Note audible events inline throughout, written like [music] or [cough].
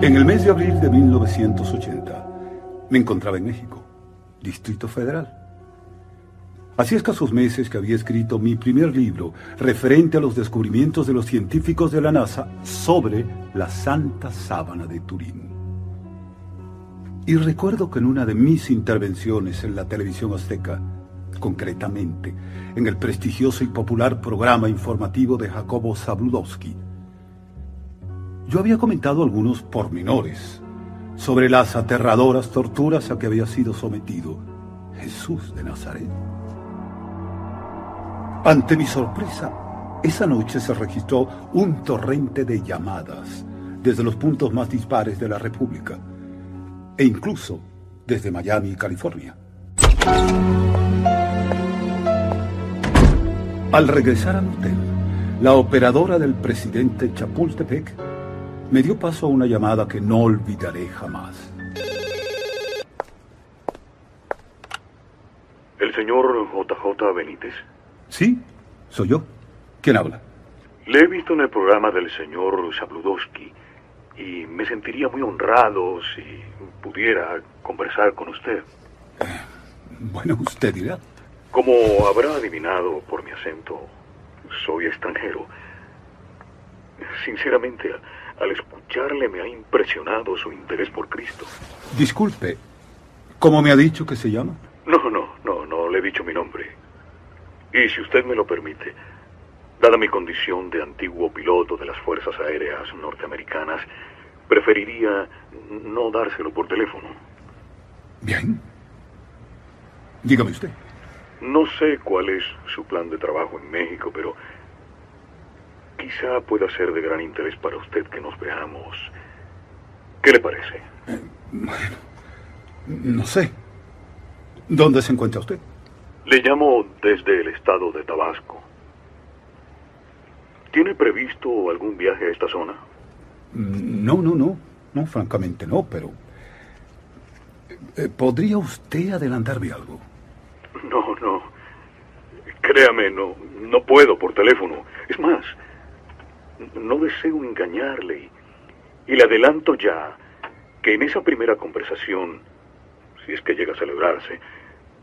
En el mes de abril de 1980 me encontraba en México, Distrito Federal. Hacía escasos meses que había escrito mi primer libro referente a los descubrimientos de los científicos de la NASA sobre la Santa Sábana de Turín. Y recuerdo que en una de mis intervenciones en la televisión azteca, concretamente en el prestigioso y popular programa informativo de Jacobo Zabludowski, yo había comentado algunos pormenores sobre las aterradoras torturas a que había sido sometido Jesús de Nazaret. Ante mi sorpresa, esa noche se registró un torrente de llamadas desde los puntos más dispares de la República e incluso desde Miami, California. Al regresar al hotel, la operadora del presidente Chapultepec me dio paso a una llamada que no olvidaré jamás. ¿El señor JJ Benítez? Sí, soy yo. ¿Quién habla? Le he visto en el programa del señor Sabludowski y me sentiría muy honrado si pudiera conversar con usted. Eh, bueno, usted dirá. Como habrá adivinado por mi acento, soy extranjero. Sinceramente, al escucharle me ha impresionado su interés por Cristo. Disculpe, ¿cómo me ha dicho que se llama? No, no, no, no le he dicho mi nombre. Y si usted me lo permite, dada mi condición de antiguo piloto de las Fuerzas Aéreas norteamericanas, preferiría no dárselo por teléfono. Bien. Dígame usted. No sé cuál es su plan de trabajo en México, pero Quizá pueda ser de gran interés para usted que nos veamos. ¿Qué le parece? Eh, bueno, no sé. ¿Dónde se encuentra usted? Le llamo desde el estado de Tabasco. ¿Tiene previsto algún viaje a esta zona? Mm, no, no, no. No, francamente no, pero... Eh, ¿Podría usted adelantarme algo? No, no. Créame, no, no puedo por teléfono. Es más, no deseo engañarle y le adelanto ya que en esa primera conversación, si es que llega a celebrarse,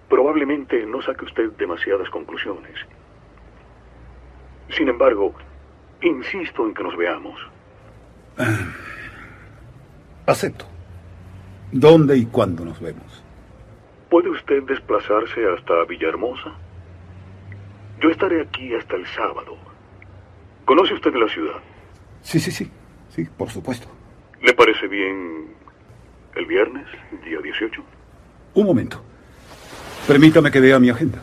probablemente no saque usted demasiadas conclusiones. Sin embargo, insisto en que nos veamos. Ah, acepto. ¿Dónde y cuándo nos vemos? ¿Puede usted desplazarse hasta Villahermosa? Yo estaré aquí hasta el sábado. ¿Conoce usted la ciudad? Sí, sí, sí. Sí, por supuesto. ¿Le parece bien el viernes, día 18? Un momento. Permítame que vea mi agenda.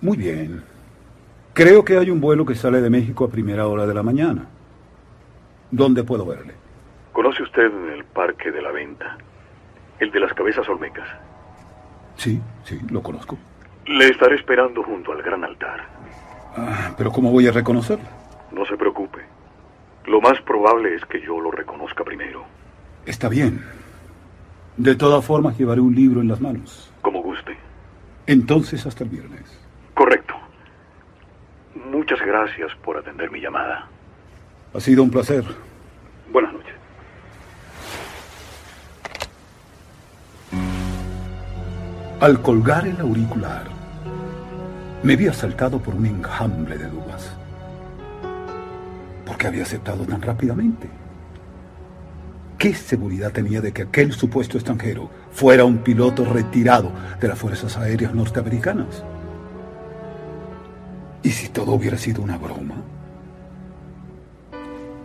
Muy bien. Creo que hay un vuelo que sale de México a primera hora de la mañana. ¿Dónde puedo verle? ¿Conoce usted el Parque de la Venta? El de las cabezas olmecas. Sí, sí, lo conozco. Le estaré esperando junto al gran altar. Ah, pero ¿cómo voy a reconocerlo? No se preocupe. Lo más probable es que yo lo reconozca primero. Está bien. De todas formas, llevaré un libro en las manos. Como guste. Entonces, hasta el viernes. Correcto. Muchas gracias por atender mi llamada. Ha sido un placer. Buenas noches. Al colgar el auricular, me vi asaltado por un enjambre de dudas. ¿Por qué había aceptado tan rápidamente? ¿Qué seguridad tenía de que aquel supuesto extranjero fuera un piloto retirado de las Fuerzas Aéreas norteamericanas? ¿Y si todo hubiera sido una broma?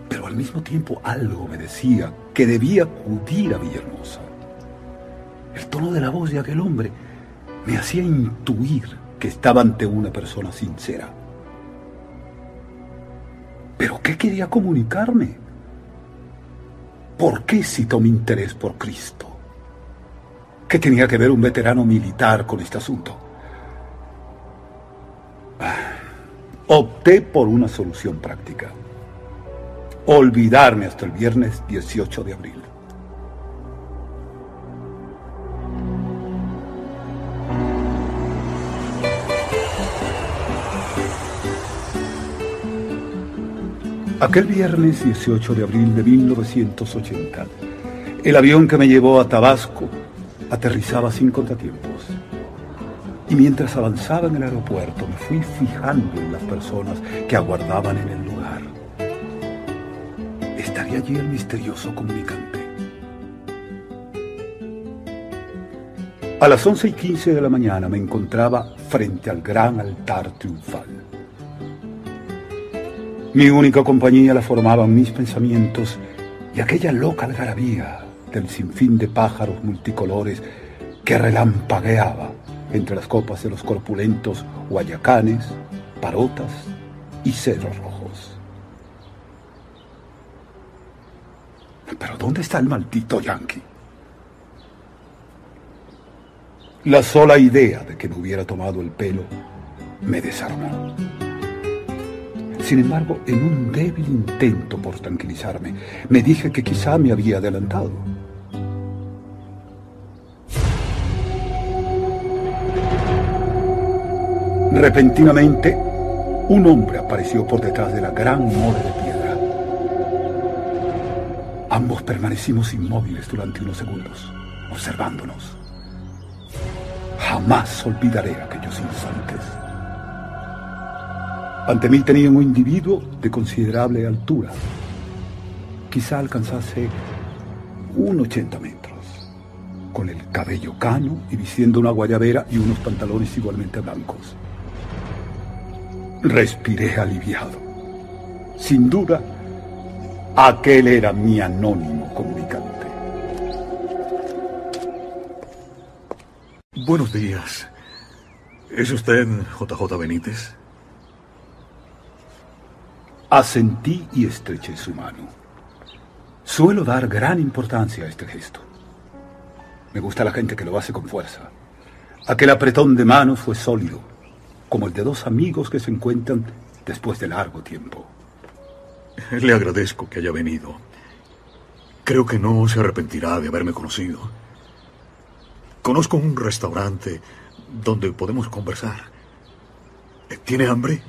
Pero al mismo tiempo algo me decía que debía acudir a Villahermosa. El tono de la voz de aquel hombre me hacía intuir que estaba ante una persona sincera. ¿Pero qué quería comunicarme? ¿Por qué citó mi interés por Cristo? ¿Qué tenía que ver un veterano militar con este asunto? Opté por una solución práctica. Olvidarme hasta el viernes 18 de abril. Aquel viernes 18 de abril de 1980, el avión que me llevó a Tabasco aterrizaba sin contratiempos. Y mientras avanzaba en el aeropuerto me fui fijando en las personas que aguardaban en el lugar. ¿Estaría allí el misterioso comunicante? A las 11 y 15 de la mañana me encontraba frente al gran altar triunfal. Mi única compañía la formaban mis pensamientos y aquella loca algarabía del sinfín de pájaros multicolores que relampagueaba entre las copas de los corpulentos guayacanes, parotas y cedros rojos. Pero ¿dónde está el maldito yanqui? La sola idea de que me hubiera tomado el pelo me desarmó. Sin embargo, en un débil intento por tranquilizarme, me dije que quizá me había adelantado. Repentinamente, un hombre apareció por detrás de la gran mole de piedra. Ambos permanecimos inmóviles durante unos segundos, observándonos. Jamás olvidaré aquellos instantes. Ante mí tenía un individuo de considerable altura. Quizá alcanzase un 80 metros, con el cabello cano y vistiendo una guayabera y unos pantalones igualmente blancos. Respiré aliviado. Sin duda, aquel era mi anónimo comunicante. Buenos días. ¿Es usted JJ Benítez? Asentí y estreché su mano. Suelo dar gran importancia a este gesto. Me gusta la gente que lo hace con fuerza. Aquel apretón de manos fue sólido, como el de dos amigos que se encuentran después de largo tiempo. Le agradezco que haya venido. Creo que no se arrepentirá de haberme conocido. Conozco un restaurante donde podemos conversar. ¿Tiene hambre?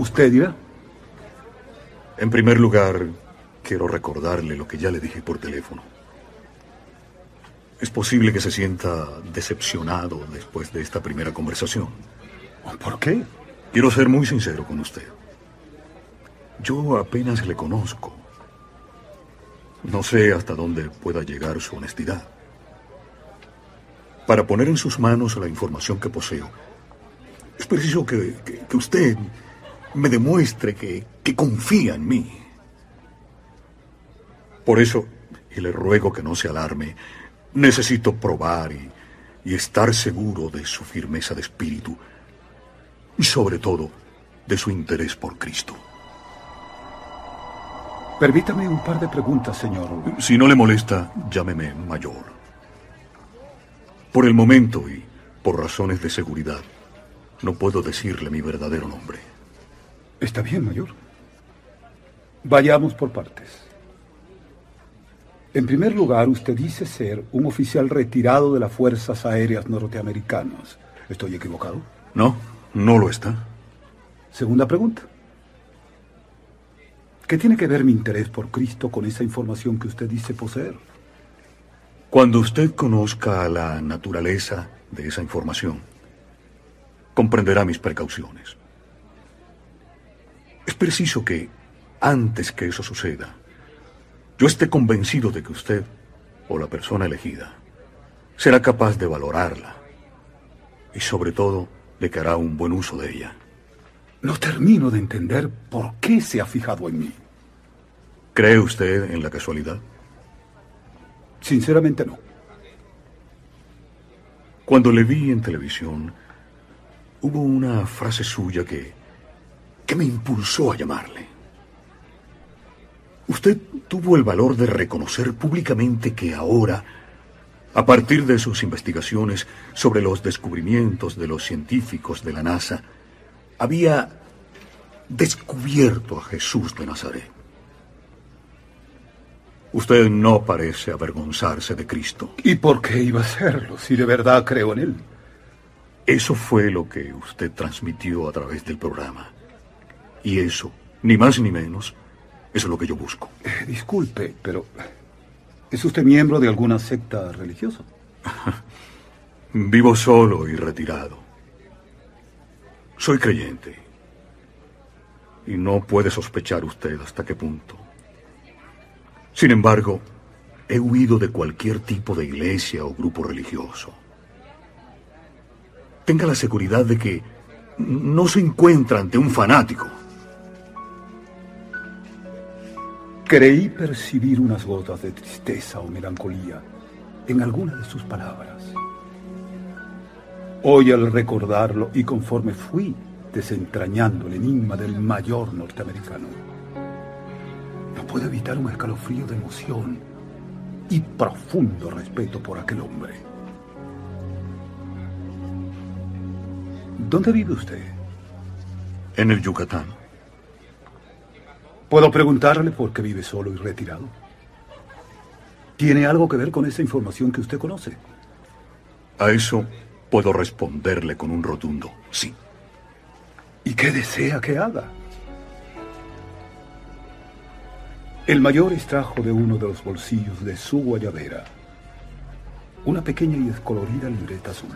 ¿Usted dirá? En primer lugar, quiero recordarle lo que ya le dije por teléfono. Es posible que se sienta decepcionado después de esta primera conversación. ¿Por qué? Quiero ser muy sincero con usted. Yo apenas le conozco. No sé hasta dónde pueda llegar su honestidad. Para poner en sus manos la información que poseo, es preciso que, que, usted me demuestre que, que confía en mí. Por eso, y le ruego que no se alarme, necesito probar y, y estar seguro de su firmeza de espíritu y sobre todo de su interés por Cristo. Permítame un par de preguntas, señor. Si no le molesta, llámeme mayor. Por el momento y por razones de seguridad, no puedo decirle mi verdadero nombre. Está bien, mayor. Vayamos por partes. En primer lugar, usted dice ser un oficial retirado de las Fuerzas Aéreas Norteamericanas. ¿Estoy equivocado? No, no lo está. Segunda pregunta. ¿Qué tiene que ver mi interés por Cristo con esa información que usted dice poseer? Cuando usted conozca la naturaleza de esa información, comprenderá mis precauciones. Es preciso que, antes que eso suceda, yo esté convencido de que usted, o la persona elegida, será capaz de valorarla y sobre todo de que hará un buen uso de ella. No termino de entender por qué se ha fijado en mí. ¿Cree usted en la casualidad? Sinceramente no. Cuando le vi en televisión, hubo una frase suya que, que me impulsó a llamarle. Usted tuvo el valor de reconocer públicamente que ahora, a partir de sus investigaciones sobre los descubrimientos de los científicos de la NASA, había descubierto a Jesús de Nazaret. Usted no parece avergonzarse de Cristo. ¿Y por qué iba a serlo si de verdad creo en Él? Eso fue lo que usted transmitió a través del programa. Y eso, ni más ni menos, es lo que yo busco. Eh, disculpe, pero ¿es usted miembro de alguna secta religiosa? [laughs] Vivo solo y retirado. Soy creyente. Y no puede sospechar usted hasta qué punto. Sin embargo, he huido de cualquier tipo de iglesia o grupo religioso. Tenga la seguridad de que no se encuentra ante un fanático. Creí percibir unas gotas de tristeza o melancolía en alguna de sus palabras. Hoy al recordarlo y conforme fui desentrañando el enigma del mayor norteamericano, no puedo evitar un escalofrío de emoción y profundo respeto por aquel hombre. ¿Dónde vive usted? En el Yucatán. ¿Puedo preguntarle por qué vive solo y retirado? ¿Tiene algo que ver con esa información que usted conoce? A eso puedo responderle con un rotundo sí. ¿Y qué desea que haga? El mayor extrajo de uno de los bolsillos de su guayabera una pequeña y descolorida libreta azul.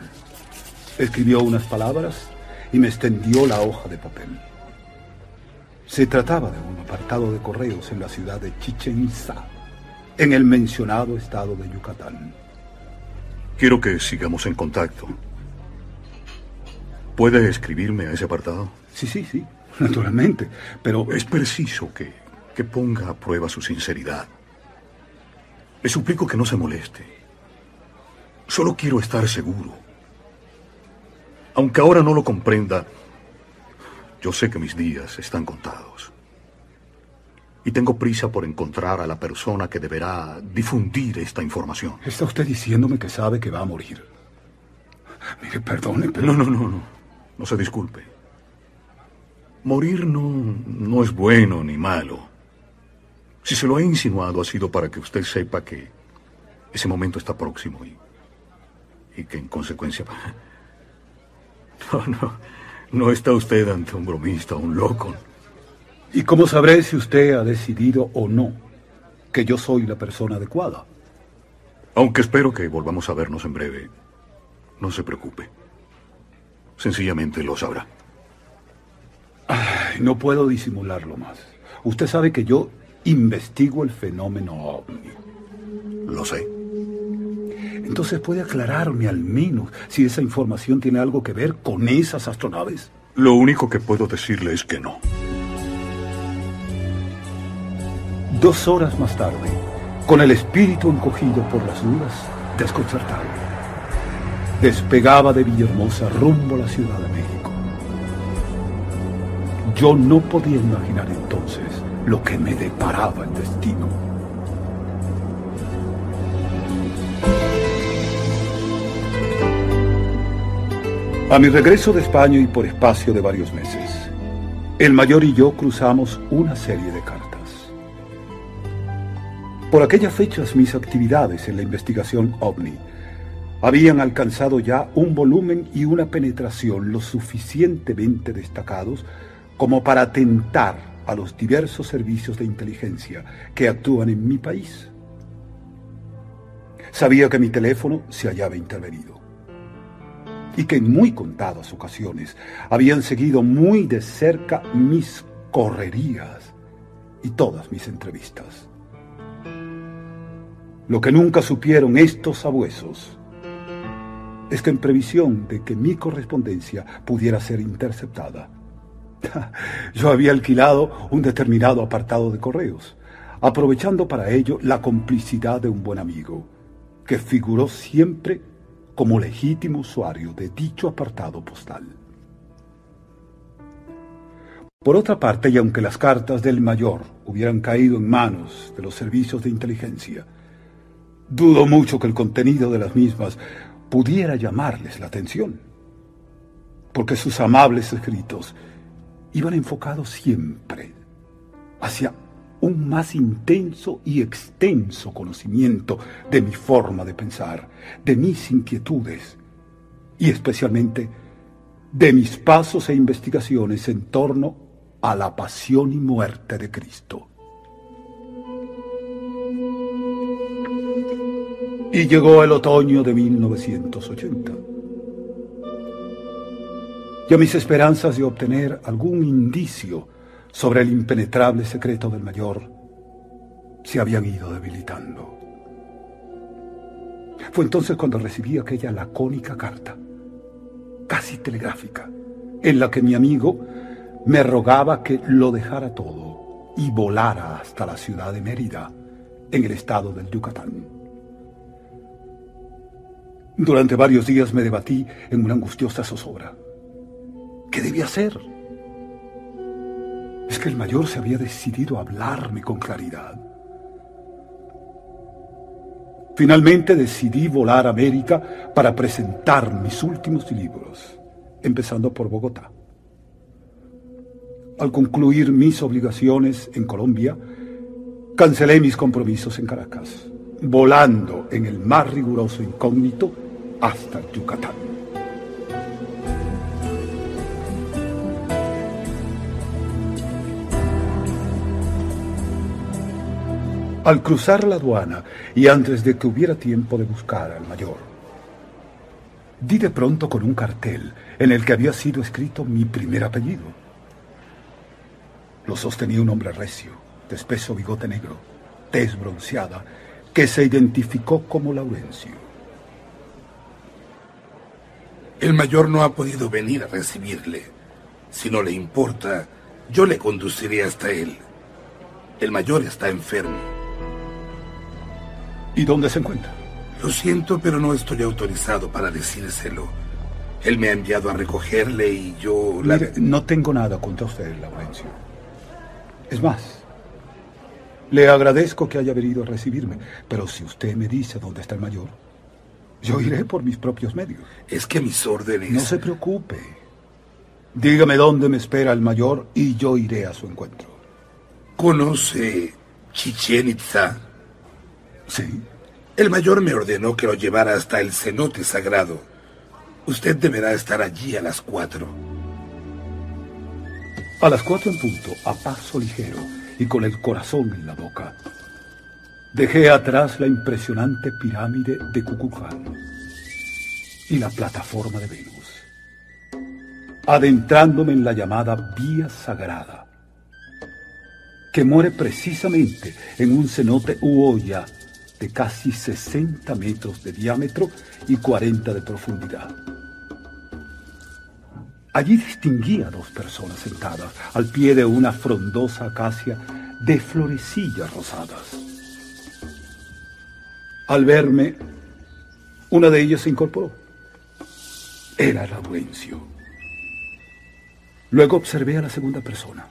Escribió unas palabras y me extendió la hoja de papel. Se trataba de un apartado de correos en la ciudad de Chichen Itza, en el mencionado estado de Yucatán. Quiero que sigamos en contacto. ¿Puede escribirme a ese apartado? Sí, sí, sí, naturalmente, pero... Es preciso que, que ponga a prueba su sinceridad. Le suplico que no se moleste. Solo quiero estar seguro. Aunque ahora no lo comprenda, yo sé que mis días están contados. Y tengo prisa por encontrar a la persona que deberá difundir esta información. Está usted diciéndome que sabe que va a morir. Mire, perdone, pero... No, no, no, no. No se disculpe. Morir no, no es bueno ni malo. Si se lo he insinuado ha sido para que usted sepa que ese momento está próximo y, y que en consecuencia... [laughs] No, no. No está usted ante un bromista, un loco. ¿Y cómo sabré si usted ha decidido o no que yo soy la persona adecuada? Aunque espero que volvamos a vernos en breve, no se preocupe. Sencillamente lo sabrá. no puedo disimularlo más. Usted sabe que yo investigo el fenómeno ovni. Lo sé. Entonces puede aclararme al menos si esa información tiene algo que ver con esas astronaves. Lo único que puedo decirle es que no. Dos horas más tarde, con el espíritu encogido por las dudas, desconcertado, despegaba de Villahermosa rumbo a la Ciudad de México. Yo no podía imaginar entonces lo que me deparaba el destino. A mi regreso de España y por espacio de varios meses, el mayor y yo cruzamos una serie de cartas. Por aquellas fechas mis actividades en la investigación ovni habían alcanzado ya un volumen y una penetración lo suficientemente destacados como para atentar a los diversos servicios de inteligencia que actúan en mi país. Sabía que mi teléfono se hallaba intervenido y que en muy contadas ocasiones habían seguido muy de cerca mis correrías y todas mis entrevistas. Lo que nunca supieron estos sabuesos es que en previsión de que mi correspondencia pudiera ser interceptada, [laughs] yo había alquilado un determinado apartado de correos, aprovechando para ello la complicidad de un buen amigo, que figuró siempre como legítimo usuario de dicho apartado postal. Por otra parte, y aunque las cartas del mayor hubieran caído en manos de los servicios de inteligencia, dudo mucho que el contenido de las mismas pudiera llamarles la atención, porque sus amables escritos iban enfocados siempre hacia un más intenso y extenso conocimiento de mi forma de pensar, de mis inquietudes y especialmente de mis pasos e investigaciones en torno a la pasión y muerte de Cristo. Y llegó el otoño de 1980. Y a mis esperanzas de obtener algún indicio sobre el impenetrable secreto del mayor se habían ido debilitando. Fue entonces cuando recibí aquella lacónica carta, casi telegráfica, en la que mi amigo me rogaba que lo dejara todo y volara hasta la ciudad de Mérida, en el estado del Yucatán. Durante varios días me debatí en una angustiosa zozobra. ¿Qué debía hacer? Es que el mayor se había decidido a hablarme con claridad. Finalmente decidí volar a América para presentar mis últimos libros, empezando por Bogotá. Al concluir mis obligaciones en Colombia, cancelé mis compromisos en Caracas, volando en el más riguroso incógnito hasta Yucatán. Al cruzar la aduana y antes de que hubiera tiempo de buscar al mayor, di de pronto con un cartel en el que había sido escrito mi primer apellido. Lo sostenía un hombre recio, de espeso bigote negro, tez bronceada, que se identificó como Laurencio. El mayor no ha podido venir a recibirle. Si no le importa, yo le conduciré hasta él. El mayor está enfermo. ¿Y dónde se encuentra? Lo siento, pero no estoy autorizado para decírselo. Él me ha enviado a recogerle y yo... Mire, no tengo nada contra usted, Laurencio. Es más, le agradezco que haya venido a recibirme, pero si usted me dice dónde está el mayor, yo iré por mis propios medios. Es que mis órdenes... No se preocupe. Dígame dónde me espera el mayor y yo iré a su encuentro. ¿Conoce Chichen Itza? Sí. El mayor me ordenó que lo llevara hasta el cenote sagrado. Usted deberá estar allí a las cuatro. A las cuatro en punto, a paso ligero y con el corazón en la boca, Dejé atrás la impresionante pirámide de Cucucán y la plataforma de Venus, adentrándome en la llamada Vía Sagrada, que muere precisamente en un cenote u olla de casi 60 metros de diámetro y 40 de profundidad. Allí distinguí a dos personas sentadas al pie de una frondosa acacia de florecillas rosadas. Al verme, una de ellas se incorporó. Era Laurencio. Luego observé a la segunda persona.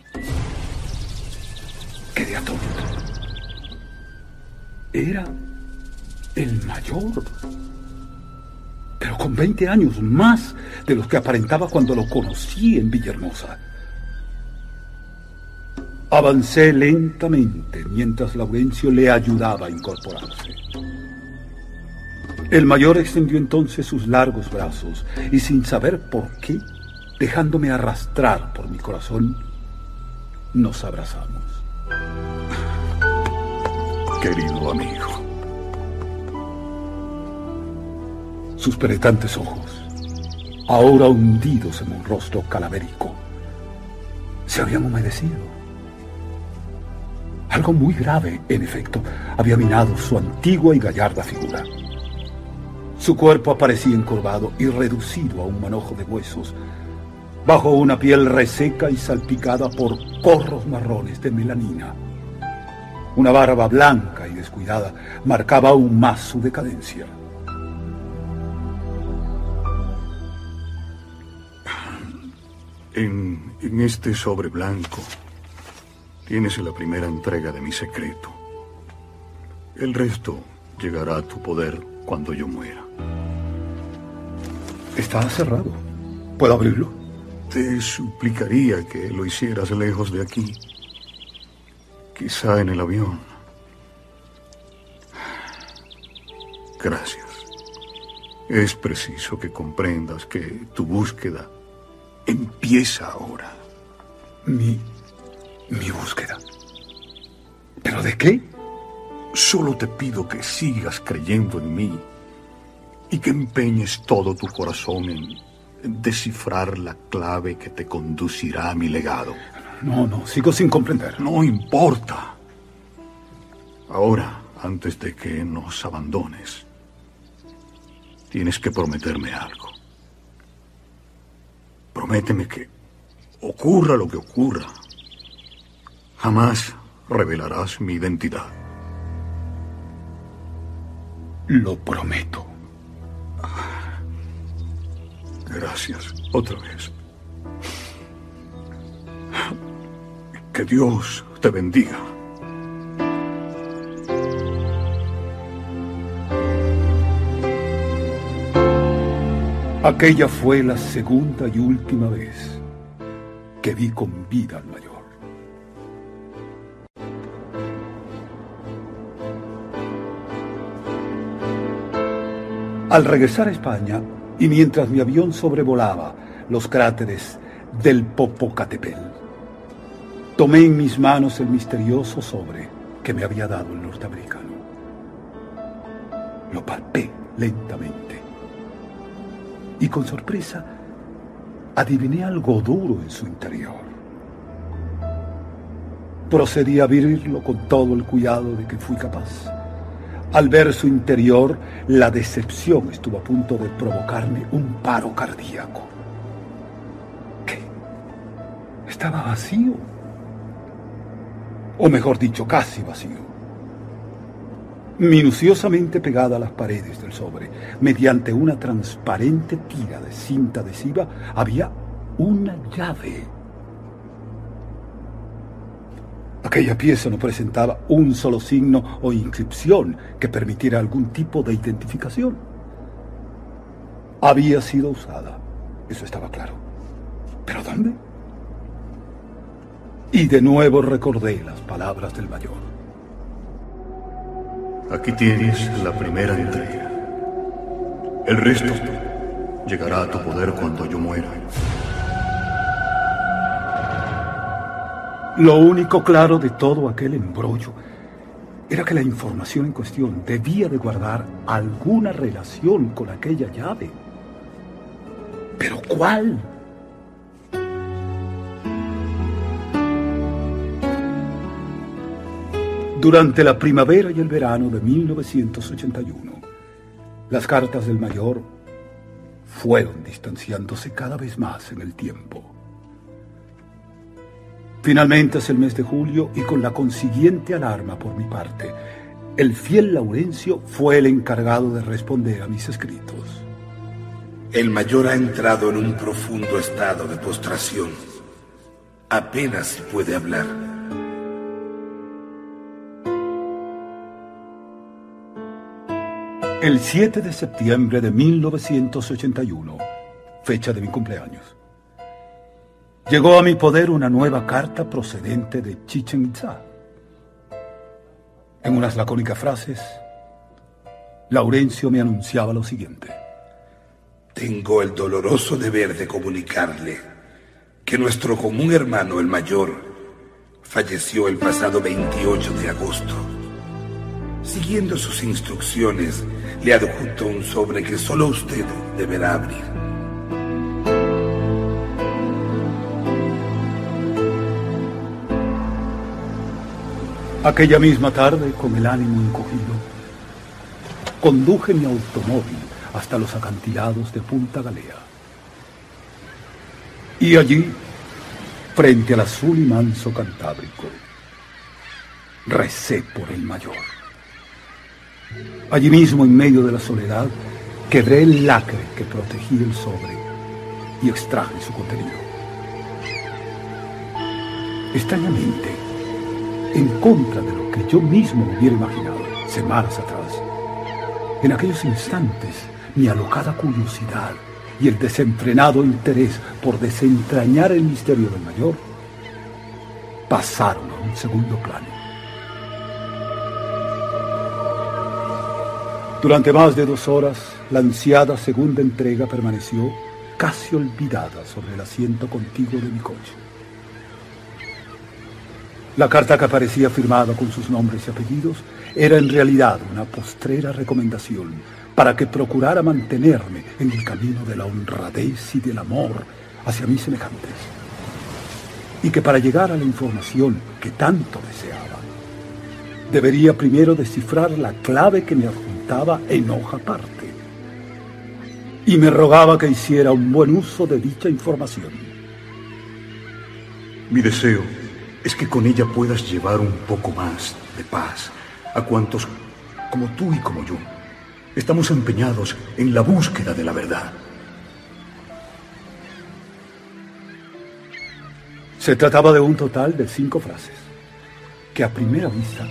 Quedé atónito. Era el mayor. Pero con 20 años más de los que aparentaba cuando lo conocí en Villahermosa. Avancé lentamente mientras Laurencio le ayudaba a incorporarse. El mayor extendió entonces sus largos brazos y sin saber por qué, dejándome arrastrar por mi corazón, nos abrazamos. Querido amigo. Sus penetrantes ojos, ahora hundidos en un rostro calavérico, se habían humedecido. Algo muy grave, en efecto, había minado su antigua y gallarda figura. Su cuerpo aparecía encorvado y reducido a un manojo de huesos, bajo una piel reseca y salpicada por corros marrones de melanina. Una barba blanca y descuidada marcaba aún más su decadencia. En, en, este sobre blanco tienes la primera entrega de mi secreto. El resto llegará a tu poder cuando yo muera. Está cerrado. ¿Puedo abrirlo? Te suplicaría que lo hicieras lejos de aquí. Quizá en el avión. Gracias. Es preciso que comprendas que tu búsqueda empieza ahora. Mi. mi búsqueda. ¿Pero de qué? Solo te pido que sigas creyendo en mí y que empeñes todo tu corazón en descifrar la clave que te conducirá a mi legado. No, no, sigo sin comprender. No importa. Ahora, antes de que nos abandones, tienes que prometerme algo. Prométeme que, ocurra lo que ocurra, jamás revelarás mi identidad. Lo prometo. Gracias, otra vez. Que Dios te bendiga. Aquella fue la segunda y última vez que vi con vida al mayor. Al regresar a España, y mientras mi avión sobrevolaba los cráteres del Popocatépetl, tomé en mis manos el misterioso sobre que me había dado el norteamericano. Lo palpé lentamente y con sorpresa adiviné algo duro en su interior. Procedí a abrirlo con todo el cuidado de que fui capaz. Al ver su interior, la decepción estuvo a punto de provocarme un paro cardíaco. ¿Qué? Estaba vacío. O mejor dicho, casi vacío. Minuciosamente pegada a las paredes del sobre, mediante una transparente tira de cinta adhesiva, había una llave Aquella pieza no presentaba un solo signo o inscripción que permitiera algún tipo de identificación. Había sido usada, eso estaba claro. ¿Pero dónde? Y de nuevo recordé las palabras del mayor. Aquí tienes la primera entrega. El resto llegará a tu poder cuando yo muera. Lo único claro de todo aquel embrollo era que la información en cuestión debía de guardar alguna relación con aquella llave. ¿Pero cuál? Durante la primavera y el verano de 1981, las cartas del mayor fueron distanciándose cada vez más en el tiempo. Finalmente es el mes de julio y con la consiguiente alarma por mi parte, el fiel Laurencio fue el encargado de responder a mis escritos. El mayor ha entrado en un profundo estado de postración. Apenas puede hablar. El 7 de septiembre de 1981, fecha de mi cumpleaños llegó a mi poder una nueva carta procedente de Chichen Itza. En unas lacónicas frases, Laurencio me anunciaba lo siguiente. Tengo el doloroso deber de comunicarle que nuestro común hermano, el mayor, falleció el pasado 28 de agosto. Siguiendo sus instrucciones, le adjunto un sobre que solo usted deberá abrir. Aquella misma tarde, con el ánimo encogido, conduje mi automóvil hasta los acantilados de Punta Galea. Y allí, frente al azul y manso Cantábrico, recé por el mayor. Allí mismo, en medio de la soledad, quebré el lacre que protegía el sobre y extraje su contenido. Extrañamente, en contra de lo que yo mismo hubiera imaginado semanas atrás. En aquellos instantes, mi alocada curiosidad y el desenfrenado interés por desentrañar el misterio del mayor pasaron a un segundo plano. Durante más de dos horas la ansiada segunda entrega permaneció casi olvidada sobre el asiento contiguo de mi coche. La carta que aparecía firmada con sus nombres y apellidos era en realidad una postrera recomendación para que procurara mantenerme en el camino de la honradez y del amor hacia mis semejantes. Y que para llegar a la información que tanto deseaba, debería primero descifrar la clave que me adjuntaba en hoja aparte. Y me rogaba que hiciera un buen uso de dicha información. Mi deseo es que con ella puedas llevar un poco más de paz a cuantos, como tú y como yo, estamos empeñados en la búsqueda de la verdad. Se trataba de un total de cinco frases, que a primera vista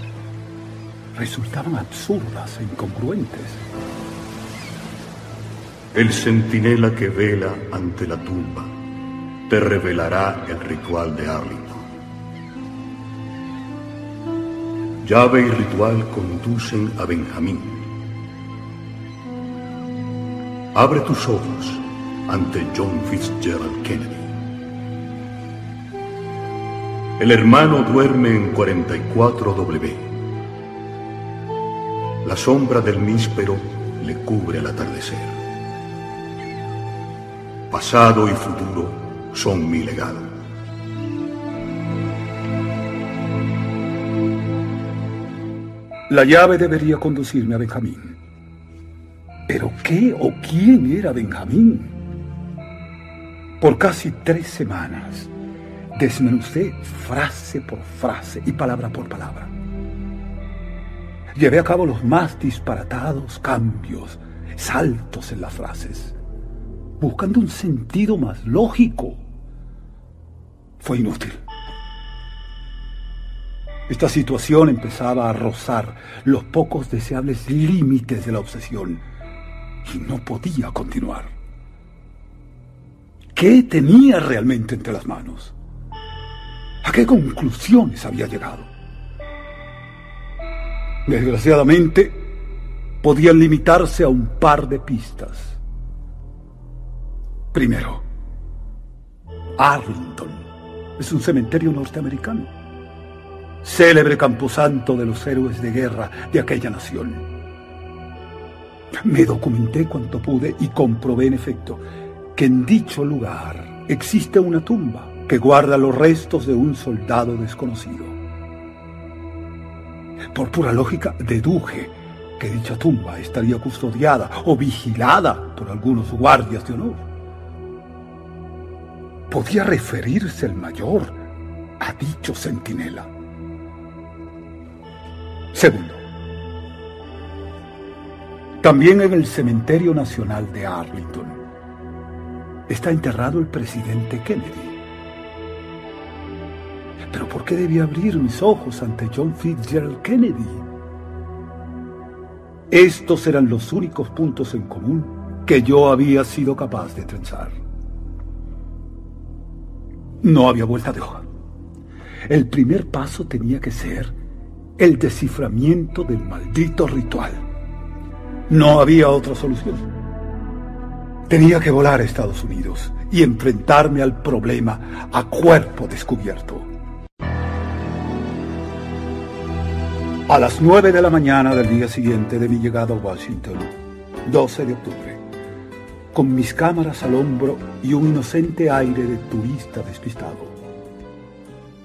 resultaban absurdas e incongruentes. El centinela que vela ante la tumba te revelará el ritual de Arlington. Llave y ritual conducen a Benjamín. Abre tus ojos ante John Fitzgerald Kennedy. El hermano duerme en 44W. La sombra del míspero le cubre al atardecer. Pasado y futuro son mi legado. La llave debería conducirme a Benjamín. ¿Pero qué o quién era Benjamín? Por casi tres semanas desmenucé frase por frase y palabra por palabra. Llevé a cabo los más disparatados cambios, saltos en las frases, buscando un sentido más lógico. Fue inútil. Esta situación empezaba a rozar los pocos deseables límites de la obsesión y no podía continuar. ¿Qué tenía realmente entre las manos? ¿A qué conclusiones había llegado? Desgraciadamente, podían limitarse a un par de pistas. Primero, Arlington es un cementerio norteamericano, célebre camposanto de los héroes de guerra de aquella nación. Me documenté cuanto pude y comprobé en efecto que en dicho lugar existe una tumba que guarda los restos de un soldado desconocido. Por pura lógica, deduje que dicha tumba estaría custodiada o vigilada por algunos guardias de honor. ¿Podía referirse el mayor a dicho centinela? Segundo, también en el Cementerio Nacional de Arlington está enterrado el presidente Kennedy. Pero ¿por qué debía abrir mis ojos ante John Fitzgerald Kennedy? Estos eran los únicos puntos en común que yo había sido capaz de trenzar. No había vuelta de hoja. El primer paso tenía que ser el desciframiento del maldito ritual. No había otra solución. Tenía que volar a Estados Unidos y enfrentarme al problema a cuerpo descubierto. A las 9 de la mañana del día siguiente de mi llegada a Washington, 12 de octubre, con mis cámaras al hombro y un inocente aire de turista despistado,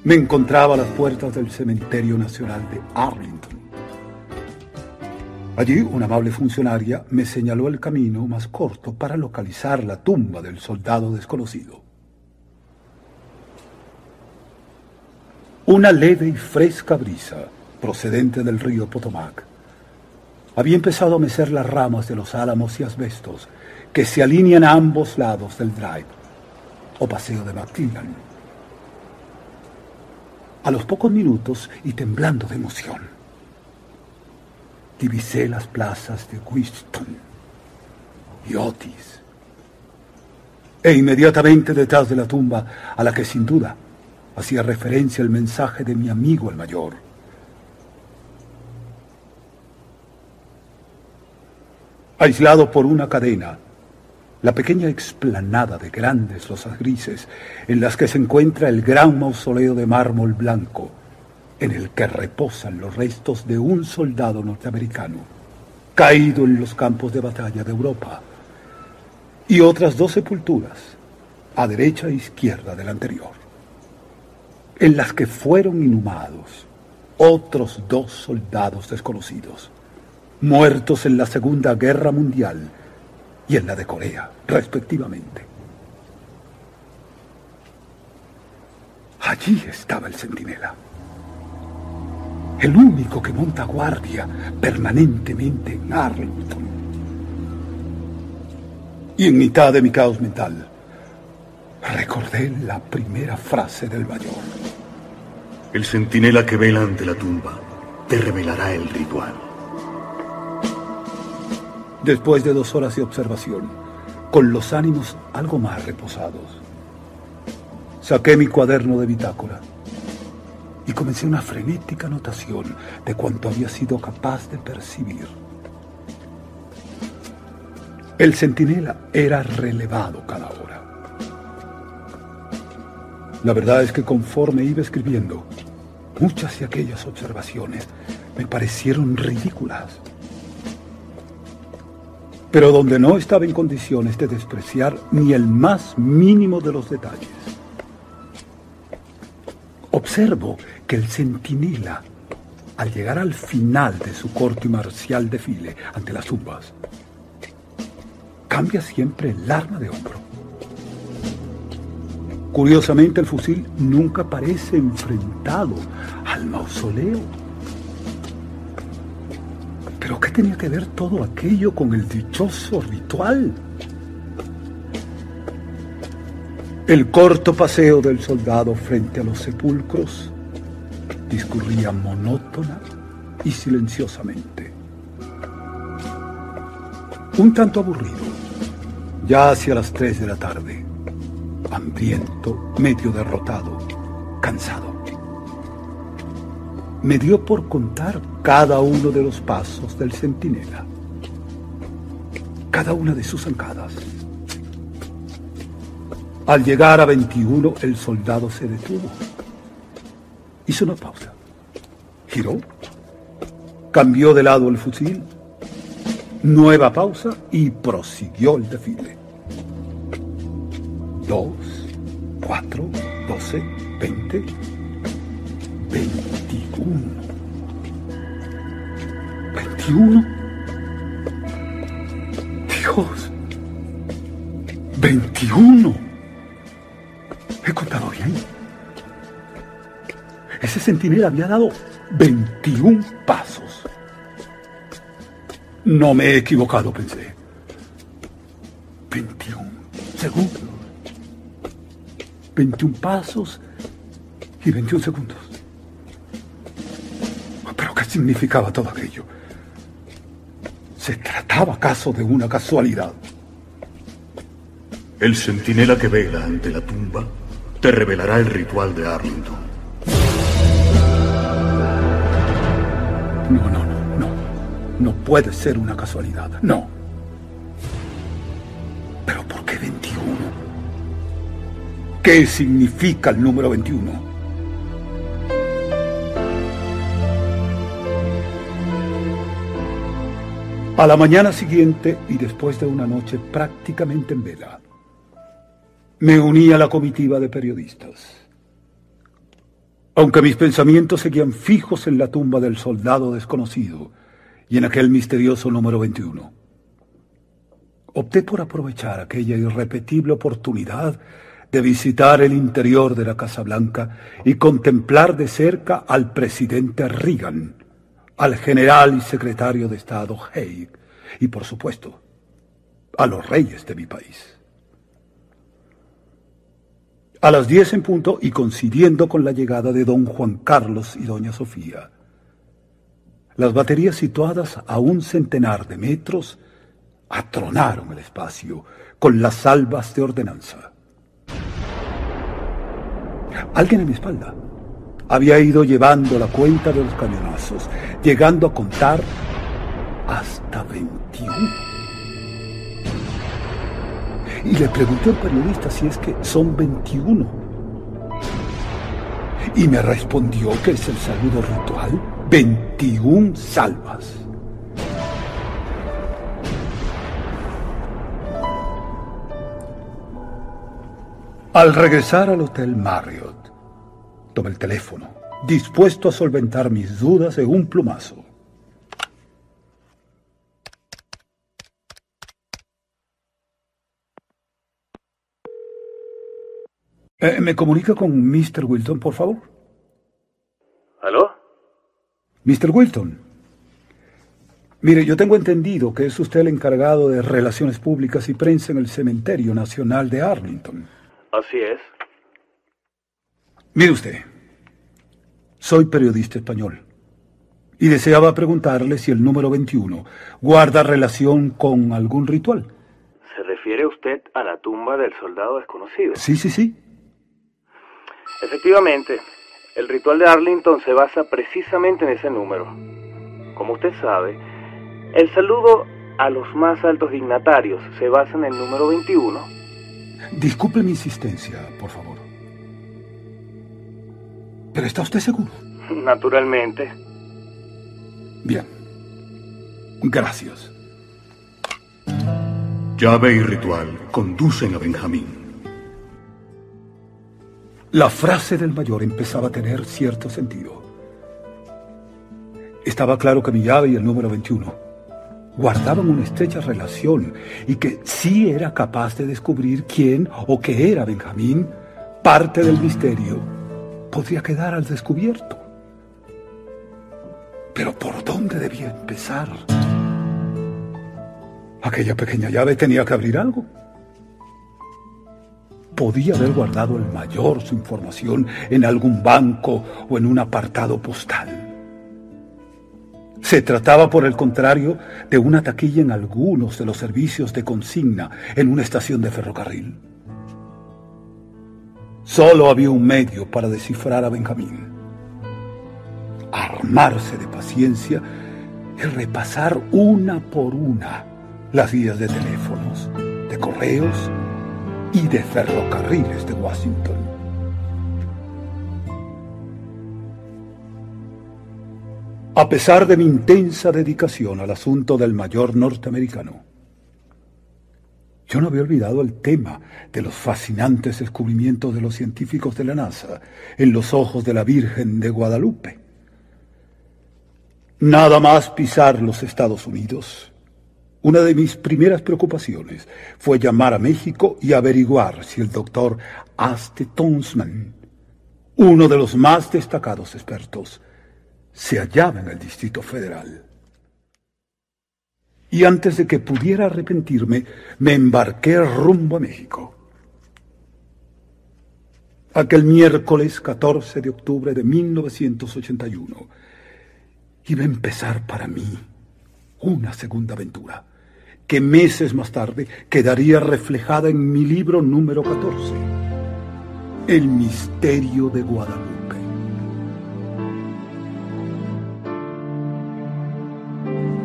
me encontraba a las puertas del Cementerio Nacional de Arlington. Allí una amable funcionaria me señaló el camino más corto para localizar la tumba del soldado desconocido. Una leve y fresca brisa procedente del río Potomac, había empezado a mecer las ramas de los álamos y asbestos que se alinean a ambos lados del drive o paseo de McClellan. A los pocos minutos y temblando de emoción, divisé las plazas de Winston y Otis e inmediatamente detrás de la tumba a la que sin duda hacía referencia el mensaje de mi amigo el mayor aislado por una cadena, la pequeña explanada de grandes losas grises en las que se encuentra el gran mausoleo de mármol blanco, en el que reposan los restos de un soldado norteamericano caído en los campos de batalla de Europa, y otras dos sepulturas, a derecha e izquierda del anterior, en las que fueron inhumados otros dos soldados desconocidos, muertos en la Segunda Guerra Mundial y en la de Corea, respectivamente. Allí estaba el centinela, el único que monta guardia permanentemente en Arlington. Y en mitad de mi caos mental, recordé la primera frase del mayor. El centinela que vela ante la tumba te revelará el ritual. Después de dos horas de observación, con los ánimos algo más reposados, saqué mi cuaderno de bitácora y comencé una frenética anotación de cuanto había sido capaz de percibir. El centinela era relevado cada hora. La verdad es que conforme iba escribiendo, muchas de aquellas observaciones me parecieron ridículas pero donde no estaba en condiciones de despreciar ni el más mínimo de los detalles. Observo que el centinela, al llegar al final de su corto y marcial desfile ante las tumbas, cambia siempre el arma de hombro. Curiosamente, el fusil nunca parece enfrentado al mausoleo ¿Pero qué tenía que ver todo aquello con el dichoso ritual? El corto paseo del soldado frente a los sepulcros discurría monótona y silenciosamente. Un tanto aburrido, ya hacia las tres de la tarde, hambriento, medio derrotado, cansado me dio por contar cada uno de los pasos del centinela, cada una de sus zancadas. Al llegar a 21, el soldado se detuvo. Hizo una pausa. Giró. Cambió de lado el fusil. Nueva pausa y prosiguió el desfile. Dos, cuatro, doce, veinte, 21. Dios. 21. He contado bien. Ese centinela había dado 21 pasos. No me he equivocado, pensé. 21 segundos. 21 pasos y 21 segundos significaba todo aquello? ¿Se trataba acaso de una casualidad? El centinela que vela ante la tumba te revelará el ritual de Arlington. No, no, no, no. No puede ser una casualidad. No. ¿Pero por qué 21? ¿Qué significa el número 21? A la mañana siguiente y después de una noche prácticamente en vela, me uní a la comitiva de periodistas. Aunque mis pensamientos seguían fijos en la tumba del soldado desconocido y en aquel misterioso número 21, opté por aprovechar aquella irrepetible oportunidad de visitar el interior de la Casa Blanca y contemplar de cerca al presidente Reagan al general y secretario de Estado Haig y, por supuesto, a los reyes de mi país. A las diez en punto y coincidiendo con la llegada de don Juan Carlos y doña Sofía, las baterías situadas a un centenar de metros atronaron el espacio con las salvas de ordenanza. Alguien en mi espalda había ido llevando la cuenta de los cañonazos, llegando a contar hasta 21. Y le pregunté al periodista si es que son 21. Y me respondió que es el saludo ritual 21 salvas. Al regresar al Hotel Marriott, tomé el teléfono, dispuesto a solventar mis dudas de un plumazo. Eh, ¿Me comunica con Mr. Wilton, por favor? ¿Aló? Mr. Wilton. Mire, yo tengo entendido que es usted el encargado de Relaciones Públicas y Prensa en el Cementerio Nacional de Arlington. Así es. Mire usted, soy periodista español y deseaba preguntarle si el número 21 guarda relación con algún ritual. ¿Se refiere usted a la tumba del soldado desconocido? Sí, sí, sí. Efectivamente, el ritual de Arlington se basa precisamente en ese número. Como usted sabe, el saludo a los más altos dignatarios se basa en el número 21. Disculpe mi insistencia, por favor. ¿Pero está usted seguro? Naturalmente. Bien. Gracias. Llave y ritual conducen a Benjamín. La frase del mayor empezaba a tener cierto sentido. Estaba claro que mi llave y el número 21 guardaban una estrecha relación y que sí era capaz de descubrir quién o qué era Benjamín, parte del misterio podría quedar al descubierto. Pero ¿por dónde debía empezar? Aquella pequeña llave tenía que abrir algo podía haber guardado el mayor su información en algún banco o en un apartado postal. Se trataba, por el contrario, de una taquilla en algunos de los servicios de consigna en una estación de ferrocarril. Solo había un medio para descifrar a Benjamín. Armarse de paciencia y repasar una por una las guías de teléfonos, de correos y de ferrocarriles de Washington. A pesar de mi intensa dedicación al asunto del mayor norteamericano, yo no había olvidado el tema de los fascinantes descubrimientos de los científicos de la NASA en los ojos de la Virgen de Guadalupe. Nada más pisar los Estados Unidos una de mis primeras preocupaciones fue llamar a México y averiguar si el doctor Aste Tonsman, uno de los más destacados expertos, se hallaba en el Distrito Federal. Y antes de que pudiera arrepentirme, me embarqué rumbo a México. Aquel miércoles 14 de octubre de 1981 iba a empezar para mí una segunda aventura que meses más tarde quedaría reflejada en mi libro número 14, El misterio de Guadalupe.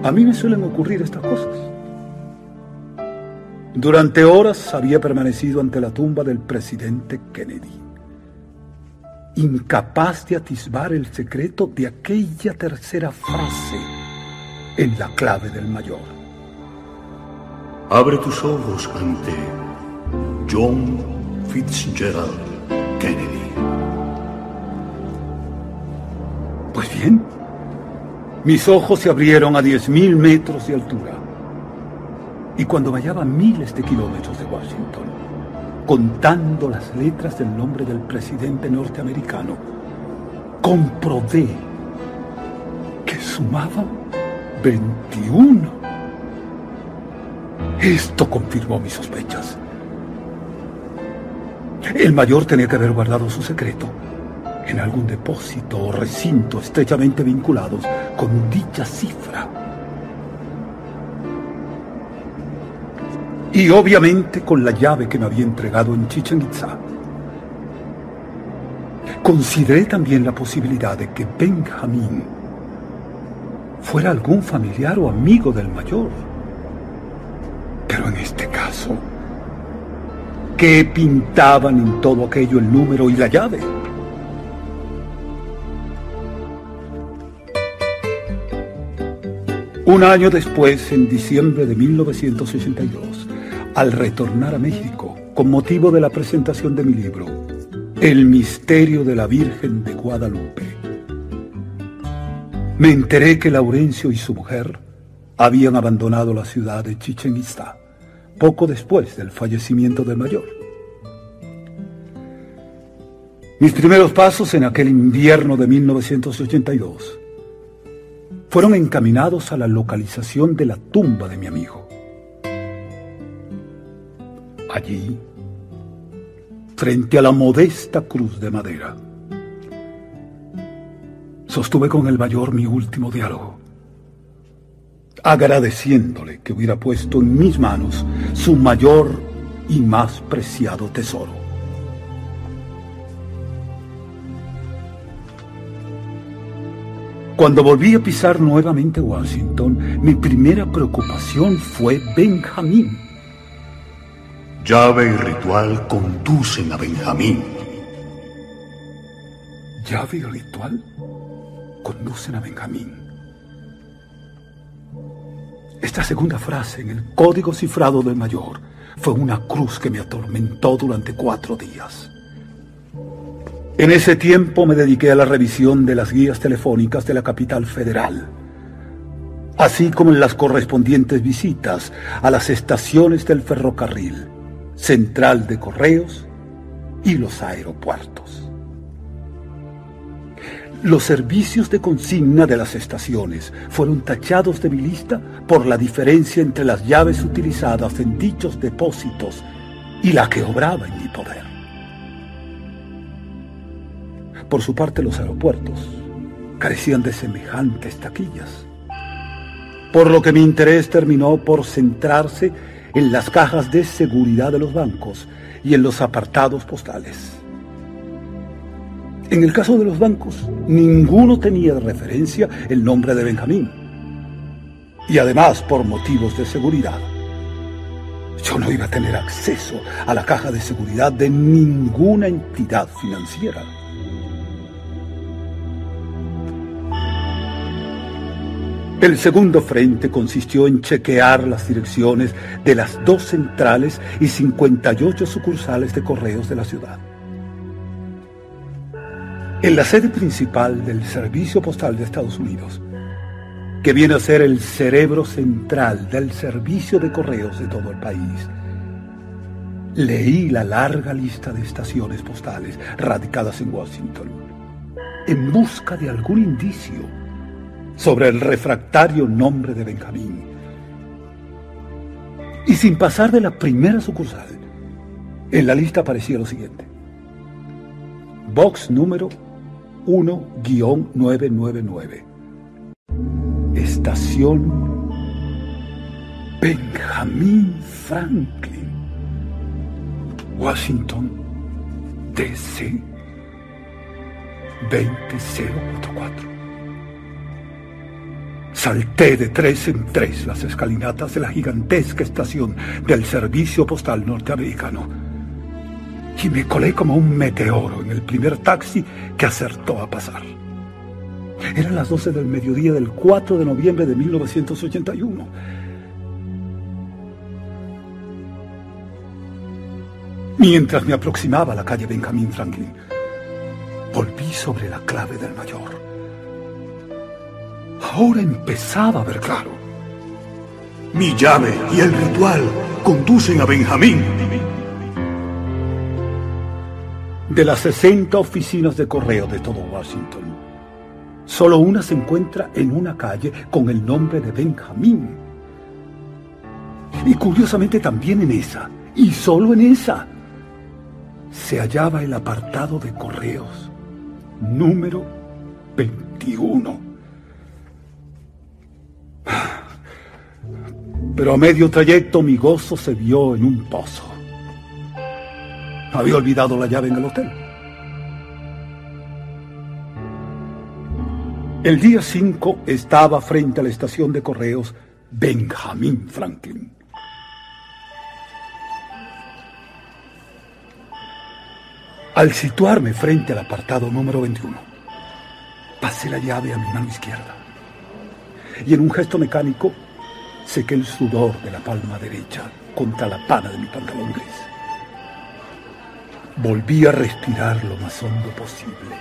A mí me suelen ocurrir estas cosas. Durante horas había permanecido ante la tumba del presidente Kennedy, incapaz de atisbar el secreto de aquella tercera frase en la clave del mayor. Abre tus ojos ante John Fitzgerald Kennedy. Pues bien, mis ojos se abrieron a 10.000 metros de altura. Y cuando hallaba miles de kilómetros de Washington, contando las letras del nombre del presidente norteamericano, comprobé que sumaba 21. Esto confirmó mis sospechas. El mayor tenía que haber guardado su secreto en algún depósito o recinto estrechamente vinculados con dicha cifra. Y obviamente con la llave que me había entregado en Chichen Itza. Consideré también la posibilidad de que Benjamín fuera algún familiar o amigo del mayor. Pero en este caso, qué pintaban en todo aquello el número y la llave? Un año después, en diciembre de 1982, al retornar a México con motivo de la presentación de mi libro, El misterio de la Virgen de Guadalupe, me enteré que Laurencio y su mujer habían abandonado la ciudad de Chichen Itzá poco después del fallecimiento del mayor. Mis primeros pasos en aquel invierno de 1982 fueron encaminados a la localización de la tumba de mi amigo. Allí, frente a la modesta cruz de madera, sostuve con el mayor mi último diálogo, agradeciéndole que hubiera puesto en mis manos su mayor y más preciado tesoro. Cuando volví a pisar nuevamente Washington, mi primera preocupación fue Benjamín. Llave y ritual conducen a Benjamín. Llave y ritual conducen a Benjamín. Esta segunda frase en el código cifrado del mayor fue una cruz que me atormentó durante cuatro días. En ese tiempo me dediqué a la revisión de las guías telefónicas de la capital federal, así como en las correspondientes visitas a las estaciones del ferrocarril, central de correos y los aeropuertos. Los servicios de consigna de las estaciones fueron tachados de mi lista por la diferencia entre las llaves utilizadas en dichos depósitos y la que obraba en mi poder. Por su parte, los aeropuertos carecían de semejantes taquillas. Por lo que mi interés terminó por centrarse en las cajas de seguridad de los bancos y en los apartados postales. En el caso de los bancos, ninguno tenía de referencia el nombre de Benjamín. Y además, por motivos de seguridad, yo no iba a tener acceso a la caja de seguridad de ninguna entidad financiera. El segundo frente consistió en chequear las direcciones de las dos centrales y 58 sucursales de correos de la ciudad. En la sede principal del Servicio Postal de Estados Unidos, que viene a ser el cerebro central del servicio de correos de todo el país, leí la larga lista de estaciones postales radicadas en Washington en busca de algún indicio sobre el refractario nombre de Benjamín. Y sin pasar de la primera sucursal, en la lista aparecía lo siguiente. Box número 1-999. Estación Benjamín Franklin. Washington, DC 20044. Salté de tres en tres las escalinatas de la gigantesca estación del Servicio Postal Norteamericano y me colé como un meteoro en el primer taxi que acertó a pasar. Eran las 12 del mediodía del 4 de noviembre de 1981. Mientras me aproximaba a la calle Benjamin Franklin, volví sobre la clave del mayor. Ahora empezaba a ver claro. Mi llave y el ritual conducen a Benjamín. De las 60 oficinas de correo de todo Washington, solo una se encuentra en una calle con el nombre de Benjamín. Y curiosamente también en esa, y solo en esa, se hallaba el apartado de correos número 21. Pero a medio trayecto mi gozo se vio en un pozo. Había olvidado la llave en el hotel. El día 5 estaba frente a la estación de correos Benjamin Franklin. Al situarme frente al apartado número 21, pasé la llave a mi mano izquierda y en un gesto mecánico sequé el sudor de la palma derecha contra la pana de mi pantalón gris. Volví a respirar lo más hondo posible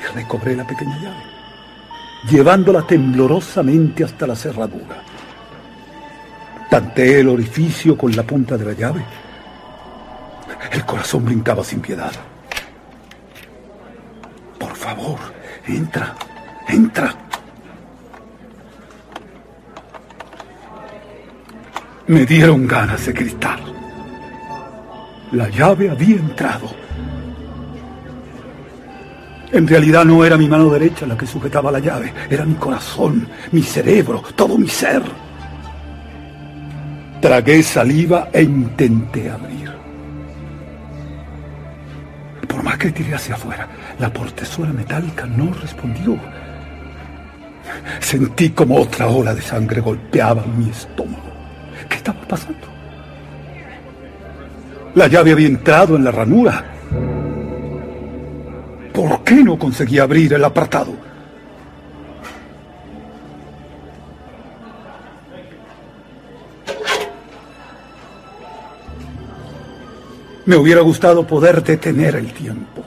y recobré la pequeña llave, llevándola temblorosamente hasta la cerradura. Tanteé el orificio con la punta de la llave. El corazón brincaba sin piedad. Por favor, entra, entra. Me dieron ganas de gritar. La llave había entrado. En realidad no era mi mano derecha la que sujetaba la llave, era mi corazón, mi cerebro, todo mi ser. Tragué saliva e intenté abrir. Por más que tiré hacia afuera, la portezuela metálica no respondió. Sentí como otra ola de sangre golpeaba mi estómago. ¿Qué estaba pasando? La llave había entrado en la ranura. ¿Por qué no conseguía abrir el apartado? Me hubiera gustado poder detener el tiempo.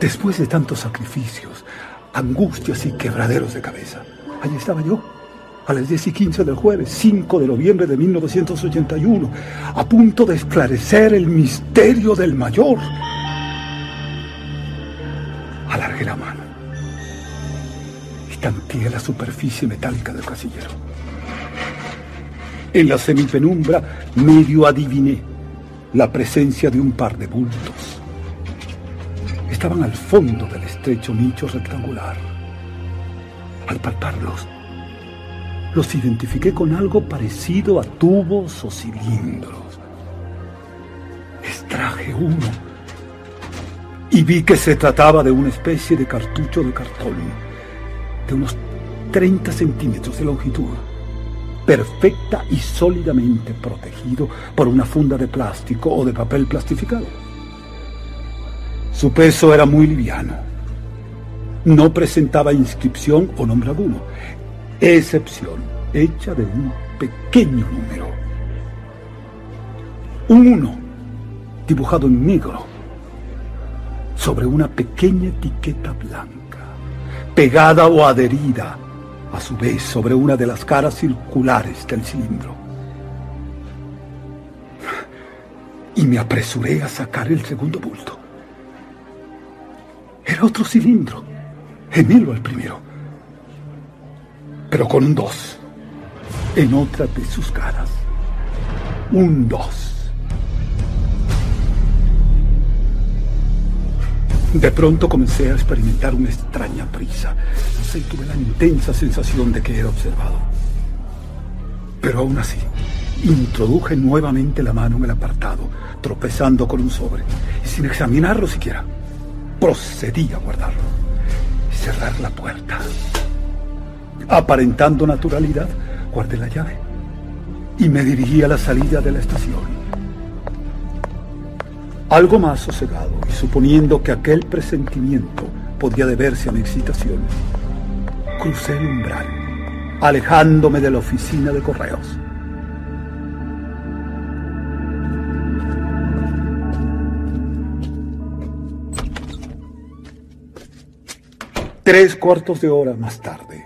Después de tantos sacrificios, angustias y quebraderos de cabeza, allí estaba yo, a las 10 y 15 del jueves, 5 de noviembre de 1981, a punto de esclarecer el misterio del mayor. Alargué la mano y tanteé la superficie metálica del casillero. En la semipenumbra medio adiviné la presencia de un par de bultos. Estaban al fondo del estrecho nicho rectangular. Al palparlos, los identifiqué con algo parecido a tubos o cilindros. Extraje uno y vi que se trataba de una especie de cartucho de cartón de unos 30 centímetros de longitud perfecta y sólidamente protegido por una funda de plástico o de papel plastificado. Su peso era muy liviano. No presentaba inscripción o nombre alguno, excepción hecha de un pequeño número. Un 1 dibujado en negro sobre una pequeña etiqueta blanca, pegada o adherida a su vez sobre una de las caras circulares del cilindro. Y me apresuré a sacar el segundo bulto. Era otro cilindro, gemelo al primero, pero con un dos en otra de sus caras. Un dos. De pronto comencé a experimentar una extraña prisa. Sé, tuve la intensa sensación de que era observado. Pero aún así, introduje nuevamente la mano en el apartado, tropezando con un sobre, y sin examinarlo siquiera, procedí a guardarlo cerrar la puerta. Aparentando naturalidad, guardé la llave y me dirigí a la salida de la estación. Algo más sosegado y suponiendo que aquel presentimiento podía deberse a mi excitación, crucé el umbral, alejándome de la oficina de correos. Tres cuartos de hora más tarde,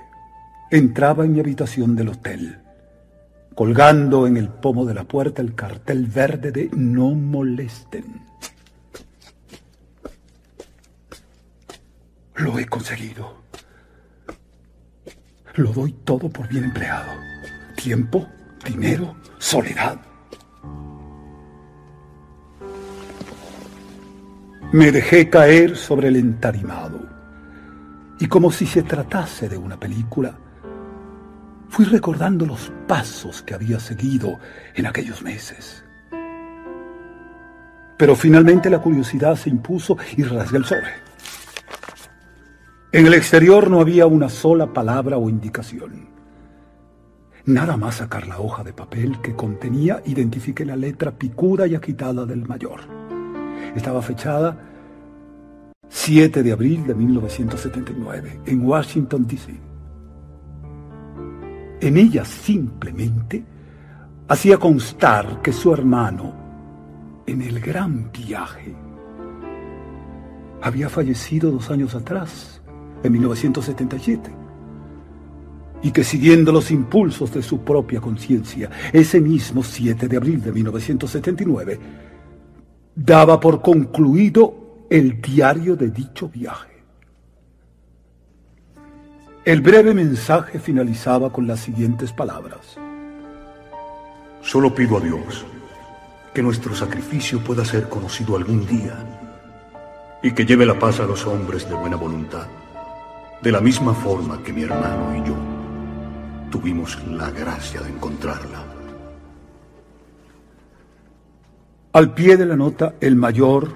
entraba en mi habitación del hotel, colgando en el pomo de la puerta el cartel verde de No molesten. Lo he conseguido. Lo doy todo por bien empleado. Tiempo, dinero, soledad. Me dejé caer sobre el entarimado y como si se tratase de una película, fui recordando los pasos que había seguido en aquellos meses. Pero finalmente la curiosidad se impuso y rasgué el sobre. En el exterior no había una sola palabra o indicación. Nada más sacar la hoja de papel que contenía identifiqué la letra picuda y agitada del mayor. Estaba fechada 7 de abril de 1979 en Washington, D.C. En ella simplemente hacía constar que su hermano, en el gran viaje, había fallecido dos años atrás, en 1977, y que siguiendo los impulsos de su propia conciencia, ese mismo 7 de abril de 1979, daba por concluido el diario de dicho viaje. El breve mensaje finalizaba con las siguientes palabras. Solo pido a Dios que nuestro sacrificio pueda ser conocido algún día y que lleve la paz a los hombres de buena voluntad, de la misma forma que mi hermano y yo tuvimos la gracia de encontrarla. Al pie de la nota, el mayor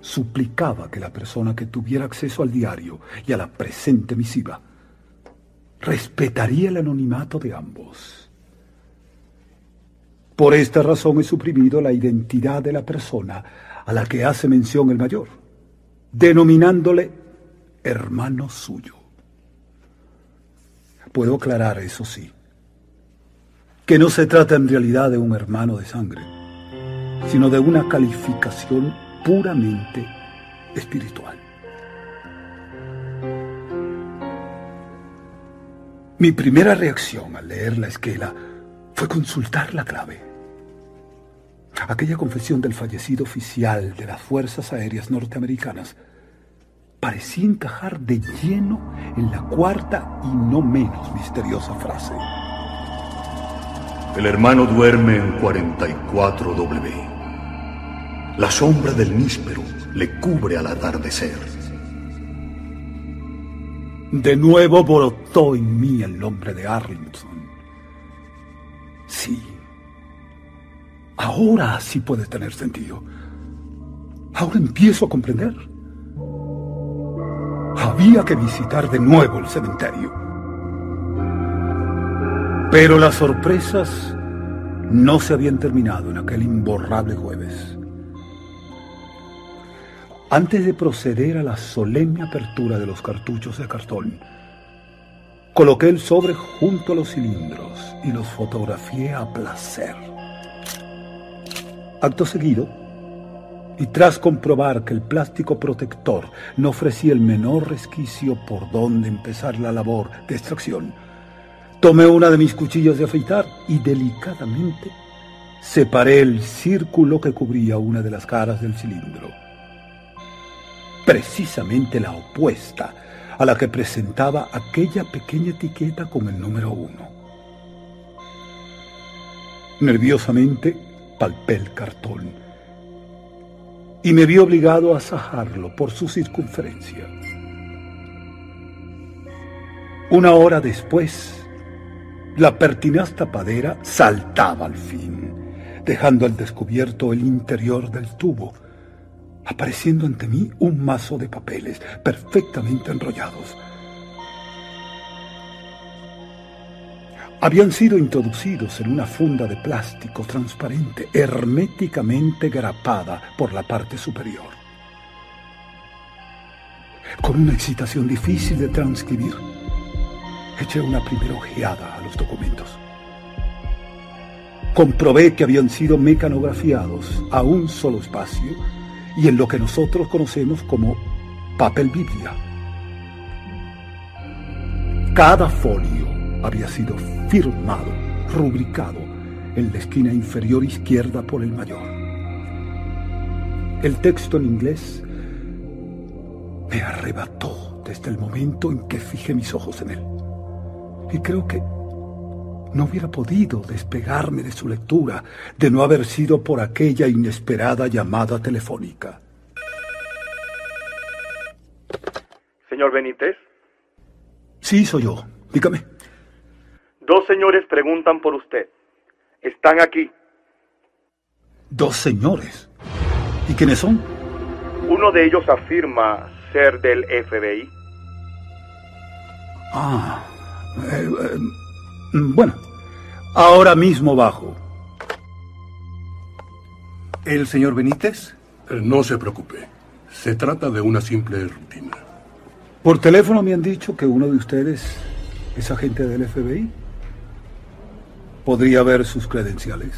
suplicaba que la persona que tuviera acceso al diario y a la presente misiva respetaría el anonimato de ambos por esta razón he suprimido la identidad de la persona a la que hace mención el mayor, denominándole hermano suyo. Puedo aclarar, eso sí, que no se trata en realidad de un hermano de sangre, sino de una calificación puramente espiritual. Mi primera reacción al leer la esquela fue consultar la clave. Aquella confesión del fallecido oficial de las Fuerzas Aéreas Norteamericanas parecía encajar de lleno en la cuarta y no menos misteriosa frase. El hermano duerme en 44W. La sombra del níspero le cubre al atardecer. De nuevo brotó en mí el nombre de Arlington. Sí, Ahora sí puede tener sentido. Ahora empiezo a comprender. Había que visitar de nuevo el cementerio. Pero las sorpresas no se habían terminado en aquel imborrable jueves. Antes de proceder a la solemne apertura de los cartuchos de cartón, coloqué el sobre junto a los cilindros y los fotografié a placer. Acto seguido, y tras comprobar que el plástico protector no ofrecía el menor resquicio por donde empezar la labor de extracción, tomé una de mis cuchillas de afeitar y delicadamente separé el círculo que cubría una de las caras del cilindro. Precisamente la opuesta a la que presentaba aquella pequeña etiqueta con el número uno. Nerviosamente palpé el cartón y me vi obligado a sajarlo por su circunferencia. Una hora después, la pertinaz tapadera saltaba al fin, dejando al descubierto el interior del tubo, apareciendo ante mí un mazo de papeles perfectamente enrollados habían sido introducidos en una funda de plástico transparente, herméticamente grapada por la parte superior. Con una excitación difícil de transcribir, eché una primera ojeada a los documentos. Comprobé que habían sido mecanografiados a un solo espacio y en lo que nosotros conocemos como papel biblia. Cada folio había sido firmado, rubricado en la esquina inferior izquierda por el mayor. El texto en inglés me arrebató desde el momento en que fijé mis ojos en él. Y creo que no hubiera podido despegarme de su lectura de no haber sido por aquella inesperada llamada telefónica. Señor Benítez. Sí, soy yo. Dígame. Dos señores preguntan por usted. Están aquí. Dos señores. ¿Y quiénes son? Uno de ellos afirma ser del FBI. Ah. Eh, eh, bueno. Ahora mismo bajo. ¿El señor Benítez? Eh, no se preocupe. Se trata de una simple rutina. Por teléfono me han dicho que uno de ustedes es agente del FBI. Podría ver sus credenciales.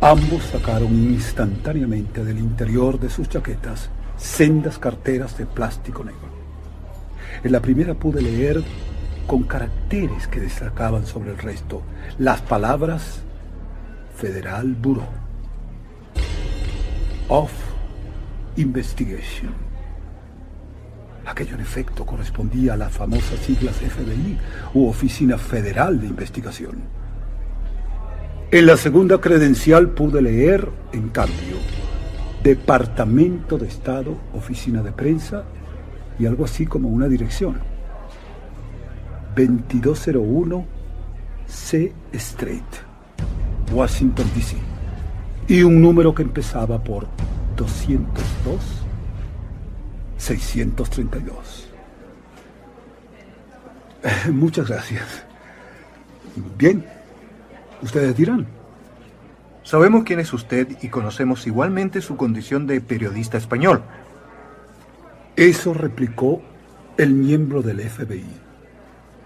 Ambos sacaron instantáneamente del interior de sus chaquetas sendas carteras de plástico negro. En la primera pude leer con caracteres que destacaban sobre el resto las palabras Federal Bureau of Investigation. Aquello en efecto correspondía a las famosas siglas FBI u Oficina Federal de Investigación. En la segunda credencial pude leer, en cambio, Departamento de Estado, Oficina de Prensa y algo así como una dirección. 2201 C Street, Washington, D.C. Y un número que empezaba por 202 632. Eh, muchas gracias. Bien, ustedes dirán. Sabemos quién es usted y conocemos igualmente su condición de periodista español. Eso replicó el miembro del FBI,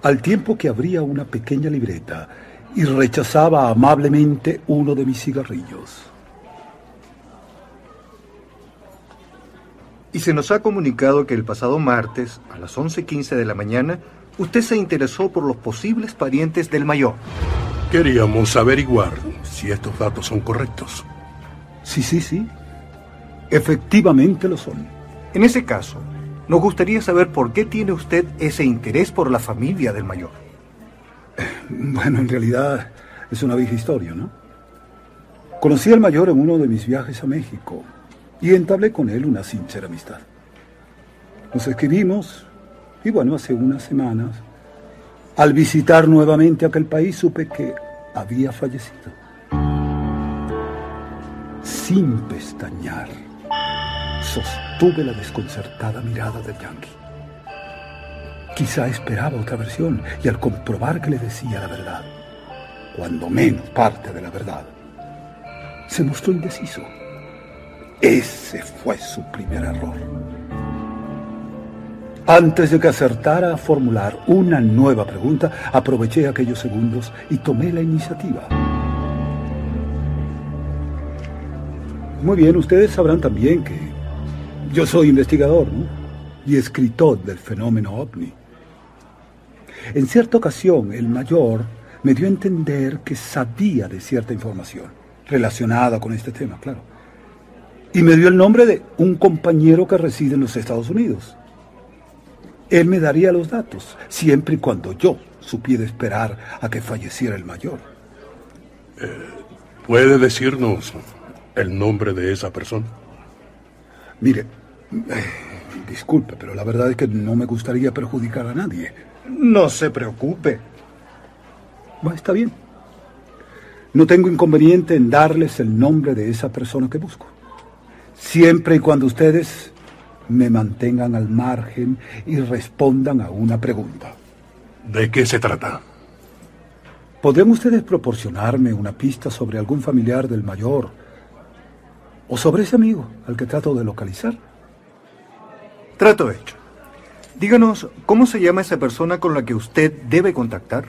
al tiempo que abría una pequeña libreta y rechazaba amablemente uno de mis cigarrillos. Y se nos ha comunicado que el pasado martes, a las 11.15 de la mañana, usted se interesó por los posibles parientes del mayor. Queríamos averiguar si estos datos son correctos. Sí, sí, sí. Efectivamente lo son. En ese caso, nos gustaría saber por qué tiene usted ese interés por la familia del mayor. Bueno, en realidad es una vieja historia, ¿no? Conocí al mayor en uno de mis viajes a México y entablé con él una sincera amistad. Nos escribimos y bueno, hace unas semanas al visitar nuevamente aquel país supe que había fallecido. Sin pestañear, sostuve la desconcertada mirada del yankee. Quizá esperaba otra versión y al comprobar que le decía la verdad, cuando menos parte de la verdad, se mostró indeciso. Ese fue su primer error. Antes de que acertara a formular una nueva pregunta, aproveché aquellos segundos y tomé la iniciativa. Muy bien, ustedes sabrán también que yo soy investigador y escritor del fenómeno ovni. En cierta ocasión, el mayor me dio a entender que sabía de cierta información relacionada con este tema, claro. Y me dio el nombre de un compañero que reside en los Estados Unidos. Él me daría los datos, siempre y cuando yo supiera esperar a que falleciera el mayor. Eh, ¿Puede decirnos el nombre de esa persona? Mire, disculpe, pero la verdad es que no me gustaría perjudicar a nadie. No se preocupe. Bueno, está bien. No tengo inconveniente en darles el nombre de esa persona que busco. Siempre y cuando ustedes me mantengan al margen y respondan a una pregunta. ¿De qué se trata? ¿Podrían ustedes proporcionarme una pista sobre algún familiar del mayor o sobre ese amigo al que trato de localizar? Trato hecho. Díganos, ¿cómo se llama esa persona con la que usted debe contactar?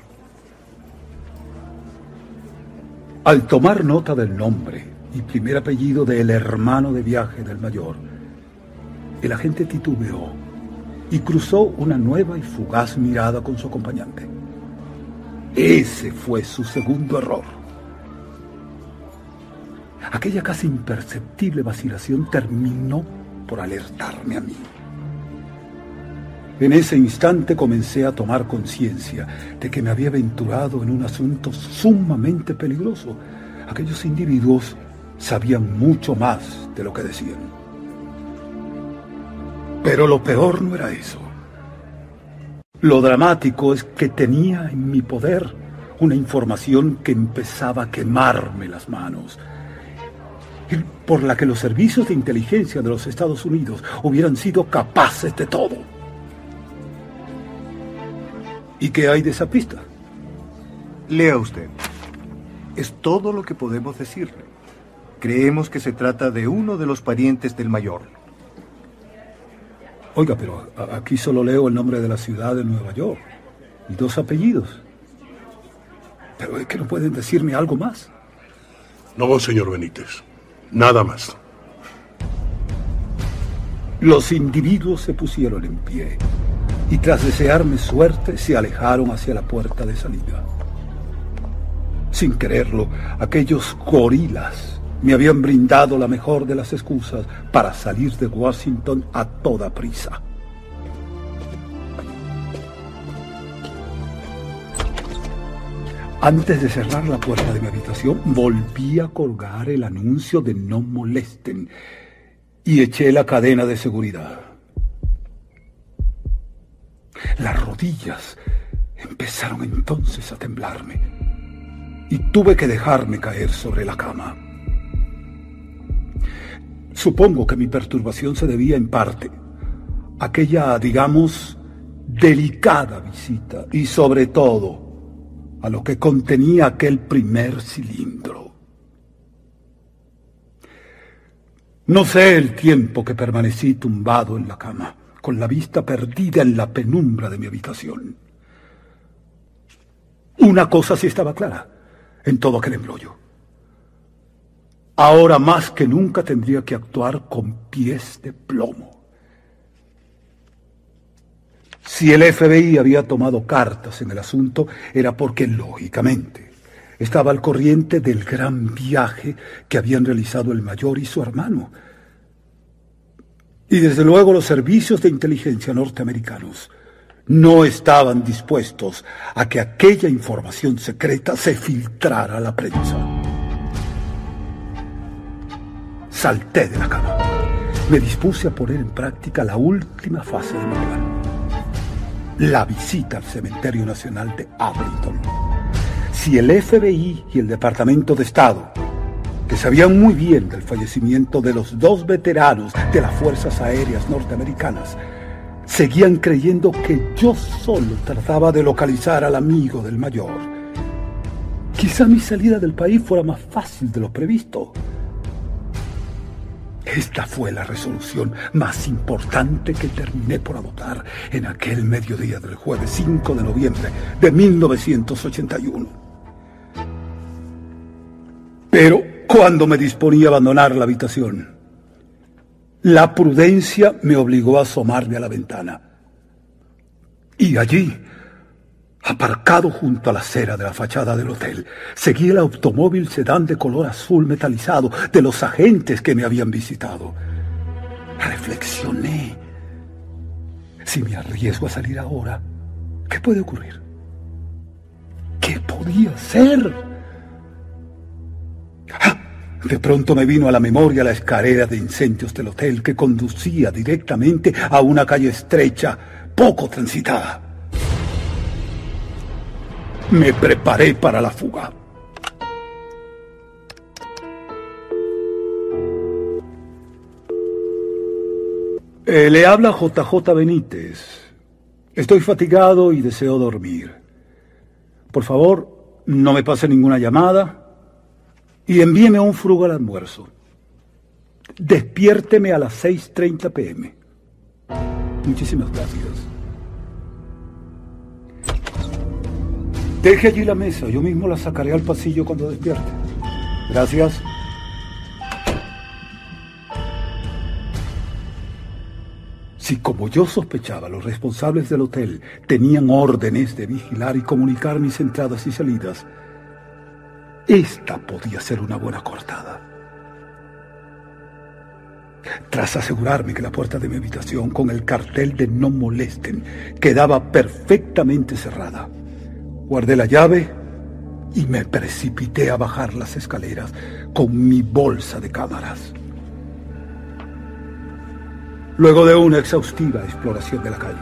Al tomar nota del nombre y primer apellido del hermano de viaje del mayor, el agente titubeó y cruzó una nueva y fugaz mirada con su acompañante. Ese fue su segundo error. Aquella casi imperceptible vacilación terminó por alertarme a mí. En ese instante comencé a tomar conciencia de que me había aventurado en un asunto sumamente peligroso. Aquellos individuos sabían mucho más de lo que decían. Pero lo peor no era eso. Lo dramático es que tenía en mi poder una información que empezaba a quemarme las manos, y por la que los servicios de inteligencia de los Estados Unidos hubieran sido capaces de todo. ¿Y qué hay de esa pista? Lea usted. Es todo lo que podemos decirle. Creemos que se trata de uno de los parientes del mayor. Oiga, pero aquí solo leo el nombre de la ciudad de Nueva York y dos apellidos. Pero es que no pueden decirme algo más. No, señor Benítez. Nada más. Los individuos se pusieron en pie y tras desearme suerte se alejaron hacia la puerta de salida. Sin quererlo, aquellos gorilas me habían brindado la mejor de las excusas para salir de Washington a toda prisa. Antes de cerrar la puerta de mi habitación, volví a colgar el anuncio de no molesten y eché la cadena de seguridad. Las rodillas empezaron entonces a temblarme y tuve que dejarme caer sobre la cama. Supongo que mi perturbación se debía en parte a aquella, digamos, delicada visita y sobre todo a lo que contenía aquel primer cilindro. No sé el tiempo que permanecí tumbado en la cama, con la vista perdida en la penumbra de mi habitación. Una cosa sí estaba clara en todo aquel embrollo. Ahora más que nunca tendría que actuar con pies de plomo. Si el FBI había tomado cartas en el asunto, era porque, lógicamente, estaba al corriente del gran viaje que habían realizado el mayor y su hermano. Y desde luego los servicios de inteligencia norteamericanos no estaban dispuestos a que aquella información secreta se filtrara a la prensa. Salté de la cama. Me dispuse a poner en práctica la última fase de mi plan la visita al Cementerio Nacional de Arlington. Si el FBI y el Departamento de Estado, que sabían muy bien del fallecimiento de los dos veteranos de las Fuerzas Aéreas norteamericanas, seguían creyendo que yo solo trataba de localizar al amigo del mayor, quizá mi salida del país fuera más fácil de lo previsto. Esta fue la resolución más importante que terminé por adoptar en aquel mediodía del jueves 5 de noviembre de 1981. Pero cuando me disponía a abandonar la habitación, la prudencia me obligó a asomarme a la ventana. Y allí Aparcado junto a la acera de la fachada del hotel, seguí el automóvil sedán de color azul metalizado de los agentes que me habían visitado. Reflexioné. Si me arriesgo a salir ahora, ¿qué puede ocurrir? ¿Qué podía ser? De pronto me vino a la memoria la escalera de incendios del hotel que conducía directamente a una calle estrecha, poco transitada. Me preparé para la fuga. Eh, le habla JJ Benítez. Estoy fatigado y deseo dormir. Por favor, no me pase ninguna llamada y envíeme un frugal almuerzo. Despiérteme a las 6.30 pm. Muchísimas gracias. Deje allí la mesa, yo mismo la sacaré al pasillo cuando despierte. Gracias. Si como yo sospechaba, los responsables del hotel tenían órdenes de vigilar y comunicar mis entradas y salidas, esta podía ser una buena cortada. Tras asegurarme que la puerta de mi habitación con el cartel de no molesten quedaba perfectamente cerrada, Guardé la llave y me precipité a bajar las escaleras con mi bolsa de cámaras. Luego de una exhaustiva exploración de la calle,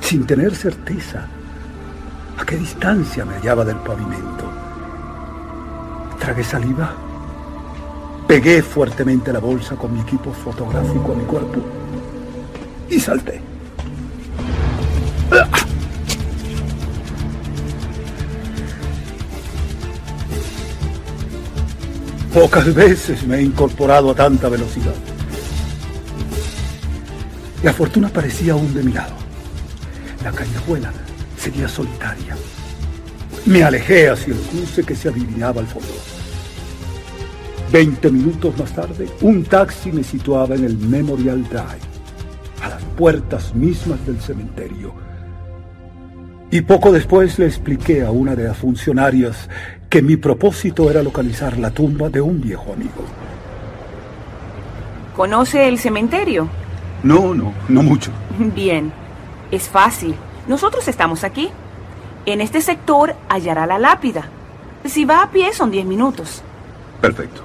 sin tener certeza a qué distancia me hallaba del pavimento, tragué saliva, pegué fuertemente la bolsa con mi equipo fotográfico a mi cuerpo y salté. Pocas veces me he incorporado a tanta velocidad. La fortuna parecía aún de mi lado. La callejuela seguía solitaria. Me alejé hacia el cruce que se adivinaba al fondo. Veinte minutos más tarde, un taxi me situaba en el Memorial Drive, a las puertas mismas del cementerio. Y poco después le expliqué a una de las funcionarias que mi propósito era localizar la tumba de un viejo amigo. ¿Conoce el cementerio? No, no, no mucho. Bien, es fácil. Nosotros estamos aquí. En este sector hallará la lápida. Si va a pie son 10 minutos. Perfecto.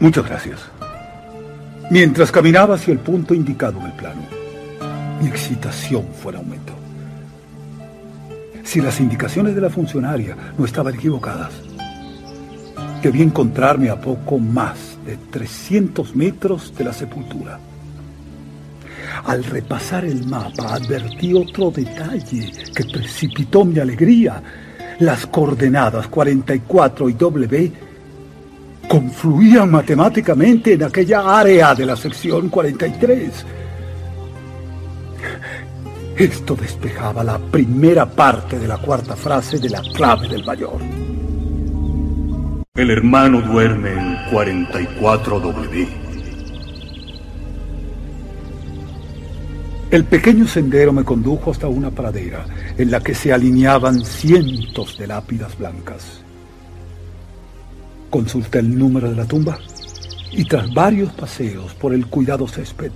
Muchas gracias. Mientras caminaba hacia el punto indicado en el plano, mi excitación fue en aumento. Si las indicaciones de la funcionaria no estaban equivocadas, debí encontrarme a poco más de 300 metros de la sepultura. Al repasar el mapa advertí otro detalle que precipitó mi alegría. Las coordenadas 44 y W confluían matemáticamente en aquella área de la sección 43. Esto despejaba la primera parte de la cuarta frase de la clave del mayor. El hermano duerme en 44W. El pequeño sendero me condujo hasta una pradera en la que se alineaban cientos de lápidas blancas. Consulté el número de la tumba y tras varios paseos por el cuidado césped,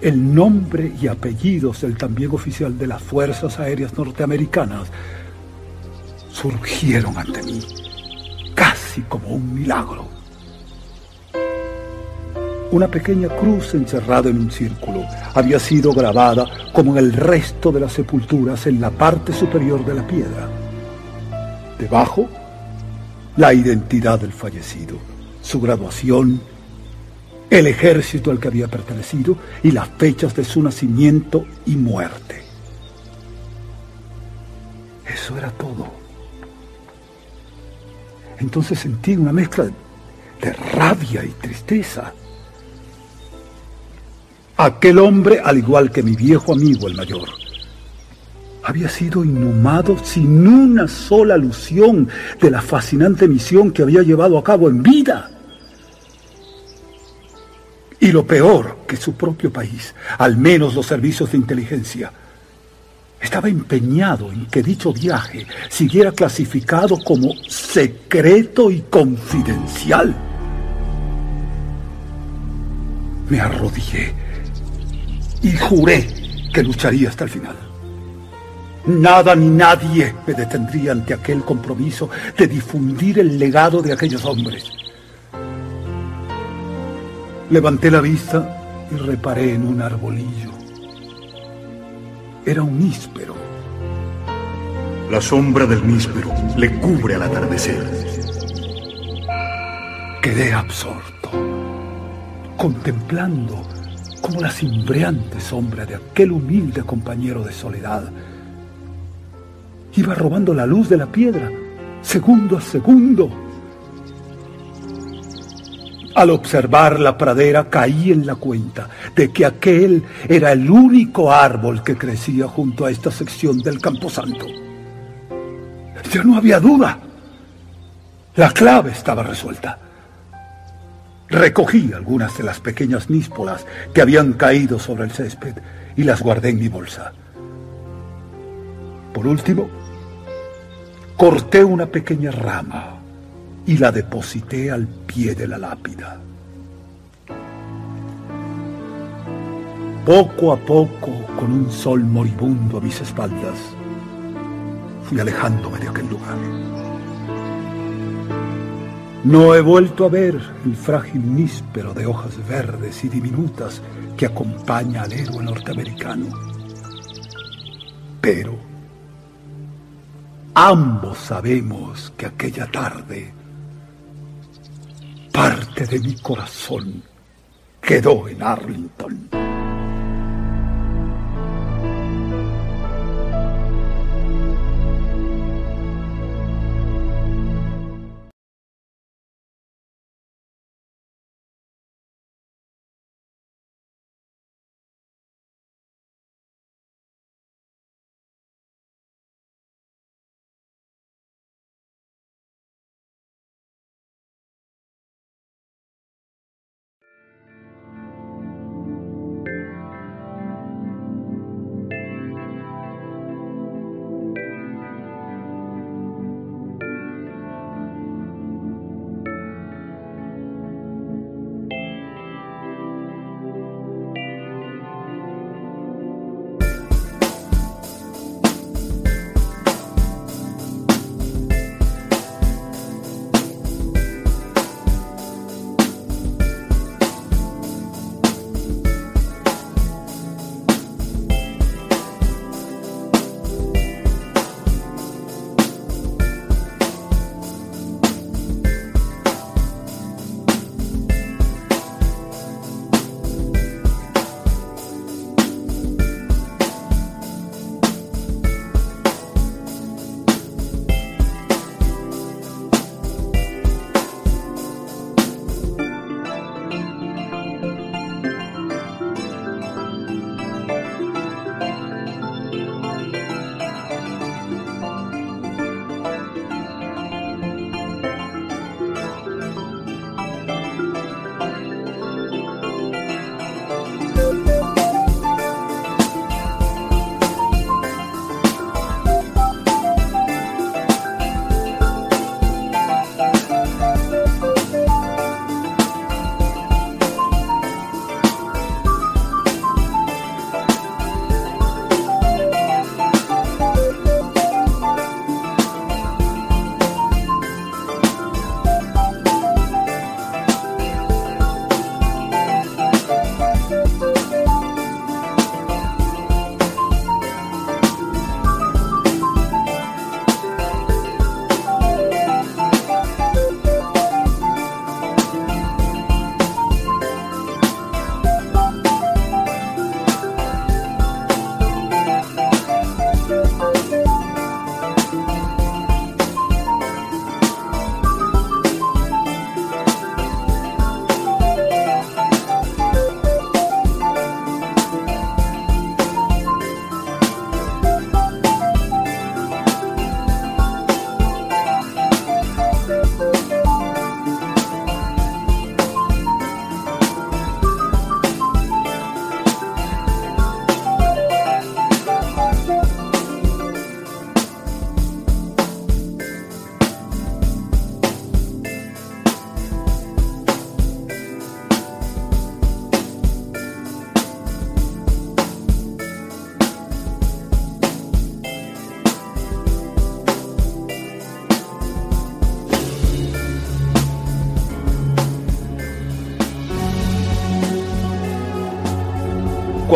el nombre y apellidos del también oficial de las Fuerzas Aéreas Norteamericanas surgieron ante mí, casi como un milagro. Una pequeña cruz encerrada en un círculo había sido grabada como en el resto de las sepulturas en la parte superior de la piedra. Debajo, la identidad del fallecido, su graduación, el ejército al que había pertenecido y las fechas de su nacimiento y muerte. Eso era todo. Entonces sentí una mezcla de rabia y tristeza. Aquel hombre, al igual que mi viejo amigo el mayor, había sido inhumado sin una sola alusión de la fascinante misión que había llevado a cabo en vida. Y lo peor, que su propio país, al menos los servicios de inteligencia, estaba empeñado en que dicho viaje siguiera clasificado como secreto y confidencial. Me arrodillé y juré que lucharía hasta el final. Nada ni nadie me detendría ante aquel compromiso de difundir el legado de aquellos hombres. Levanté la vista y reparé en un arbolillo. Era un níspero. La sombra del níspero le cubre al atardecer. Quedé absorto, contemplando como la cimbreante sombra de aquel humilde compañero de soledad iba robando la luz de la piedra, segundo a segundo. Al observar la pradera caí en la cuenta de que aquel era el único árbol que crecía junto a esta sección del Camposanto. Ya no había duda. La clave estaba resuelta. Recogí algunas de las pequeñas níspolas que habían caído sobre el césped y las guardé en mi bolsa. Por último, corté una pequeña rama y la deposité al pie de la lápida. Poco a poco, con un sol moribundo a mis espaldas, fui alejándome de aquel lugar. No he vuelto a ver el frágil níspero de hojas verdes y diminutas que acompaña al héroe norteamericano. Pero ambos sabemos que aquella tarde parte de mi corazón quedó en Arlington.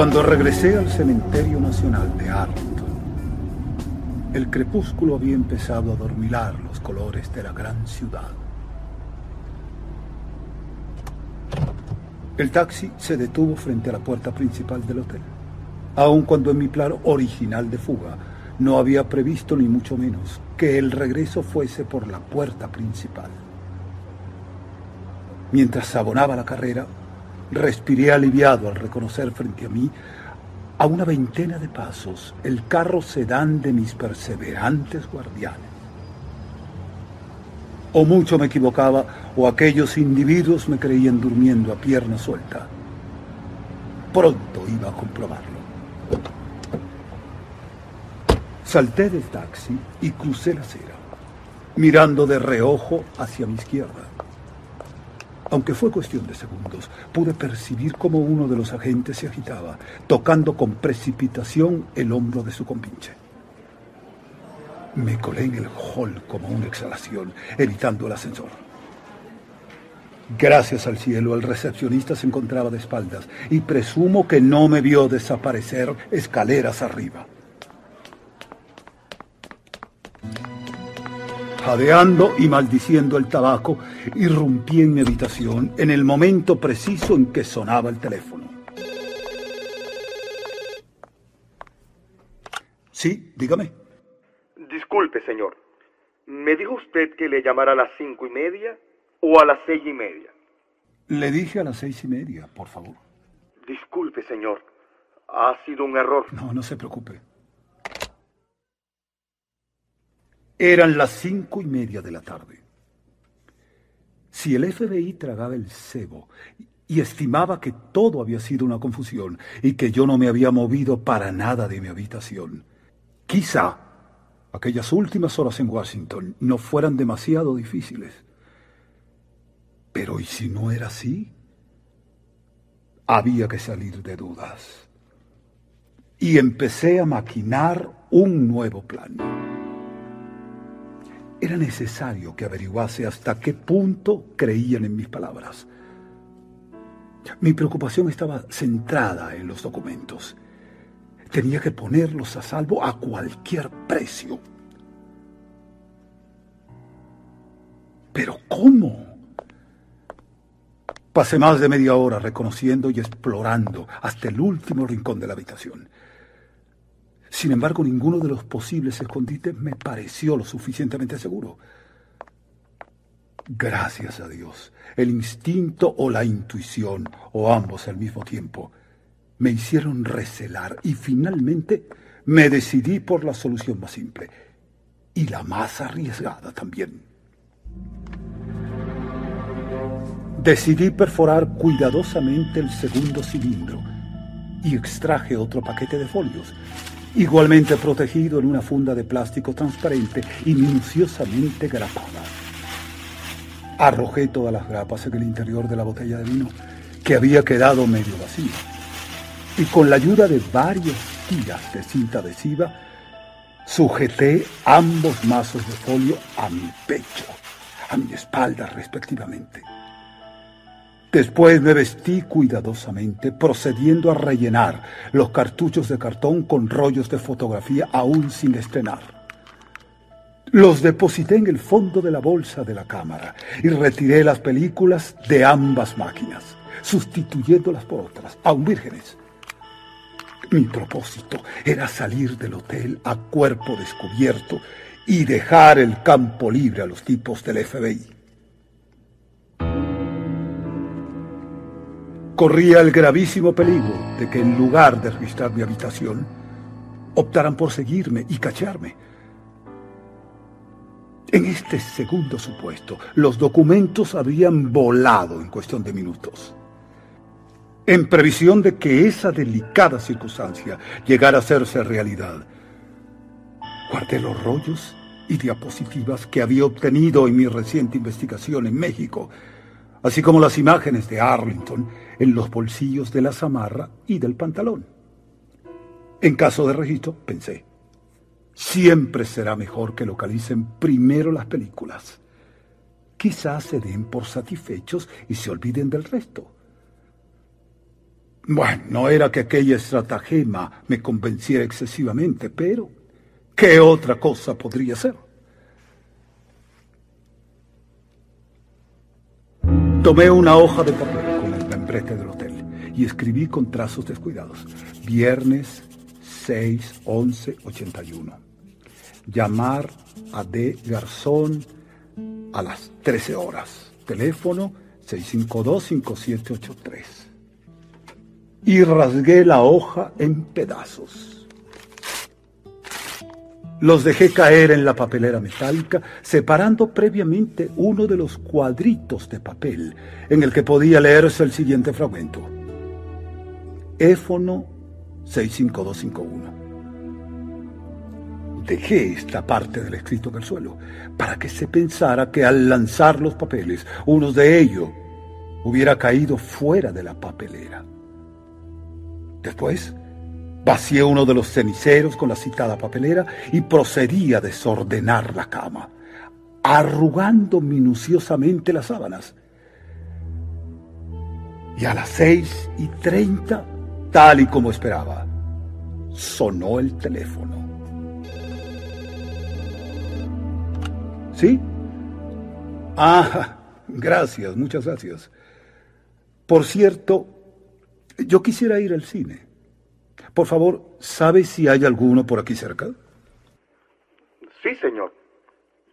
Cuando regresé al Cementerio Nacional de Arlington, el crepúsculo había empezado a dormilar los colores de la gran ciudad. El taxi se detuvo frente a la puerta principal del hotel, aun cuando en mi plan original de fuga no había previsto ni mucho menos que el regreso fuese por la puerta principal. Mientras abonaba la carrera, respiré aliviado al reconocer frente a mí, a una veintena de pasos, el carro sedán de mis perseverantes guardianes. O mucho me equivocaba, o aquellos individuos me creían durmiendo a pierna suelta. Pronto iba a comprobarlo. Salté del taxi y crucé la acera, mirando de reojo hacia mi izquierda. Aunque fue cuestión de segundos, pude percibir cómo uno de los agentes se agitaba, tocando con precipitación el hombro de su compinche. Me colé en el hall como una exhalación, evitando el ascensor. Gracias al cielo, el recepcionista se encontraba de espaldas y presumo que no me vio desaparecer escaleras arriba. Jadeando y maldiciendo el tabaco, irrumpí en mi habitación en el momento preciso en que sonaba el teléfono. Sí, dígame. Disculpe, señor. ¿Me dijo usted que le llamara a las cinco y media o a las seis y media? Le dije a las seis y media, por favor. Disculpe, señor. Ha sido un error. No, no se preocupe. Eran las cinco y media de la tarde. Si el FBI tragaba el cebo y estimaba que todo había sido una confusión y que yo no me había movido para nada de mi habitación, quizá aquellas últimas horas en Washington no fueran demasiado difíciles. Pero ¿y si no era así? Había que salir de dudas. Y empecé a maquinar un nuevo plan. Era necesario que averiguase hasta qué punto creían en mis palabras. Mi preocupación estaba centrada en los documentos. Tenía que ponerlos a salvo a cualquier precio. Pero ¿cómo? Pasé más de media hora reconociendo y explorando hasta el último rincón de la habitación. Sin embargo, ninguno de los posibles escondites me pareció lo suficientemente seguro. Gracias a Dios, el instinto o la intuición, o ambos al mismo tiempo, me hicieron recelar y finalmente me decidí por la solución más simple y la más arriesgada también. Decidí perforar cuidadosamente el segundo cilindro y extraje otro paquete de folios igualmente protegido en una funda de plástico transparente y minuciosamente grapada. Arrojé todas las grapas en el interior de la botella de vino, que había quedado medio vacía, y con la ayuda de varias tiras de cinta adhesiva, sujeté ambos mazos de folio a mi pecho, a mi espalda respectivamente. Después me vestí cuidadosamente, procediendo a rellenar los cartuchos de cartón con rollos de fotografía aún sin estrenar. Los deposité en el fondo de la bolsa de la cámara y retiré las películas de ambas máquinas, sustituyéndolas por otras, aún vírgenes. Mi propósito era salir del hotel a cuerpo descubierto y dejar el campo libre a los tipos del FBI. Corría el gravísimo peligro de que en lugar de registrar mi habitación, optaran por seguirme y cacharme. En este segundo supuesto, los documentos habían volado en cuestión de minutos. En previsión de que esa delicada circunstancia llegara a hacerse realidad, guardé los rollos y diapositivas que había obtenido en mi reciente investigación en México así como las imágenes de Arlington en los bolsillos de la zamarra y del pantalón. En caso de registro, pensé, siempre será mejor que localicen primero las películas. Quizás se den por satisfechos y se olviden del resto. Bueno, no era que aquella estratagema me convenciera excesivamente, pero ¿qué otra cosa podría ser? Tomé una hoja de papel membrete del hotel y escribí con trazos descuidados. Viernes 6 11 81. Llamar a D. Garzón a las 13 horas. Teléfono 652-5783. Y rasgué la hoja en pedazos. Los dejé caer en la papelera metálica, separando previamente uno de los cuadritos de papel en el que podía leerse el siguiente fragmento. Éfono 65251. Dejé esta parte del escrito en el suelo para que se pensara que al lanzar los papeles, uno de ellos hubiera caído fuera de la papelera. Después, Vacié uno de los ceniceros con la citada papelera y procedí a desordenar la cama, arrugando minuciosamente las sábanas. Y a las seis y treinta, tal y como esperaba, sonó el teléfono. ¿Sí? Ah, gracias, muchas gracias. Por cierto, yo quisiera ir al cine. Por favor, ¿sabe si hay alguno por aquí cerca? Sí, señor.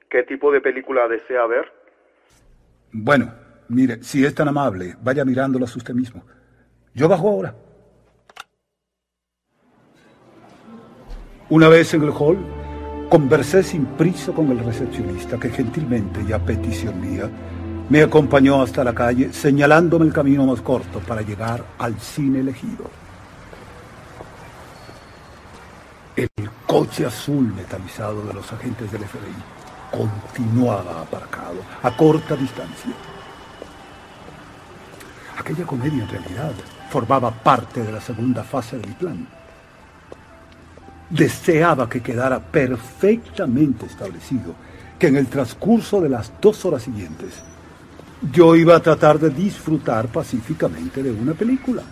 ¿Qué tipo de película desea ver? Bueno, mire, si es tan amable, vaya mirándolas usted mismo. Yo bajo ahora. Una vez en el hall, conversé sin prisa con el recepcionista que gentilmente y a petición mía me acompañó hasta la calle señalándome el camino más corto para llegar al cine elegido. El coche azul metalizado de los agentes del FBI continuaba aparcado a corta distancia. Aquella comedia en realidad formaba parte de la segunda fase del plan. Deseaba que quedara perfectamente establecido que en el transcurso de las dos horas siguientes yo iba a tratar de disfrutar pacíficamente de una película.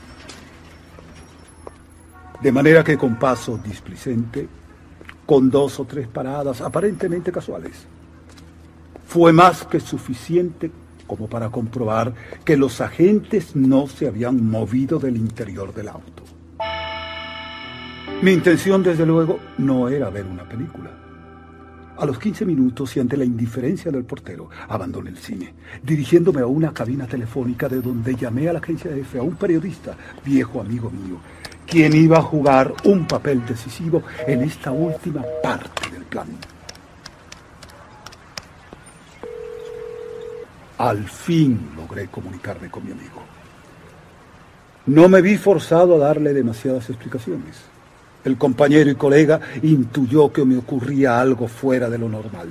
De manera que con paso displicente, con dos o tres paradas aparentemente casuales, fue más que suficiente como para comprobar que los agentes no se habían movido del interior del auto. Mi intención, desde luego, no era ver una película. A los 15 minutos y ante la indiferencia del portero, abandoné el cine, dirigiéndome a una cabina telefónica de donde llamé a la agencia F a un periodista, viejo amigo mío, quien iba a jugar un papel decisivo en esta última parte del plan. Al fin logré comunicarme con mi amigo. No me vi forzado a darle demasiadas explicaciones. El compañero y colega intuyó que me ocurría algo fuera de lo normal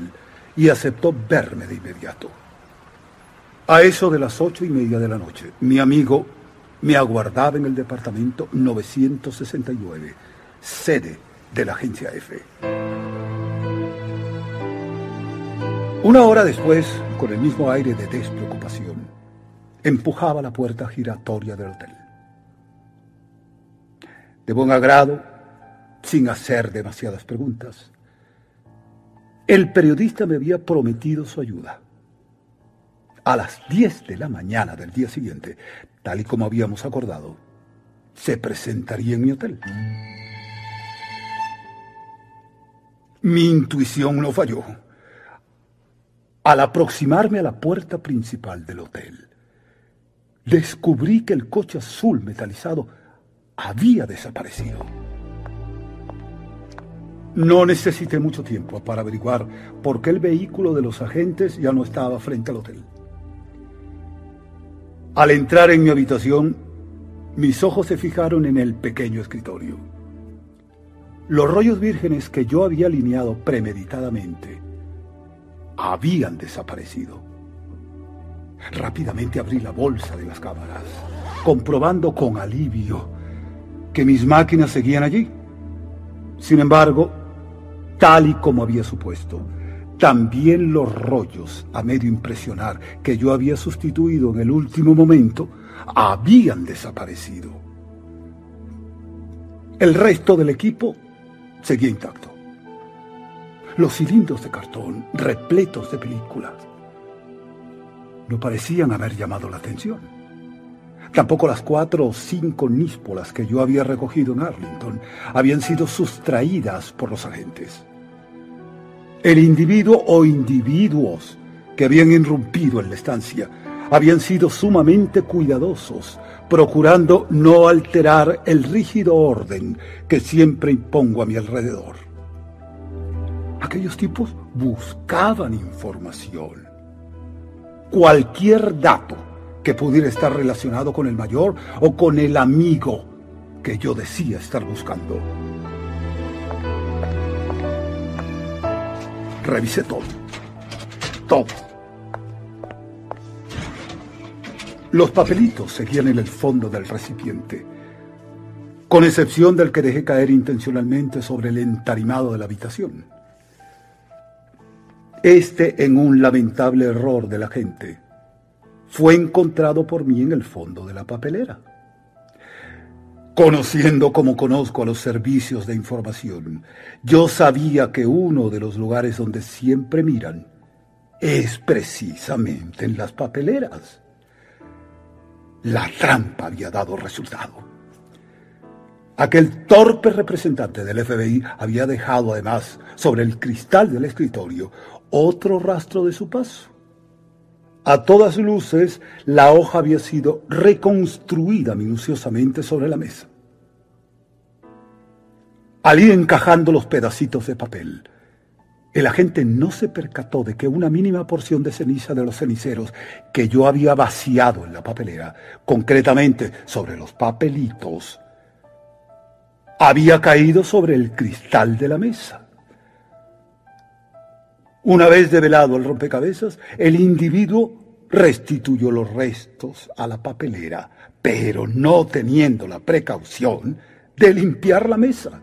y aceptó verme de inmediato. A eso de las ocho y media de la noche, mi amigo me aguardaba en el departamento 969, sede de la agencia F. Una hora después, con el mismo aire de despreocupación, empujaba la puerta giratoria del hotel. De buen agrado, sin hacer demasiadas preguntas, el periodista me había prometido su ayuda. A las 10 de la mañana del día siguiente tal y como habíamos acordado, se presentaría en mi hotel. Mi intuición no falló. Al aproximarme a la puerta principal del hotel, descubrí que el coche azul metalizado había desaparecido. No necesité mucho tiempo para averiguar por qué el vehículo de los agentes ya no estaba frente al hotel. Al entrar en mi habitación, mis ojos se fijaron en el pequeño escritorio. Los rollos vírgenes que yo había alineado premeditadamente habían desaparecido. Rápidamente abrí la bolsa de las cámaras, comprobando con alivio que mis máquinas seguían allí. Sin embargo, tal y como había supuesto, también los rollos, a medio impresionar, que yo había sustituido en el último momento, habían desaparecido. El resto del equipo seguía intacto. Los cilindros de cartón, repletos de películas, no parecían haber llamado la atención. Tampoco las cuatro o cinco níspolas que yo había recogido en Arlington habían sido sustraídas por los agentes. El individuo o individuos que habían irrumpido en la estancia habían sido sumamente cuidadosos, procurando no alterar el rígido orden que siempre impongo a mi alrededor. Aquellos tipos buscaban información. Cualquier dato que pudiera estar relacionado con el mayor o con el amigo que yo decía estar buscando. Revisé todo. Todo. Los papelitos seguían en el fondo del recipiente, con excepción del que dejé caer intencionalmente sobre el entarimado de la habitación. Este, en un lamentable error de la gente, fue encontrado por mí en el fondo de la papelera. Conociendo como conozco a los servicios de información, yo sabía que uno de los lugares donde siempre miran es precisamente en las papeleras. La trampa había dado resultado. Aquel torpe representante del FBI había dejado además sobre el cristal del escritorio otro rastro de su paso. A todas luces, la hoja había sido reconstruida minuciosamente sobre la mesa. Al ir encajando los pedacitos de papel, el agente no se percató de que una mínima porción de ceniza de los ceniceros que yo había vaciado en la papelera, concretamente sobre los papelitos, había caído sobre el cristal de la mesa. Una vez develado el rompecabezas, el individuo restituyó los restos a la papelera, pero no teniendo la precaución de limpiar la mesa.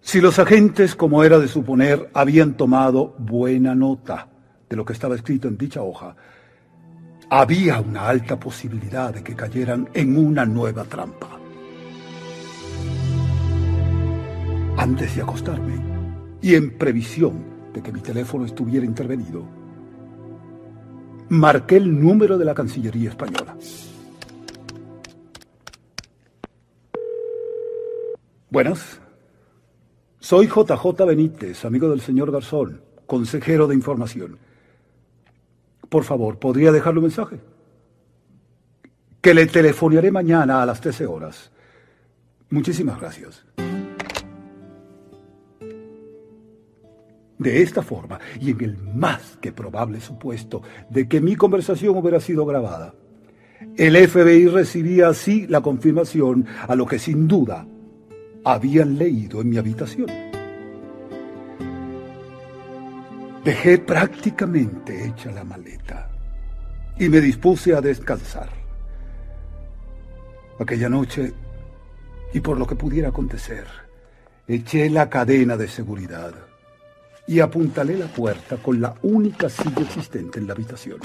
Si los agentes, como era de suponer, habían tomado buena nota de lo que estaba escrito en dicha hoja, había una alta posibilidad de que cayeran en una nueva trampa. Antes de acostarme, y en previsión de que mi teléfono estuviera intervenido, marqué el número de la Cancillería Española. Buenas. Soy JJ Benítez, amigo del señor Garzón, consejero de información. Por favor, ¿podría dejarle un mensaje? Que le telefonearé mañana a las 13 horas. Muchísimas gracias. De esta forma, y en el más que probable supuesto de que mi conversación hubiera sido grabada, el FBI recibía así la confirmación a lo que sin duda habían leído en mi habitación. Dejé prácticamente hecha la maleta y me dispuse a descansar. Aquella noche, y por lo que pudiera acontecer, eché la cadena de seguridad y apuntalé la puerta con la única silla existente en la habitación.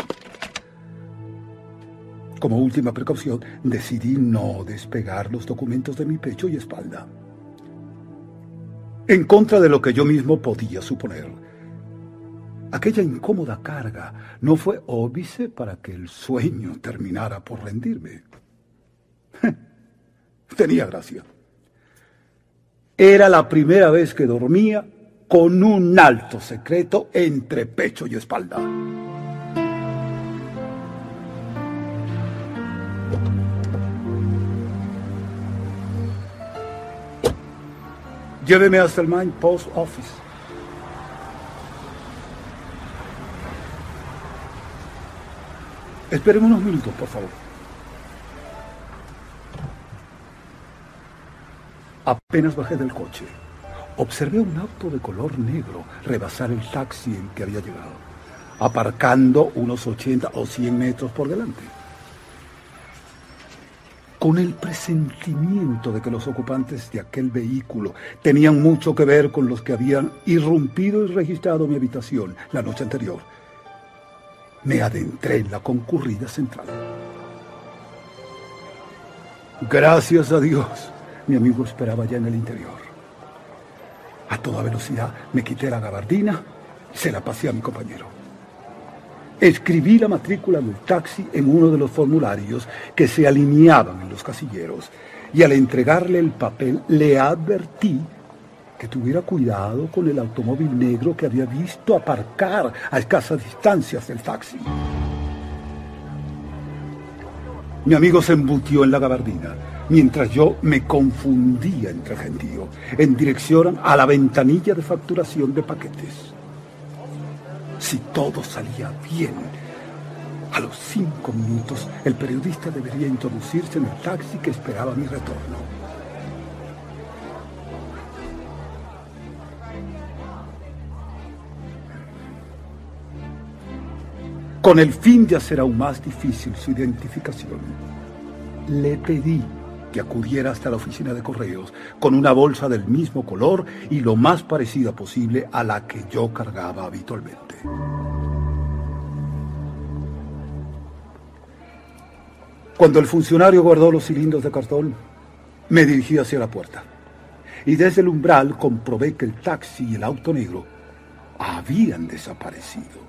Como última precaución, decidí no despegar los documentos de mi pecho y espalda en contra de lo que yo mismo podía suponer. Aquella incómoda carga no fue óbice para que el sueño terminara por rendirme. [laughs] Tenía gracia. Era la primera vez que dormía con un alto secreto entre pecho y espalda. Lléveme hasta el Main Post Office. Esperen unos minutos, por favor. Apenas bajé del coche, observé un auto de color negro rebasar el taxi en que había llegado, aparcando unos 80 o 100 metros por delante con el presentimiento de que los ocupantes de aquel vehículo tenían mucho que ver con los que habían irrumpido y registrado mi habitación la noche anterior. Me adentré en la concurrida central. Gracias a Dios, mi amigo esperaba ya en el interior. A toda velocidad me quité la gabardina y se la pasé a mi compañero. Escribí la matrícula del taxi en uno de los formularios que se alineaban en los casilleros y al entregarle el papel le advertí que tuviera cuidado con el automóvil negro que había visto aparcar a escasas distancias del taxi. Mi amigo se embutió en la gabardina, mientras yo me confundía entre gentío, en dirección a la ventanilla de facturación de paquetes. Si todo salía bien, a los cinco minutos el periodista debería introducirse en el taxi que esperaba mi retorno. con el fin de hacer aún más difícil su identificación, le pedí que acudiera hasta la oficina de correos con una bolsa del mismo color y lo más parecida posible a la que yo cargaba habitualmente. Cuando el funcionario guardó los cilindros de cartón, me dirigí hacia la puerta. Y desde el umbral comprobé que el taxi y el auto negro habían desaparecido.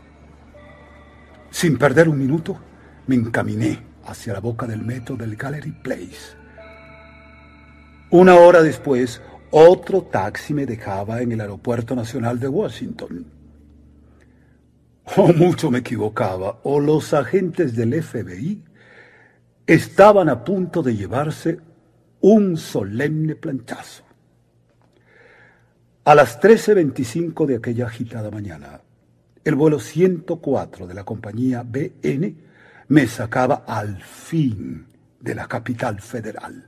Sin perder un minuto, me encaminé hacia la boca del metro del Gallery Place. Una hora después, otro taxi me dejaba en el Aeropuerto Nacional de Washington. O mucho me equivocaba, o los agentes del FBI estaban a punto de llevarse un solemne planchazo. A las 13.25 de aquella agitada mañana, el vuelo 104 de la compañía BN me sacaba al fin de la capital federal.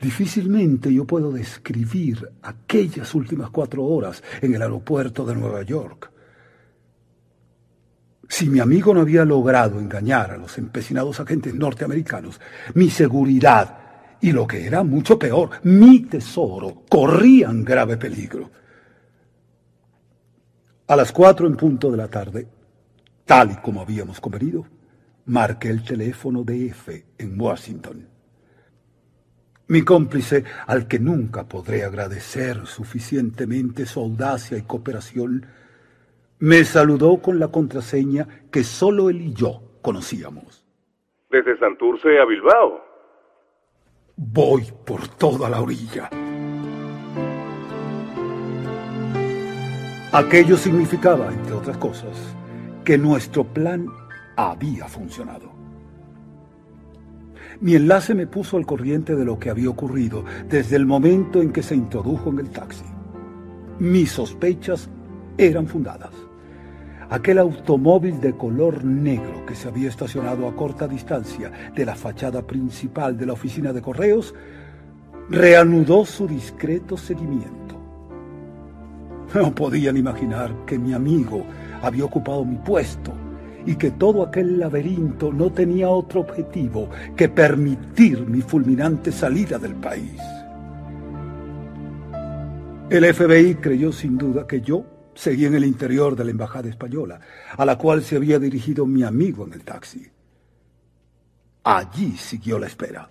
Difícilmente yo puedo describir aquellas últimas cuatro horas en el aeropuerto de Nueva York. Si mi amigo no había logrado engañar a los empecinados agentes norteamericanos, mi seguridad y lo que era mucho peor, mi tesoro, corrían grave peligro. A las cuatro en punto de la tarde, tal y como habíamos convenido, marqué el teléfono de F en Washington. Mi cómplice, al que nunca podré agradecer suficientemente su audacia y cooperación, me saludó con la contraseña que solo él y yo conocíamos. Desde Santurce a Bilbao. Voy por toda la orilla. Aquello significaba, entre otras cosas, que nuestro plan había funcionado. Mi enlace me puso al corriente de lo que había ocurrido desde el momento en que se introdujo en el taxi. Mis sospechas eran fundadas. Aquel automóvil de color negro que se había estacionado a corta distancia de la fachada principal de la oficina de correos reanudó su discreto seguimiento. No podían imaginar que mi amigo había ocupado mi puesto y que todo aquel laberinto no tenía otro objetivo que permitir mi fulminante salida del país. El FBI creyó sin duda que yo seguía en el interior de la embajada española, a la cual se había dirigido mi amigo en el taxi. Allí siguió la espera.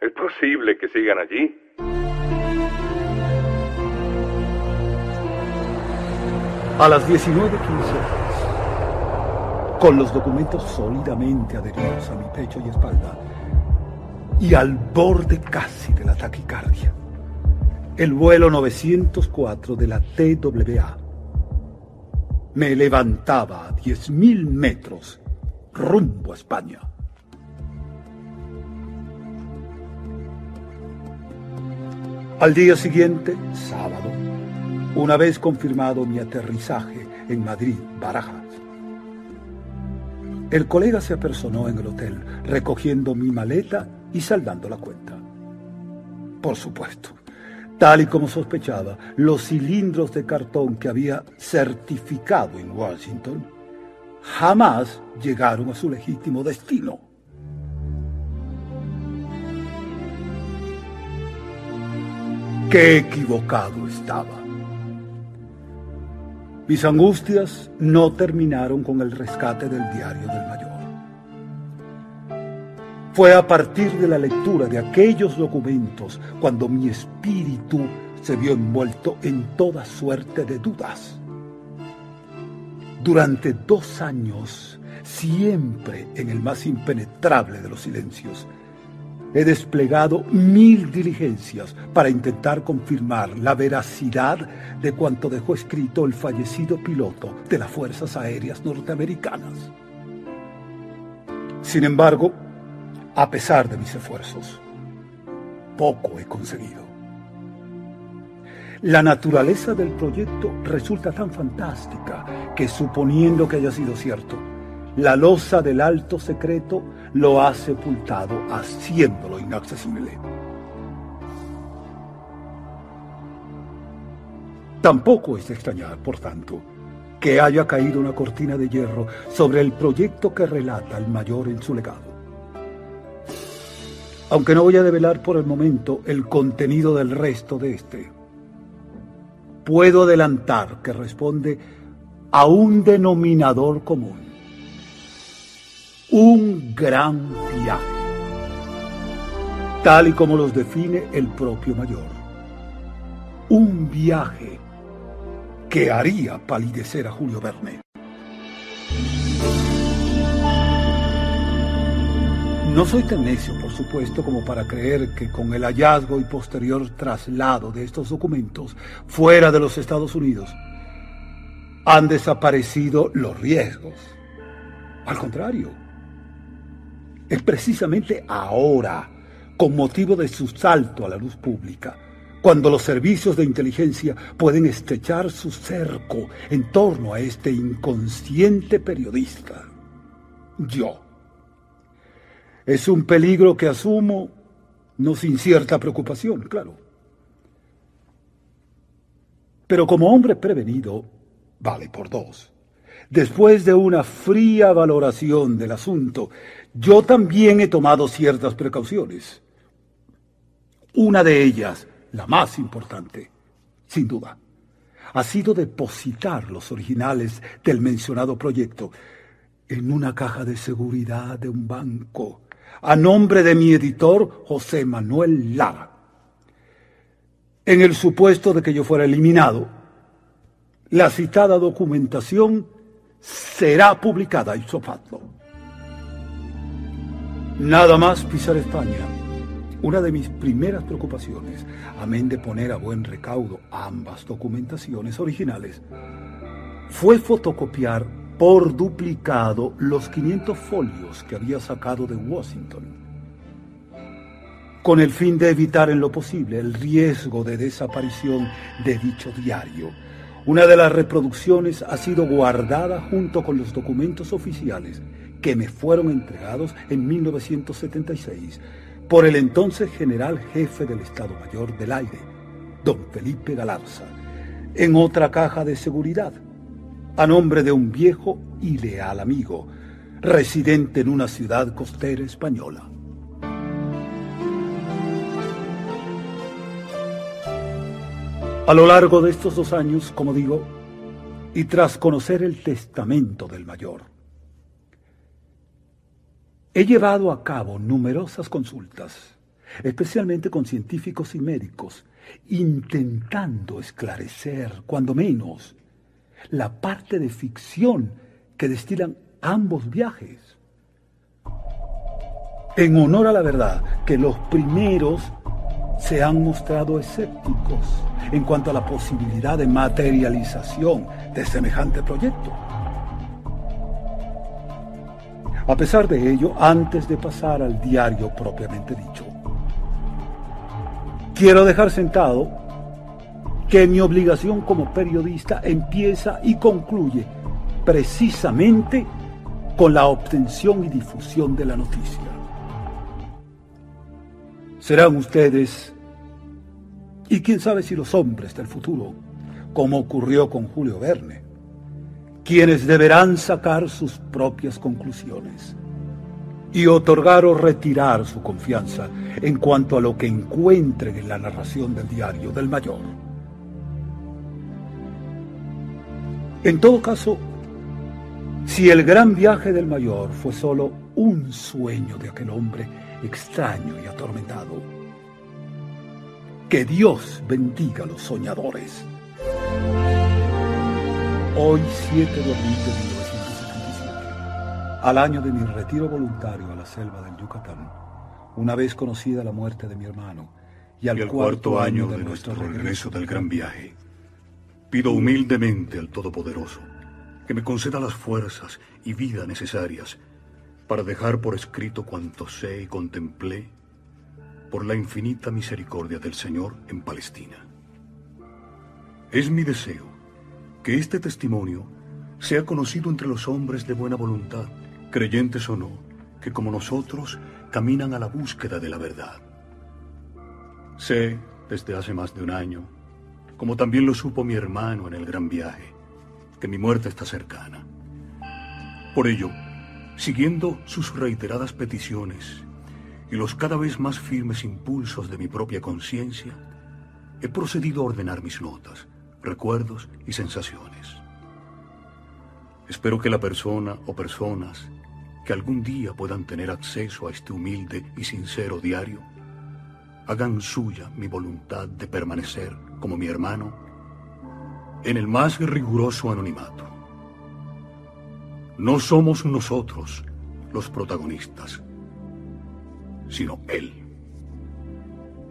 ¿Es posible que sigan allí? A las 19.15 con los documentos sólidamente adheridos a mi pecho y espalda, y al borde casi de la taquicardia, el vuelo 904 de la TWA me levantaba a 10.000 metros rumbo a España. Al día siguiente, sábado, una vez confirmado mi aterrizaje en Madrid, Barajas. El colega se apersonó en el hotel, recogiendo mi maleta y saldando la cuenta. Por supuesto, tal y como sospechaba, los cilindros de cartón que había certificado en Washington jamás llegaron a su legítimo destino. Qué equivocado estaba. Mis angustias no terminaron con el rescate del diario del mayor. Fue a partir de la lectura de aquellos documentos cuando mi espíritu se vio envuelto en toda suerte de dudas. Durante dos años, siempre en el más impenetrable de los silencios, he desplegado mil diligencias para intentar confirmar la veracidad de cuanto dejó escrito el fallecido piloto de las Fuerzas Aéreas Norteamericanas. Sin embargo, a pesar de mis esfuerzos, poco he conseguido. La naturaleza del proyecto resulta tan fantástica que suponiendo que haya sido cierto, la losa del alto secreto lo ha sepultado haciéndolo inaccesible. Tampoco es extrañar, por tanto, que haya caído una cortina de hierro sobre el proyecto que relata el mayor en su legado. Aunque no voy a develar por el momento el contenido del resto de este, puedo adelantar que responde a un denominador común. Un gran viaje, tal y como los define el propio mayor. Un viaje que haría palidecer a Julio Verne. No soy tan necio, por supuesto, como para creer que con el hallazgo y posterior traslado de estos documentos fuera de los Estados Unidos han desaparecido los riesgos. Al contrario, es precisamente ahora, con motivo de su salto a la luz pública, cuando los servicios de inteligencia pueden estrechar su cerco en torno a este inconsciente periodista. Yo. Es un peligro que asumo, no sin cierta preocupación, claro. Pero como hombre prevenido, vale por dos. Después de una fría valoración del asunto, yo también he tomado ciertas precauciones. Una de ellas, la más importante, sin duda, ha sido depositar los originales del mencionado proyecto en una caja de seguridad de un banco a nombre de mi editor José Manuel Lara. En el supuesto de que yo fuera eliminado, la citada documentación será publicada y sopatlo. Nada más pisar España. Una de mis primeras preocupaciones, amén de poner a buen recaudo ambas documentaciones originales, fue fotocopiar por duplicado los 500 folios que había sacado de Washington, con el fin de evitar en lo posible el riesgo de desaparición de dicho diario. Una de las reproducciones ha sido guardada junto con los documentos oficiales que me fueron entregados en 1976 por el entonces general jefe del Estado Mayor del Aire, don Felipe Galarza, en otra caja de seguridad a nombre de un viejo y leal amigo, residente en una ciudad costera española. A lo largo de estos dos años, como digo, y tras conocer el testamento del mayor, he llevado a cabo numerosas consultas, especialmente con científicos y médicos, intentando esclarecer, cuando menos, la parte de ficción que destilan ambos viajes. En honor a la verdad, que los primeros se han mostrado escépticos en cuanto a la posibilidad de materialización de semejante proyecto. A pesar de ello, antes de pasar al diario propiamente dicho, quiero dejar sentado que mi obligación como periodista empieza y concluye precisamente con la obtención y difusión de la noticia. Serán ustedes, y quién sabe si los hombres del futuro, como ocurrió con Julio Verne, quienes deberán sacar sus propias conclusiones y otorgar o retirar su confianza en cuanto a lo que encuentren en la narración del diario del mayor. En todo caso, Si el gran viaje del mayor fue solo un sueño de aquel hombre extraño y atormentado, que Dios bendiga a los soñadores. Hoy, 7 de abril de 1977, al año de mi retiro voluntario a la selva del Yucatán, una vez conocida la muerte de mi hermano, y al, cuarto, año de, nuestro regreso del gran viaje, pido humildemente al Todopoderoso que me conceda las fuerzas y vida necesarias para dejar por escrito cuanto sé y contemplé por la infinita misericordia del Señor en Palestina. Es mi deseo que este testimonio sea conocido entre los hombres de buena voluntad, creyentes o no, que como nosotros caminan a la búsqueda de la verdad. Sé, desde hace más de un año, como también lo supo mi hermano en el gran viaje, que mi muerte está cercana. Por ello, siguiendo sus reiteradas peticiones y los cada vez más firmes impulsos de mi propia conciencia, he procedido a ordenar mis notas, recuerdos y sensaciones. Espero que la persona o personas que algún día puedan tener acceso a este humilde y sincero diario, hagan suya mi voluntad de permanecer como mi hermano en el más riguroso anonimato. No somos nosotros los protagonistas, sino Él.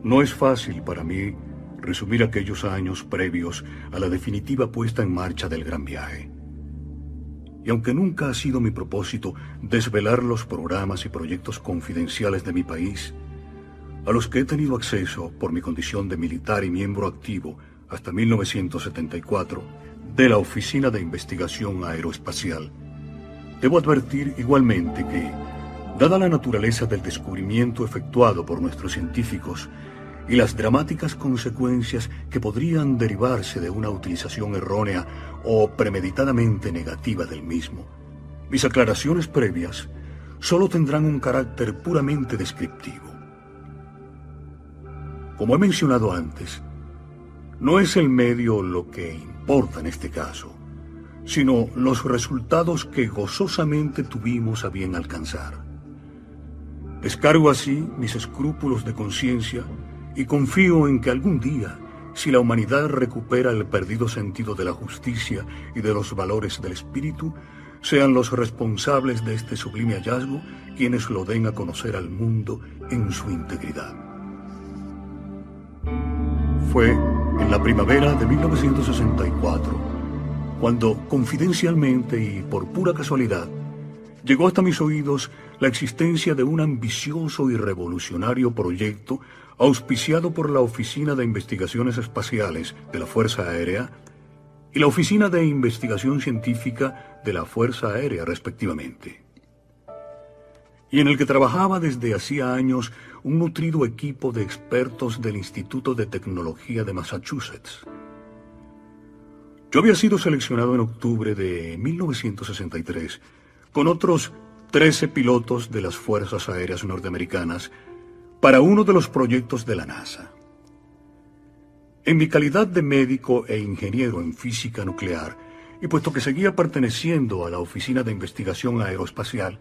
No es fácil para mí resumir aquellos años previos a la definitiva puesta en marcha del gran viaje. Y aunque nunca ha sido mi propósito desvelar los programas y proyectos confidenciales de mi país, a los que he tenido acceso por mi condición de militar y miembro activo hasta 1974 de la Oficina de Investigación Aeroespacial, debo advertir igualmente que, dada la naturaleza del descubrimiento efectuado por nuestros científicos y las dramáticas consecuencias que podrían derivarse de una utilización errónea o premeditadamente negativa del mismo, mis aclaraciones previas solo tendrán un carácter puramente descriptivo. Como he mencionado antes, no es el medio lo que importa en este caso, sino los resultados que gozosamente tuvimos a bien alcanzar. Descargo así mis escrúpulos de conciencia y confío en que algún día, si la humanidad recupera el perdido sentido de la justicia y de los valores del espíritu, sean los responsables de este sublime hallazgo quienes lo den a conocer al mundo en su integridad. Fue en la primavera de 1964 cuando, confidencialmente y por pura casualidad, llegó hasta mis oídos la existencia de un ambicioso y revolucionario proyecto auspiciado por la Oficina de Investigaciones Espaciales de la Fuerza Aérea y la Oficina de Investigación Científica de la Fuerza Aérea, respectivamente, y en el que trabajaba desde hacía años un nutrido equipo de expertos del Instituto de Tecnología de Massachusetts. Yo había sido seleccionado en octubre de 1963 con otros 13 pilotos de las Fuerzas Aéreas Norteamericanas para uno de los proyectos de la NASA. En mi calidad de médico e ingeniero en física nuclear, y puesto que seguía perteneciendo a la Oficina de Investigación Aeroespacial,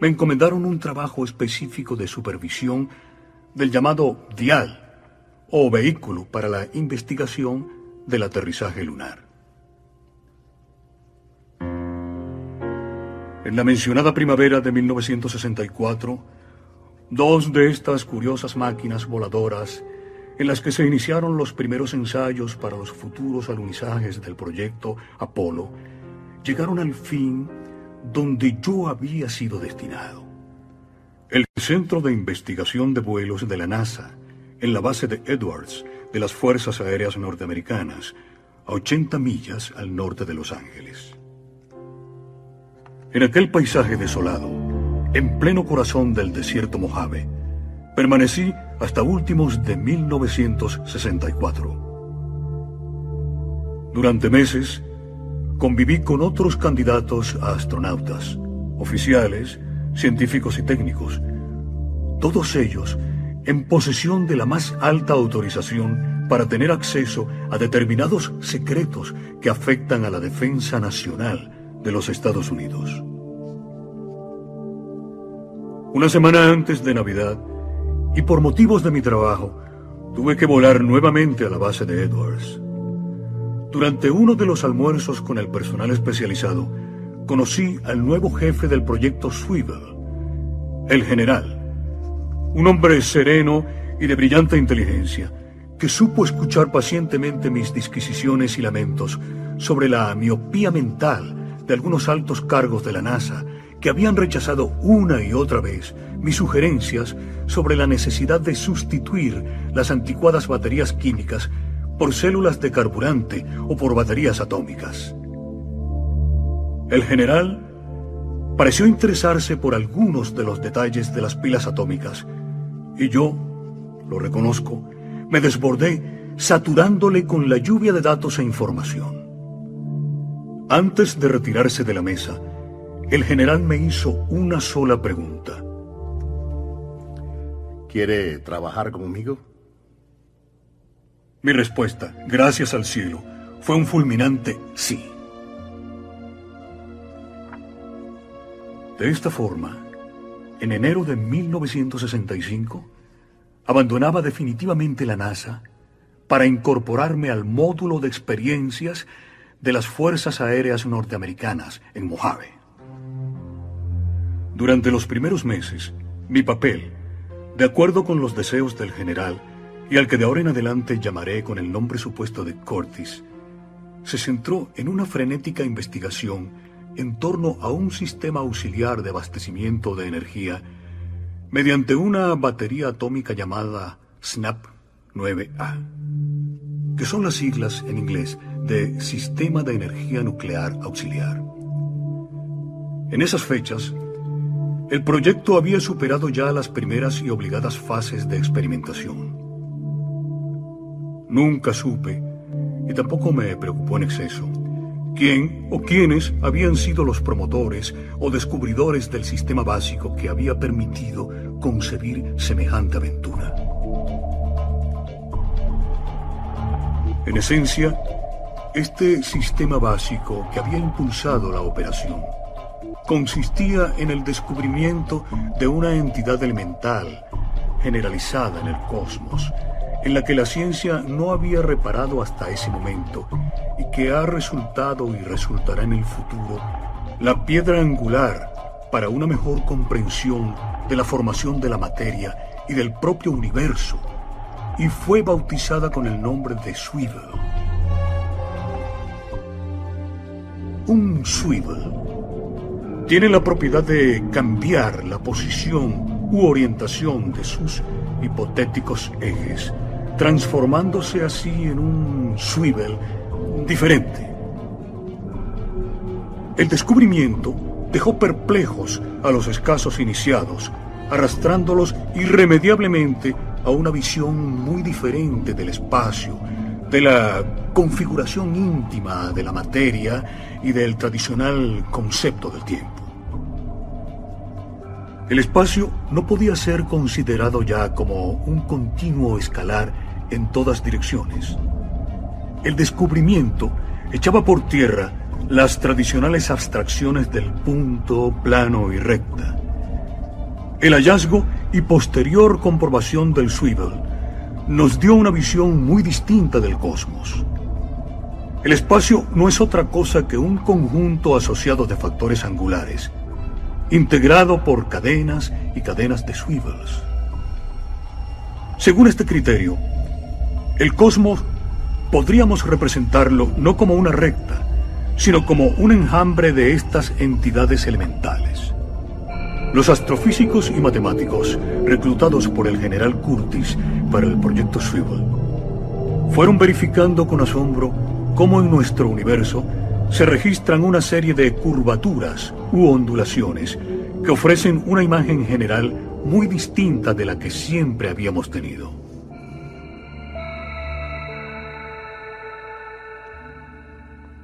me encomendaron un trabajo específico de supervisión del llamado DIAL, o vehículo para la investigación del aterrizaje lunar. En la mencionada primavera de 1964, Dos de estas curiosas máquinas voladoras en las que se iniciaron los primeros ensayos para los futuros alunizajes del proyecto Apolo llegaron al fin donde yo había sido destinado. El Centro de Investigación de Vuelos de la NASA, en la base de Edwards de las Fuerzas Aéreas Norteamericanas, a 80 millas al norte de Los Ángeles. En aquel paisaje desolado, en pleno corazón del desierto Mojave. Permanecí hasta últimos de 1964. Durante meses, conviví con otros candidatos a astronautas, oficiales, científicos y técnicos, todos ellos en posesión de la más alta autorización para tener acceso a determinados secretos que afectan a la defensa nacional de los Estados Unidos. Una semana antes de Navidad, y por motivos de mi trabajo, tuve que volar nuevamente a la base de Edwards. Durante uno de los almuerzos con el personal especializado, conocí al nuevo jefe del proyecto Swivel, el general, un hombre sereno y de brillante inteligencia, que supo escuchar pacientemente mis disquisiciones y lamentos sobre la miopía mental de algunos altos cargos de la NASA que habían rechazado una y otra vez mis sugerencias sobre la necesidad de sustituir las anticuadas baterías químicas por células de carburante o por baterías atómicas. El general pareció interesarse por algunos de los detalles de las pilas atómicas y yo, lo reconozco, me desbordé saturándole con la lluvia de datos e información. Antes de retirarse de la mesa, el general me hizo una sola pregunta. ¿Quiere trabajar conmigo? Mi respuesta, gracias al cielo, fue un fulminante sí. De esta forma, en enero de 1965, abandonaba definitivamente la NASA para incorporarme al módulo de experiencias de las Fuerzas Aéreas Norteamericanas en Mojave. Durante los primeros meses, mi papel, de acuerdo con los deseos del general, y al que de ahora en adelante llamaré con el nombre supuesto de Curtis, se centró en una frenética investigación en torno a un sistema auxiliar de abastecimiento de energía mediante una batería atómica llamada SNAP 9A, que son las siglas en inglés de Sistema de Energía Nuclear Auxiliar. En esas fechas, el proyecto había superado ya las primeras y obligadas fases de experimentación. Nunca supe, y tampoco me preocupó en exceso, quién o quiénes habían sido los promotores o descubridores del sistema básico que había permitido concebir semejante aventura. En esencia, este sistema básico que había impulsado la operación consistía en el descubrimiento de una entidad elemental generalizada en el cosmos, en la que la ciencia no había reparado hasta ese momento y que ha resultado y resultará en el futuro la piedra angular para una mejor comprensión de la formación de la materia y del propio universo, y fue bautizada con el nombre de Swivel. Un Swivel tiene la propiedad de cambiar la posición u orientación de sus hipotéticos ejes, transformándose así en un swivel diferente. El descubrimiento dejó perplejos a los escasos iniciados, arrastrándolos irremediablemente a una visión muy diferente del espacio, de la configuración íntima de la materia y del tradicional concepto del tiempo. El espacio no podía ser considerado ya como un continuo escalar en todas direcciones. El descubrimiento echaba por tierra las tradicionales abstracciones del punto, plano y recta. El hallazgo y posterior comprobación del swivel nos dio una visión muy distinta del cosmos. El espacio no es otra cosa que un conjunto asociado de factores angulares, integrado por cadenas y cadenas de swivels. Según este criterio, el cosmos podríamos representarlo no como una recta, sino como un enjambre de estas entidades elementales. Los astrofísicos y matemáticos reclutados por el general Curtis para el proyecto Swivel fueron verificando con asombro cómo en nuestro universo se registran una serie de curvaturas u ondulaciones que ofrecen una imagen general muy distinta de la que siempre habíamos tenido.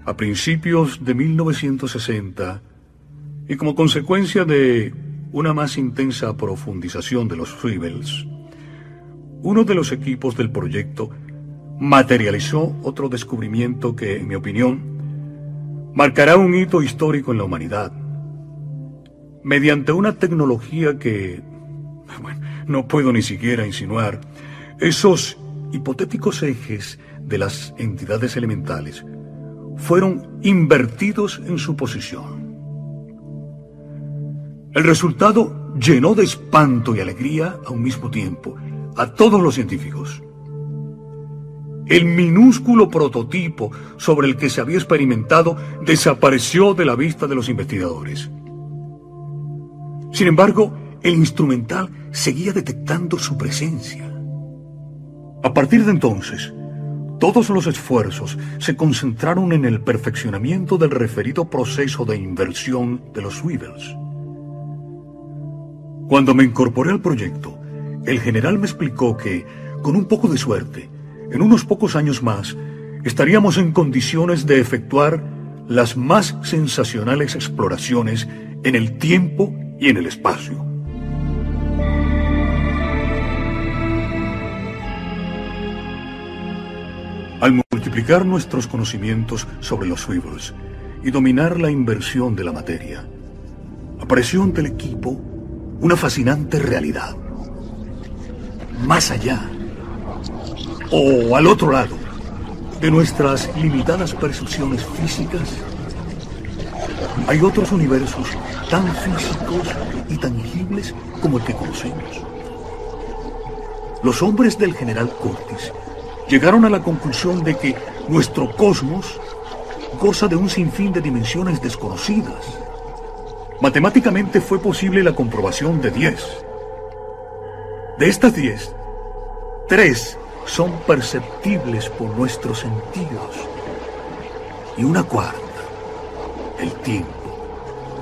A principios de 1960, y como consecuencia de una más intensa profundización de los Freebells, uno de los equipos del proyecto materializó otro descubrimiento que, en mi opinión, marcará un hito histórico en la humanidad. Mediante una tecnología que, bueno, no puedo ni siquiera insinuar, esos hipotéticos ejes de las entidades elementales fueron invertidos en su posición. El resultado llenó de espanto y alegría a un mismo tiempo a todos los científicos. El minúsculo prototipo sobre el que se había experimentado desapareció de la vista de los investigadores. Sin embargo, el instrumental seguía detectando su presencia. A partir de entonces, todos los esfuerzos se concentraron en el perfeccionamiento del referido proceso de inversión de los Weevils. Cuando me incorporé al proyecto, el general me explicó que, con un poco de suerte, en unos pocos años más, estaríamos en condiciones de efectuar las más sensacionales exploraciones en el tiempo y en el espacio. Al multiplicar nuestros conocimientos sobre los Swivels y dominar la inversión de la materia, apareció ante el equipo una fascinante realidad. Más allá o al otro lado de nuestras limitadas percepciones físicas, hay otros universos tan físicos y tangibles como el que conocemos. Los hombres del general Curtis llegaron a la conclusión de que nuestro cosmos goza de un sinfín de dimensiones desconocidas. Matemáticamente fue posible la comprobación de 10. De estas 10, 3 son perceptibles por nuestros sentidos. Y una cuarta, el tiempo,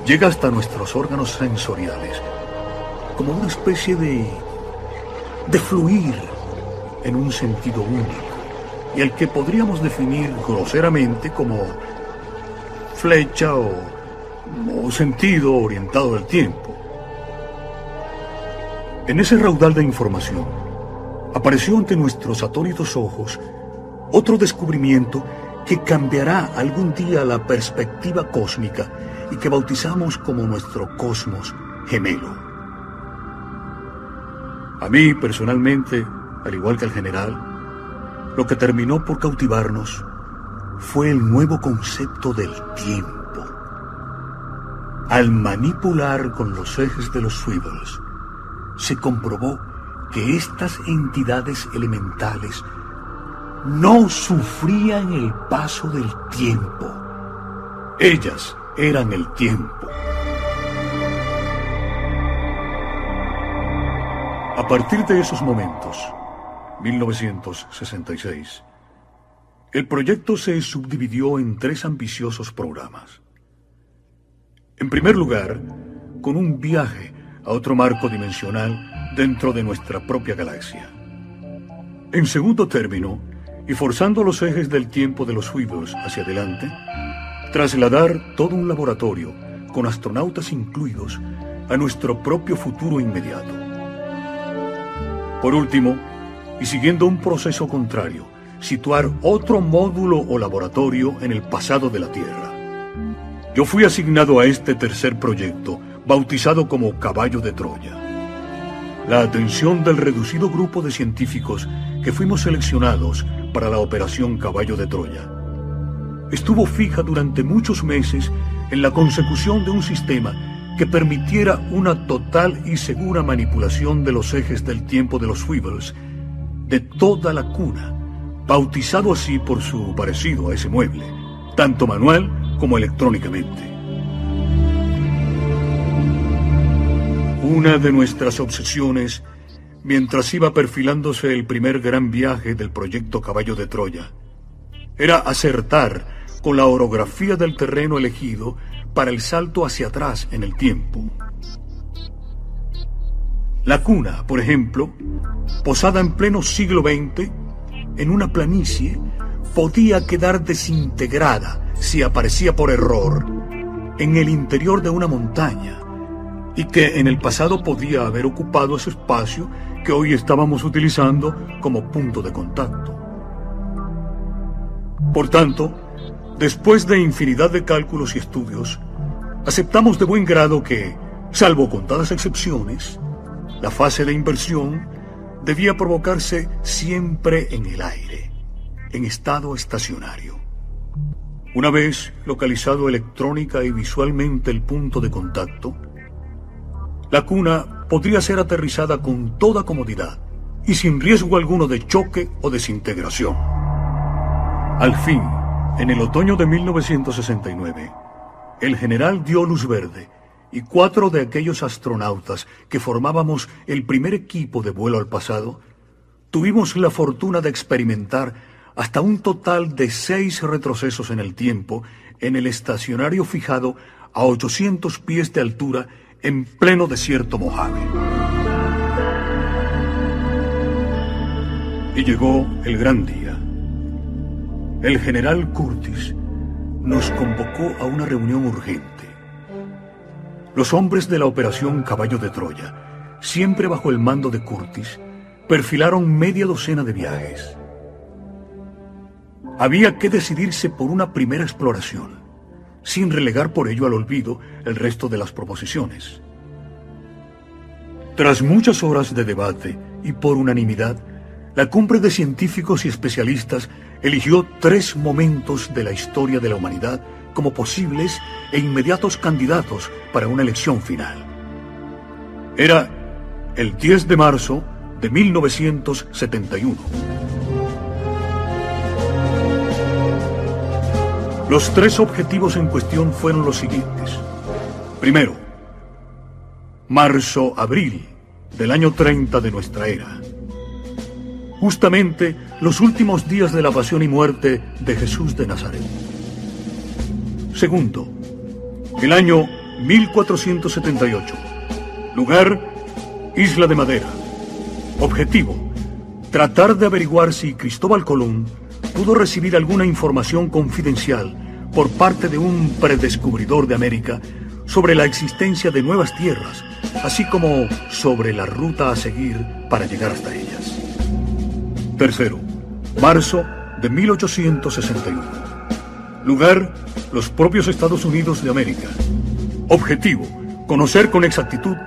llega hasta nuestros órganos sensoriales como una especie de, de fluir en un sentido único y el que podríamos definir groseramente como flecha o, o sentido orientado del tiempo. En ese raudal de información, apareció ante nuestros atónitos ojos otro descubrimiento que cambiará algún día la perspectiva cósmica y que bautizamos como nuestro cosmos gemelo. A mí, personalmente, al igual que al general, lo que terminó por cautivarnos fue el nuevo concepto del tiempo. Al manipular con los ejes de los swivels, se comprobó que estas entidades elementales no sufrían el paso del tiempo. Ellas eran el tiempo. A partir de esos momentos, 1966, el proyecto se subdividió en tres ambiciosos programas. En primer lugar, con un viaje a otro marco dimensional dentro de nuestra propia galaxia. En segundo término, y forzando los ejes del tiempo de los Weavers hacia adelante, trasladar todo un laboratorio, con astronautas incluidos, a nuestro propio futuro inmediato. Por último, y siguiendo un proceso contrario, situar otro módulo o laboratorio en el pasado de la Tierra. Yo fui asignado a este tercer proyecto, bautizado como Caballo de Troya. La atención del reducido grupo de científicos que fuimos seleccionados para la operación Caballo de Troya estuvo fija durante muchos meses en la consecución de un sistema que permitiera una total y segura manipulación de los ejes del tiempo de los Weevils de toda la cuna, bautizado así por su parecido a ese mueble, tanto manual como electrónicamente. Una de nuestras obsesiones, mientras iba perfilándose el primer gran viaje del proyecto Caballo de Troya, era acertar con la orografía del terreno elegido para el salto hacia atrás en el tiempo. La cuna, por ejemplo, posada en pleno siglo XX, en una planicie, podía quedar desintegrada si aparecía por error en el interior de una montaña y que en el pasado podía haber ocupado ese espacio que hoy estábamos utilizando como punto de contacto. Por tanto, Después de infinidad de cálculos y estudios, aceptamos de buen grado que, salvo contadas excepciones, la fase de inversión debía provocarse siempre en el aire, en estado estacionario. Una vez localizado electrónica y visualmente el punto de contacto, la cuna podría ser aterrizada con toda comodidad y sin riesgo alguno de choque o desintegración. Al fin, en el otoño de 1969, el general dio luz verde y cuatro de aquellos astronautas que formábamos el primer equipo de vuelo al pasado, tuvimos la fortuna de experimentar hasta un total de seis retrocesos en el tiempo en el estacionario fijado a 800 pies de altura en pleno desierto Mojave. Y llegó el gran día. El general Curtis nos convocó a una reunión urgente. Los hombres de la operación Caballo de Troya, siempre bajo el mando de Curtis, perfilaron media docena de viajes. Había que decidirse por una primera exploración, sin relegar por ello al olvido el resto de las proposiciones. Tras muchas horas de debate y por unanimidad, la cumbre de científicos y especialistas eligió tres momentos de la historia de la humanidad como posibles e inmediatos candidatos para una elección final. Era el 10 de marzo de 1971. Los tres objetivos en cuestión fueron los siguientes. Primero, marzo-abril del año 30 de nuestra era justamente los últimos días de la pasión y muerte de Jesús de Nazaret. Segundo, el año 1478. Lugar, Isla de Madera. Objetivo, tratar de averiguar si Cristóbal Colón pudo recibir alguna información confidencial por parte de un predescubridor de América sobre la existencia de nuevas tierras, así como sobre la ruta a seguir para llegar hasta ellas. Tercero, marzo de 1861. Lugar, los propios Estados Unidos de América. Objetivo, conocer con exactitud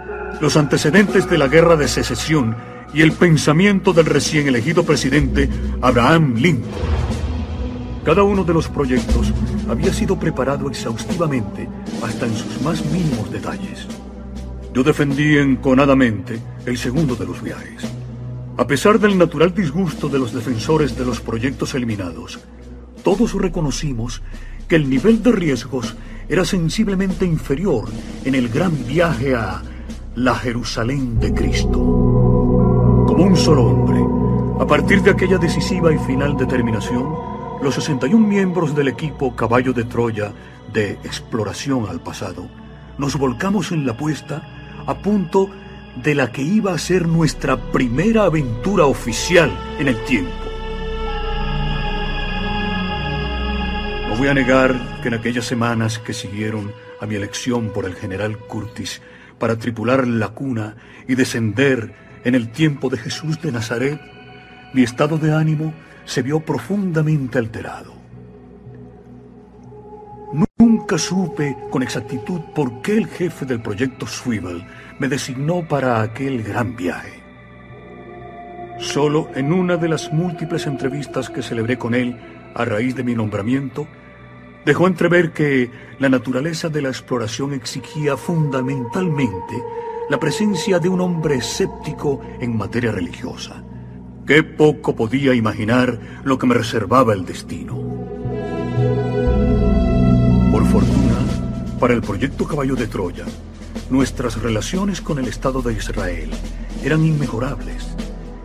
los antecedentes de la guerra de secesión y el pensamiento del recién elegido presidente Abraham Lincoln. Cada uno de los proyectos había sido preparado exhaustivamente hasta en sus más mínimos detalles. Yo defendí enconadamente el segundo de los viajes. A pesar del natural disgusto de los defensores de los proyectos eliminados, todos reconocimos que el nivel de riesgos era sensiblemente inferior en el gran viaje a la Jerusalén de Cristo. Un solo hombre, a partir de aquella decisiva y final determinación, los 61 miembros del equipo Caballo de Troya de exploración al pasado, nos volcamos en la puesta a punto de la que iba a ser nuestra primera aventura oficial en el tiempo. No voy a negar que en aquellas semanas que siguieron a mi elección por el general Curtis para tripular la cuna y descender en el tiempo de Jesús de Nazaret, mi estado de ánimo se vio profundamente alterado. Nunca supe con exactitud por qué el jefe del proyecto Swivel me designó para aquel gran viaje. Solo en una de las múltiples entrevistas que celebré con él a raíz de mi nombramiento, dejó entrever que la naturaleza de la exploración exigía fundamentalmente la presencia de un hombre escéptico en materia religiosa. Qué poco podía imaginar lo que me reservaba el destino. Por fortuna, para el proyecto Caballo de Troya, nuestras relaciones con el Estado de Israel eran inmejorables,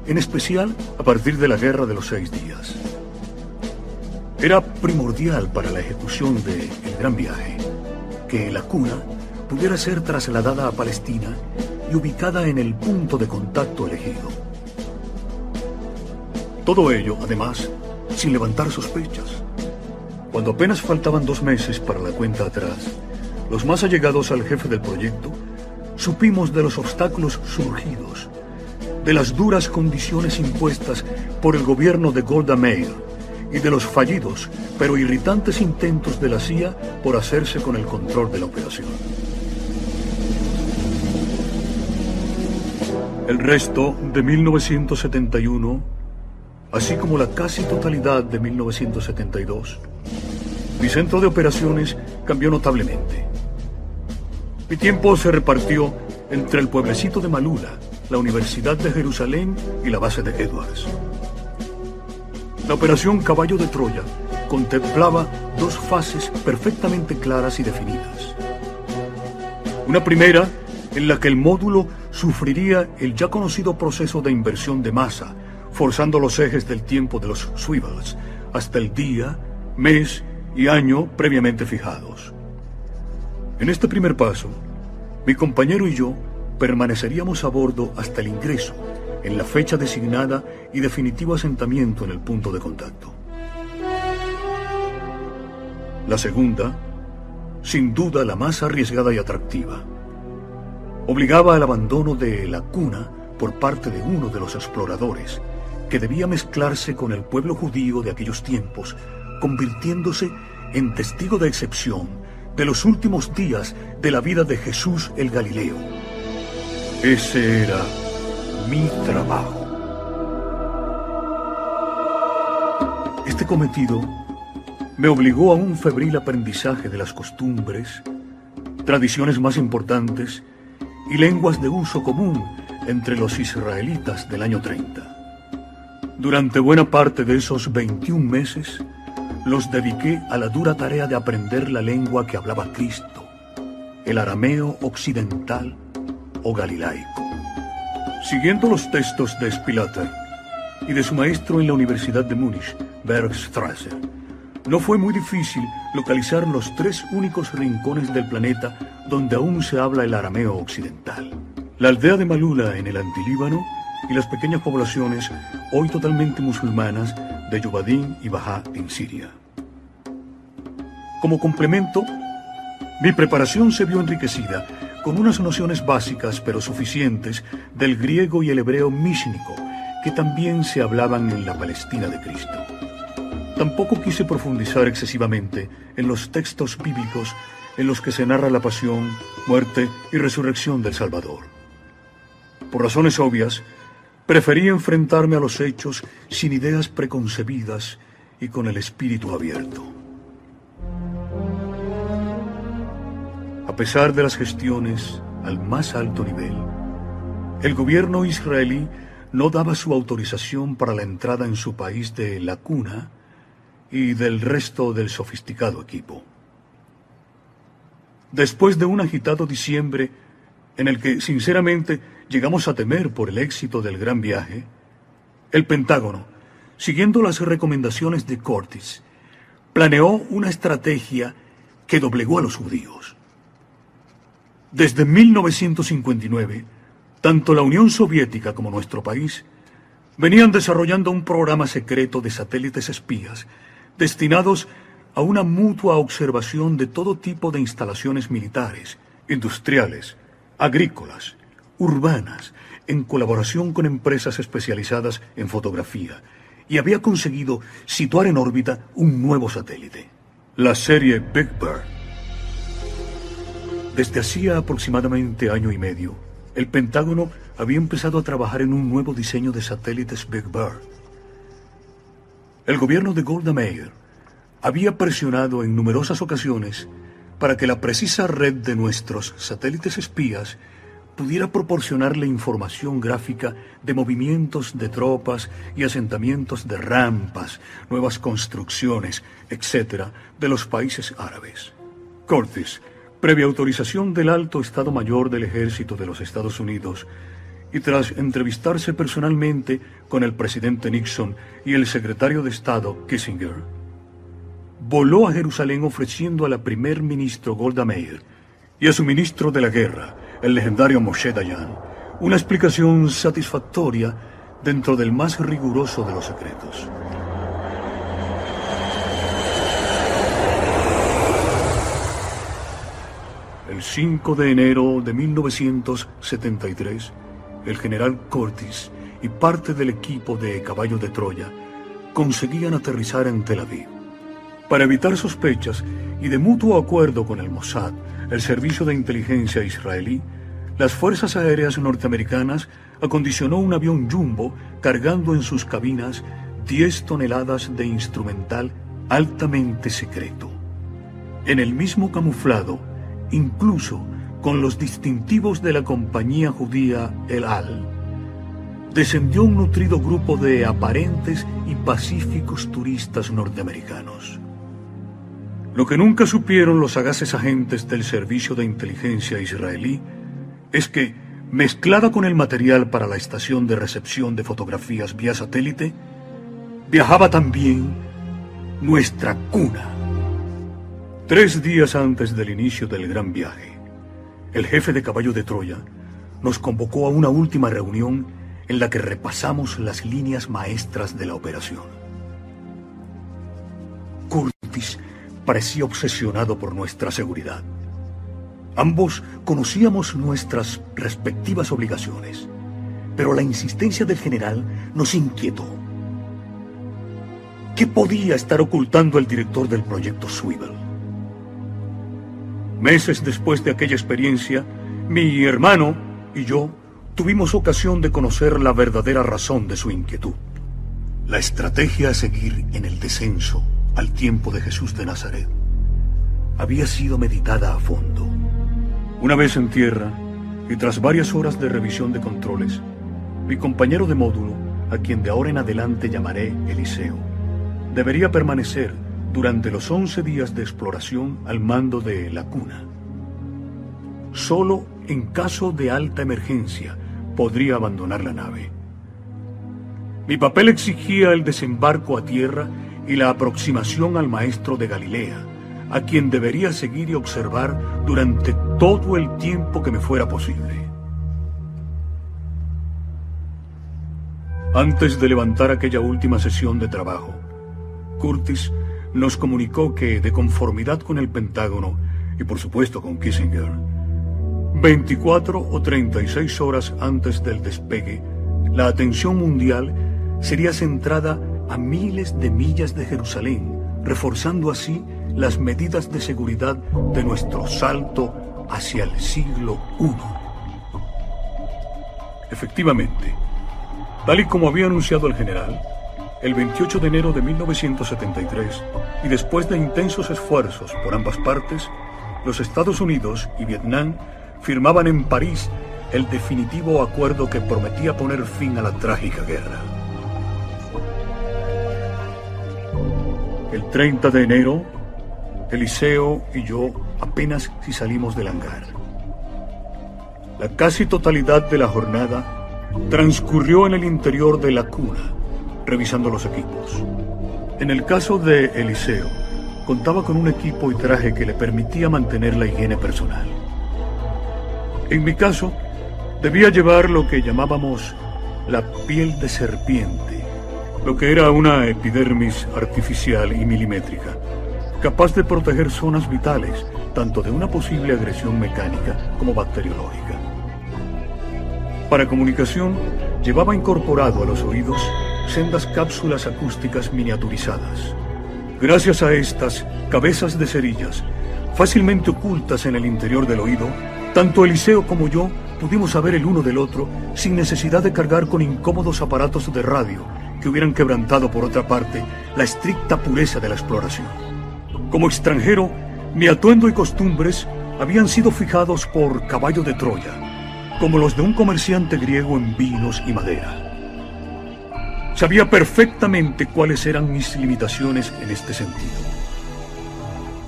en especial a partir de la Guerra de los Seis Días. Era primordial para la ejecución del Gran Viaje que la cuna pudiera ser trasladada a Palestina y ubicada en el punto de contacto elegido. Todo ello, además, sin levantar sospechas. Cuando apenas faltaban dos meses para la cuenta atrás, los más allegados al jefe del proyecto, supimos de los obstáculos surgidos, de las duras condiciones impuestas por el gobierno de Golda Meir y de los fallidos pero irritantes intentos de la CIA por hacerse con el control de la operación. El resto de 1971, así como la casi totalidad de 1972, mi centro de operaciones cambió notablemente. Mi tiempo se repartió entre el pueblecito de Malula, la Universidad de Jerusalén y la base de Edwards. La operación Caballo de Troya contemplaba dos fases perfectamente claras y definidas. Una primera en la que el módulo sufriría el ya conocido proceso de inversión de masa, forzando los ejes del tiempo de los swivels hasta el día, mes y año previamente fijados. En este primer paso, mi compañero y yo permaneceríamos a bordo hasta el ingreso en la fecha designada y definitivo asentamiento en el punto de contacto. La segunda, sin duda la más arriesgada y atractiva, obligaba al abandono de la cuna por parte de uno de los exploradores, que debía mezclarse con el pueblo judío de aquellos tiempos, convirtiéndose en testigo de excepción de los últimos días de la vida de Jesús el Galileo. Ese era mi trabajo. Este cometido me obligó a un febril aprendizaje de las costumbres, tradiciones más importantes y lenguas de uso común entre los israelitas del año 30. Durante buena parte de esos 21 meses, los dediqué a la dura tarea de aprender la lengua que hablaba Cristo, el arameo occidental o galilaico. Siguiendo los textos de Spilater y de su maestro en la Universidad de Múnich, Bergstrasse, no fue muy difícil localizar los tres únicos rincones del planeta donde aún se habla el arameo occidental. La aldea de Malula en el Antilíbano y las pequeñas poblaciones, hoy totalmente musulmanas, de Yubadín y Bajá en Siria. Como complemento, mi preparación se vio enriquecida con unas nociones básicas pero suficientes del griego y el hebreo mísnico, que también se hablaban en la Palestina de Cristo. Tampoco quise profundizar excesivamente en los textos bíblicos en los que se narra la pasión, muerte y resurrección del Salvador. Por razones obvias, preferí enfrentarme a los hechos sin ideas preconcebidas y con el espíritu abierto. A pesar de las gestiones al más alto nivel, el gobierno israelí no daba su autorización para la entrada en su país de la cuna y del resto del sofisticado equipo. Después de un agitado diciembre en el que sinceramente llegamos a temer por el éxito del gran viaje, el Pentágono, siguiendo las recomendaciones de Cortis, planeó una estrategia que doblegó a los judíos. Desde 1959, tanto la Unión Soviética como nuestro país venían desarrollando un programa secreto de satélites espías destinados a una mutua observación de todo tipo de instalaciones militares, industriales, agrícolas, urbanas, en colaboración con empresas especializadas en fotografía, y había conseguido situar en órbita un nuevo satélite, la serie Big Bird desde hacía aproximadamente año y medio, el Pentágono había empezado a trabajar en un nuevo diseño de satélites Big Bird. El gobierno de Golda Meir había presionado en numerosas ocasiones para que la precisa red de nuestros satélites espías pudiera proporcionarle información gráfica de movimientos de tropas y asentamientos de rampas, nuevas construcciones, etc., de los países árabes. Cortes previa autorización del alto Estado Mayor del Ejército de los Estados Unidos, y tras entrevistarse personalmente con el presidente Nixon y el secretario de Estado Kissinger, voló a Jerusalén ofreciendo a la primer ministro Golda Meir y a su ministro de la guerra, el legendario Moshe Dayan, una explicación satisfactoria dentro del más riguroso de los secretos. El 5 de enero de 1973, el general Cortis y parte del equipo de Caballo de Troya conseguían aterrizar en Tel Aviv. Para evitar sospechas y de mutuo acuerdo con el Mossad, el servicio de inteligencia israelí, las fuerzas aéreas norteamericanas acondicionó un avión jumbo cargando en sus cabinas 10 toneladas de instrumental altamente secreto. En el mismo camuflado, incluso con los distintivos de la compañía judía El Al, descendió un nutrido grupo de aparentes y pacíficos turistas norteamericanos. Lo que nunca supieron los sagaces agentes del Servicio de Inteligencia israelí es que, mezclada con el material para la estación de recepción de fotografías vía satélite, viajaba también nuestra cuna. Tres días antes del inicio del gran viaje, el jefe de caballo de Troya nos convocó a una última reunión en la que repasamos las líneas maestras de la operación. Curtis parecía obsesionado por nuestra seguridad. Ambos conocíamos nuestras respectivas obligaciones, pero la insistencia del general nos inquietó. ¿Qué podía estar ocultando el director del proyecto Swivel? Meses después de aquella experiencia, mi hermano y yo tuvimos ocasión de conocer la verdadera razón de su inquietud. La estrategia a seguir en el descenso al tiempo de Jesús de Nazaret había sido meditada a fondo. Una vez en tierra, y tras varias horas de revisión de controles, mi compañero de módulo, a quien de ahora en adelante llamaré Eliseo, debería permanecer durante los 11 días de exploración al mando de la cuna. Solo en caso de alta emergencia podría abandonar la nave. Mi papel exigía el desembarco a tierra y la aproximación al maestro de Galilea, a quien debería seguir y observar durante todo el tiempo que me fuera posible. Antes de levantar aquella última sesión de trabajo, Curtis nos comunicó que, de conformidad con el Pentágono y por supuesto con Kissinger, 24 o 36 horas antes del despegue, la atención mundial sería centrada a miles de millas de Jerusalén, reforzando así las medidas de seguridad de nuestro salto hacia el siglo I. Efectivamente, tal y como había anunciado el general, el 28 de enero de 1973, y después de intensos esfuerzos por ambas partes, los Estados Unidos y Vietnam firmaban en París el definitivo acuerdo que prometía poner fin a la trágica guerra. El 30 de enero, Eliseo y yo apenas si salimos del hangar. La casi totalidad de la jornada transcurrió en el interior de la cuna, revisando los equipos. En el caso de Eliseo, contaba con un equipo y traje que le permitía mantener la higiene personal. En mi caso, debía llevar lo que llamábamos la piel de serpiente, lo que era una epidermis artificial y milimétrica, capaz de proteger zonas vitales, tanto de una posible agresión mecánica como bacteriológica. Para comunicación, llevaba incorporado a los oídos sendas cápsulas acústicas miniaturizadas. Gracias a estas cabezas de cerillas, fácilmente ocultas en el interior del oído, tanto Eliseo como yo pudimos saber el uno del otro sin necesidad de cargar con incómodos aparatos de radio que hubieran quebrantado por otra parte la estricta pureza de la exploración. Como extranjero, mi atuendo y costumbres habían sido fijados por caballo de Troya, como los de un comerciante griego en vinos y madera. Sabía perfectamente cuáles eran mis limitaciones en este sentido.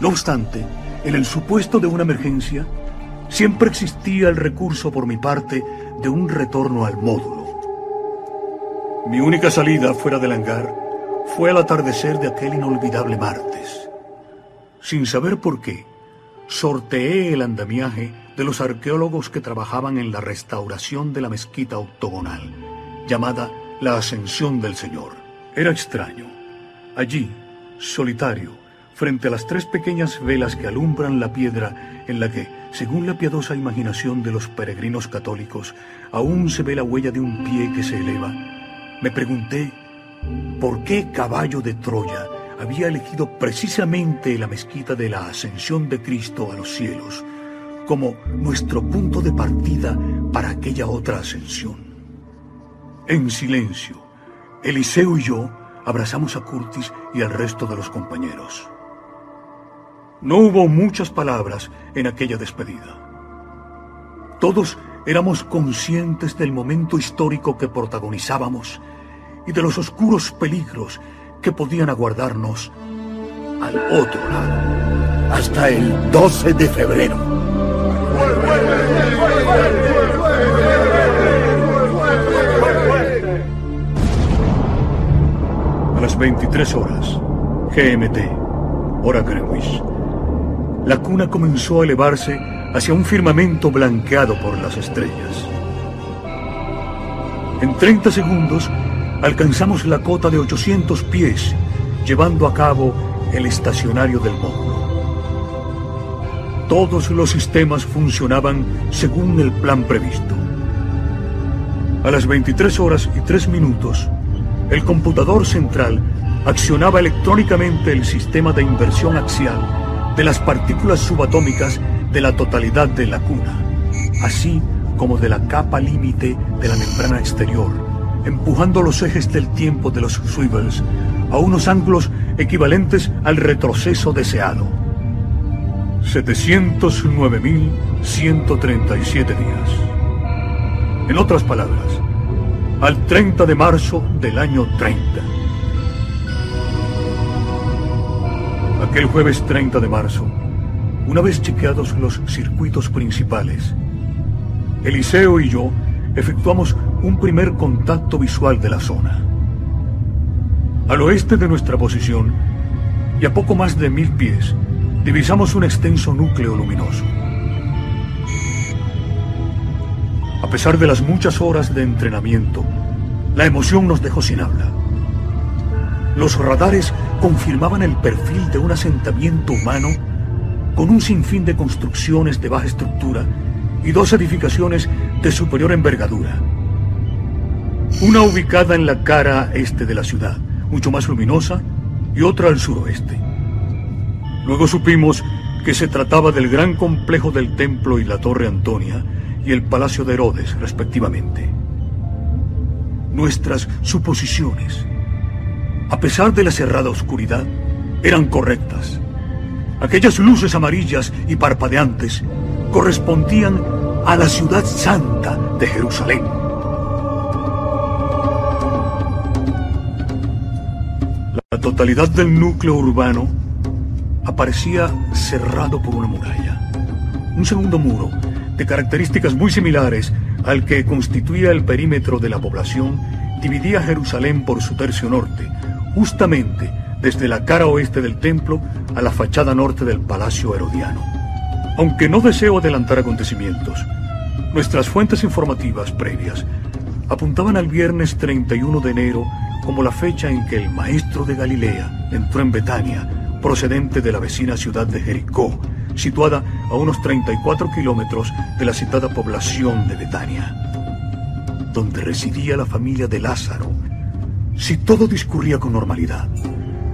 No obstante, en el supuesto de una emergencia, siempre existía el recurso por mi parte de un retorno al módulo. Mi única salida fuera del hangar fue al atardecer de aquel inolvidable martes. Sin saber por qué, sorteé el andamiaje de los arqueólogos que trabajaban en la restauración de la mezquita octogonal, llamada la Ascensión del Señor. Era extraño. Allí, solitario, frente a las tres pequeñas velas que alumbran la piedra en la que, según la piadosa imaginación de los peregrinos católicos, aún se ve la huella de un pie que se eleva, me pregunté por qué caballo de Troya había elegido precisamente la mezquita de la ascensión de Cristo a los cielos como nuestro punto de partida para aquella otra ascensión. En silencio, Eliseo y yo abrazamos a Curtis y al resto de los compañeros. No hubo muchas palabras en aquella despedida. Todos éramos conscientes del momento histórico que protagonizábamos y de los oscuros peligros que podían aguardarnos al otro lado. Hasta el 12 de febrero. A las 23 horas, GMT, hora Greenwich, la cuna comenzó a elevarse hacia un firmamento blanqueado por las estrellas. En 30 segundos alcanzamos la cota de 800 pies, llevando a cabo el estacionario del módulo. Todos los sistemas funcionaban según el plan previsto. A las 23 horas y 3 minutos, el computador central accionaba electrónicamente el sistema de inversión axial de las partículas subatómicas de la totalidad de la cuna, así como de la capa límite de la membrana exterior, empujando los ejes del tiempo de los swivels a unos ángulos equivalentes al retroceso deseado. 709.137 días. En otras palabras, al 30 de marzo del año 30. Aquel jueves 30 de marzo, una vez chequeados los circuitos principales, Eliseo y yo efectuamos un primer contacto visual de la zona. Al oeste de nuestra posición, y a poco más de mil pies, divisamos un extenso núcleo luminoso. A pesar de las muchas horas de entrenamiento, la emoción nos dejó sin habla. Los radares confirmaban el perfil de un asentamiento humano con un sinfín de construcciones de baja estructura y dos edificaciones de superior envergadura. Una ubicada en la cara este de la ciudad, mucho más luminosa, y otra al suroeste. Luego supimos que se trataba del gran complejo del templo y la Torre Antonia y el Palacio de Herodes, respectivamente. Nuestras suposiciones, a pesar de la cerrada oscuridad, eran correctas. Aquellas luces amarillas y parpadeantes correspondían a la ciudad santa de Jerusalén. La totalidad del núcleo urbano aparecía cerrado por una muralla. Un segundo muro, de características muy similares al que constituía el perímetro de la población, dividía Jerusalén por su tercio norte, justamente desde la cara oeste del templo a la fachada norte del Palacio Herodiano. Aunque no deseo adelantar acontecimientos, nuestras fuentes informativas previas apuntaban al viernes 31 de enero como la fecha en que el maestro de Galilea entró en Betania, procedente de la vecina ciudad de Jericó, situada a unos 34 kilómetros de la citada población de Betania, donde residía la familia de Lázaro. Si todo discurría con normalidad,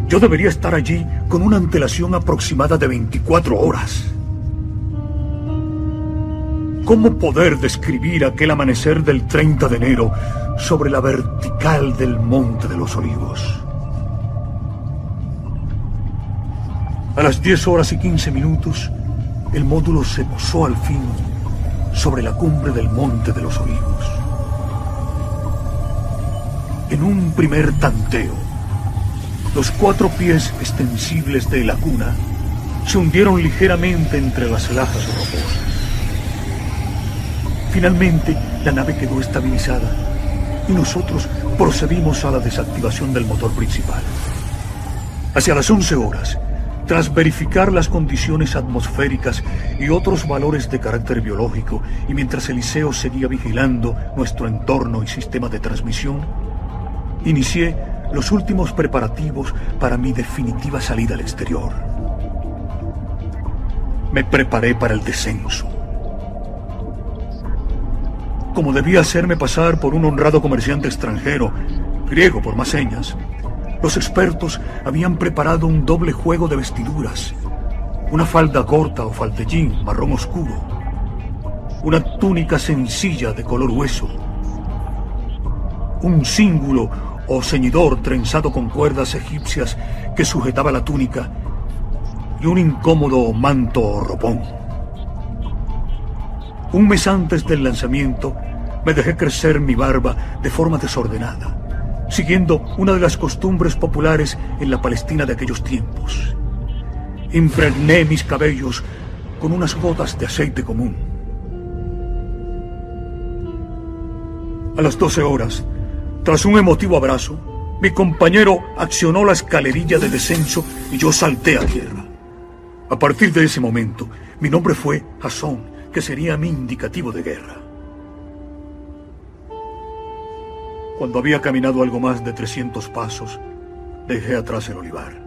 yo debería estar allí con una antelación aproximada de 24 horas. ¿Cómo poder describir aquel amanecer del 30 de enero sobre la vertical del Monte de los Olivos? A las 10 horas y 15 minutos, el módulo se posó al fin sobre la cumbre del Monte de los Olivos. En un primer tanteo, los cuatro pies extensibles de la cuna se hundieron ligeramente entre las lajas rocosas. Finalmente, la nave quedó estabilizada y nosotros procedimos a la desactivación del motor principal. Hacia las 11 horas, tras verificar las condiciones atmosféricas y otros valores de carácter biológico, y mientras Eliseo seguía vigilando nuestro entorno y sistema de transmisión, inicié los últimos preparativos para mi definitiva salida al exterior. Me preparé para el descenso. Como debía hacerme pasar por un honrado comerciante extranjero, griego por más señas, los expertos habían preparado un doble juego de vestiduras. Una falda corta o faltellín marrón oscuro. Una túnica sencilla de color hueso. Un cíngulo o ceñidor trenzado con cuerdas egipcias que sujetaba la túnica y un incómodo manto o ropón. Un mes antes del lanzamiento me dejé crecer mi barba de forma desordenada, siguiendo una de las costumbres populares en la Palestina de aquellos tiempos. Impregné mis cabellos con unas gotas de aceite común. A las 12 horas, tras un emotivo abrazo, mi compañero accionó la escalerilla de descenso y yo salté a tierra. A partir de ese momento, mi nombre fue Hasson, que sería mi indicativo de guerra. Cuando había caminado algo más de 300 pasos, dejé atrás el olivar.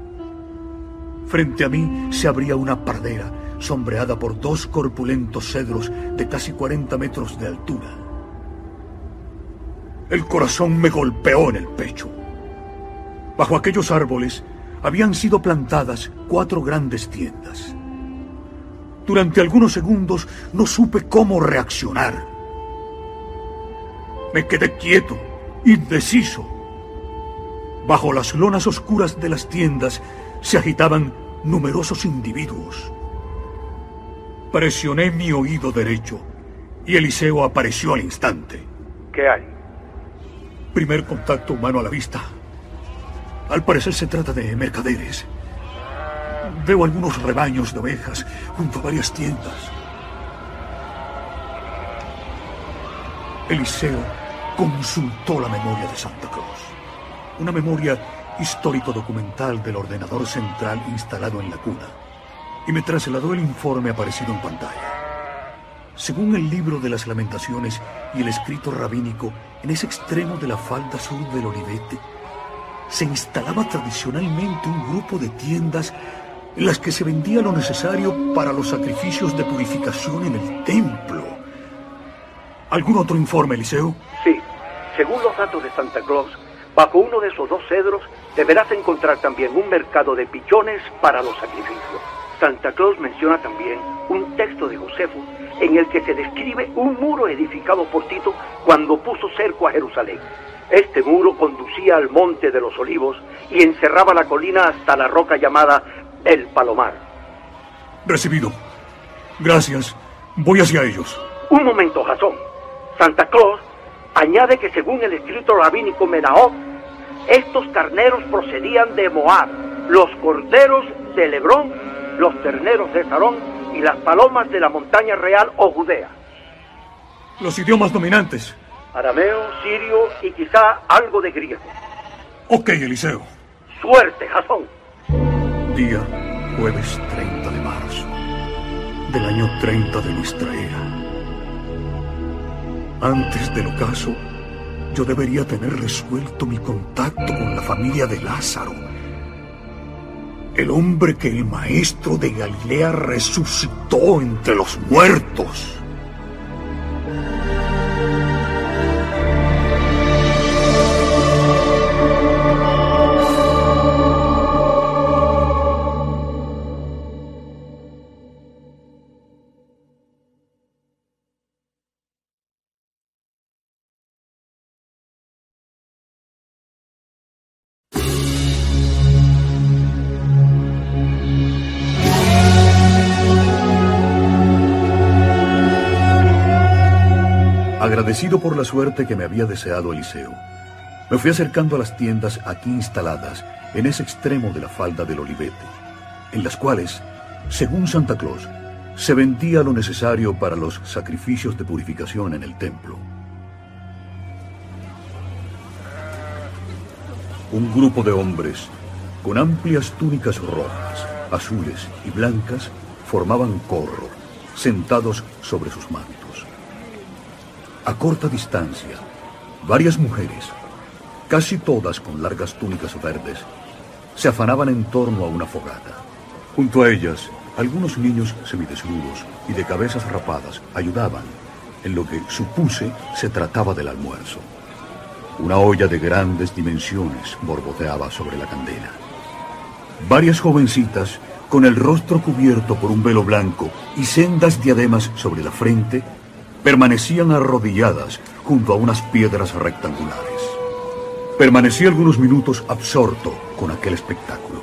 Frente a mí se abría una pradera sombreada por dos corpulentos cedros de casi 40 metros de altura. El corazón me golpeó en el pecho. Bajo aquellos árboles habían sido plantadas cuatro grandes tiendas. Durante algunos segundos no supe cómo reaccionar. Me quedé quieto, indeciso. Bajo las lonas oscuras de las tiendas se agitaban numerosos individuos. Presioné mi oído derecho y Eliseo apareció al instante. ¿Qué hay? Primer contacto humano a la vista. Al parecer se trata de mercaderes. Veo algunos rebaños de ovejas junto a varias tiendas. Eliseo consultó la memoria de Santa Claus. Una memoria histórico-documental del ordenador central instalado en la cuna. Y me trasladó el informe aparecido en pantalla. Según el libro de las lamentaciones y el escrito rabínico, en ese extremo de la falda sur del Olivete, se instalaba tradicionalmente un grupo de tiendas en las que se vendía lo necesario para los sacrificios de purificación en el templo. ¿Algún otro informe, Eliseo? Según los datos de Santa Claus, bajo uno de esos dos cedros deberás encontrar también un mercado de pichones para los sacrificios. Santa Claus menciona también un texto de Josefo en el que se describe un muro edificado por Tito cuando puso cerco a Jerusalén. Este muro conducía al monte de los olivos y encerraba la colina hasta la roca llamada El Palomar. Recibido. Gracias. Voy hacia ellos. Un momento, Jasón. Santa Claus añade que según el escrito rabínico Menaot, estos carneros procedían de Moab, los corderos de Lebrón, los terneros de Sarón y las palomas de la montaña real o Judea. Los idiomas dominantes. Arameo, sirio y quizá algo de griego. Ok, Eliseo. Suerte, Jasón. Día jueves 30 de marzo del año 30 de nuestra era. Antes del ocaso, yo debería tener resuelto mi contacto con la familia de Lázaro. El hombre que el maestro de Galilea resucitó entre los muertos. Agradecido por la suerte que me había deseado Eliseo, me fui acercando a las tiendas aquí instaladas en ese extremo de la falda del Olivete, en las cuales, según Santa Claus, se vendía lo necesario para los sacrificios de purificación en el templo. Un grupo de hombres con amplias túnicas rojas, azules y blancas formaban corro, sentados sobre sus mantos. A corta distancia, varias mujeres, casi todas con largas túnicas verdes, se afanaban en torno a una fogata. Junto a ellas, algunos niños semidesnudos y de cabezas rapadas ayudaban en lo que supuse se trataba del almuerzo. Una olla de grandes dimensiones borboteaba sobre la candela. Varias jovencitas, con el rostro cubierto por un velo blanco y sendas diademas sobre la frente, permanecían arrodilladas junto a unas piedras rectangulares. Permanecí algunos minutos absorto con aquel espectáculo.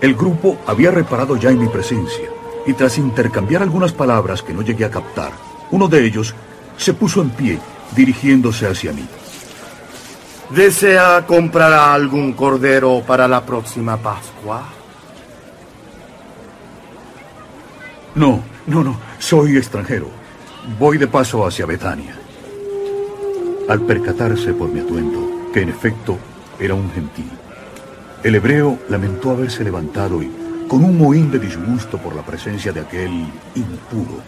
El grupo había reparado ya en mi presencia y tras intercambiar algunas palabras que no llegué a captar, uno de ellos se puso en pie dirigiéndose hacia mí. ¿Desea comprar algún cordero para la próxima Pascua? No, no, no, soy extranjero. Voy de paso hacia Betania. Al percatarse por mi atuendo que en efecto era un gentil, el hebreo lamentó haberse levantado y, con un mohín de disgusto por la presencia de aquel impuro,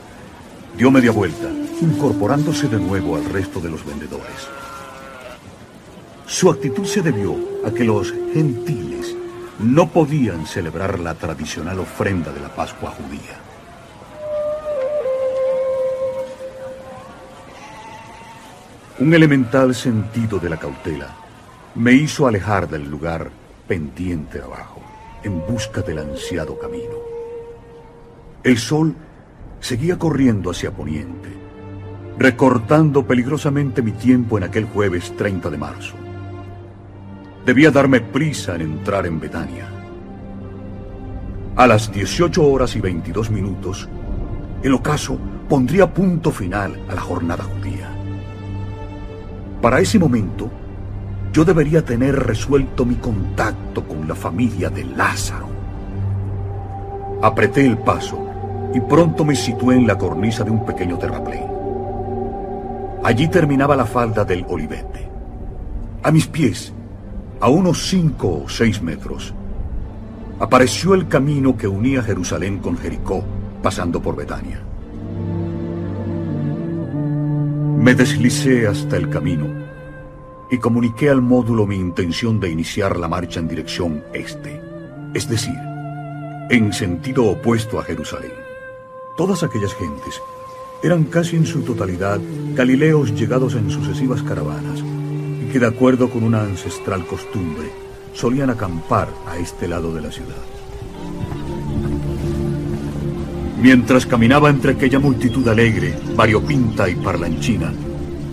dio media vuelta, incorporándose de nuevo al resto de los vendedores. Su actitud se debió a que los gentiles no podían celebrar la tradicional ofrenda de la Pascua judía. Un elemental sentido de la cautela me hizo alejar del lugar pendiente abajo, en busca del ansiado camino. El sol seguía corriendo hacia poniente, recortando peligrosamente mi tiempo en aquel jueves 30 de marzo. Debía darme prisa en entrar en Betania. A las 18 horas y 22 minutos, el ocaso pondría punto final a la jornada judía. Para ese momento, yo debería tener resuelto mi contacto con la familia de Lázaro. Apreté el paso y pronto me situé en la cornisa de un pequeño terraplén. Allí terminaba la falda del Olivete. A mis pies, a unos cinco o seis metros, apareció el camino que unía Jerusalén con Jericó, pasando por Betania. Me deslicé hasta el camino y comuniqué al módulo mi intención de iniciar la marcha en dirección este, es decir, en sentido opuesto a Jerusalén. Todas aquellas gentes eran casi en su totalidad galileos llegados en sucesivas caravanas que de acuerdo con una ancestral costumbre solían acampar a este lado de la ciudad. Mientras caminaba entre aquella multitud alegre, variopinta y parlanchina,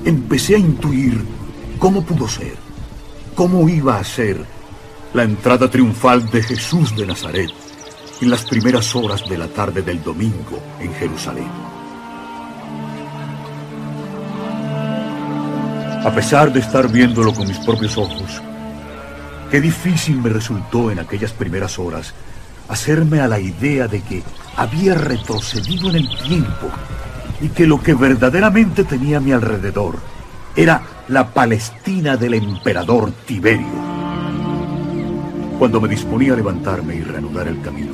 empecé a intuir cómo pudo ser, cómo iba a ser la entrada triunfal de Jesús de Nazaret en las primeras horas de la tarde del domingo en Jerusalén. a pesar de estar viéndolo con mis propios ojos. Qué difícil me resultó en aquellas primeras horas hacerme a la idea de que había retrocedido en el tiempo y que lo que verdaderamente tenía a mi alrededor era la Palestina del emperador Tiberio. Cuando me disponía a levantarme y reanudar el camino,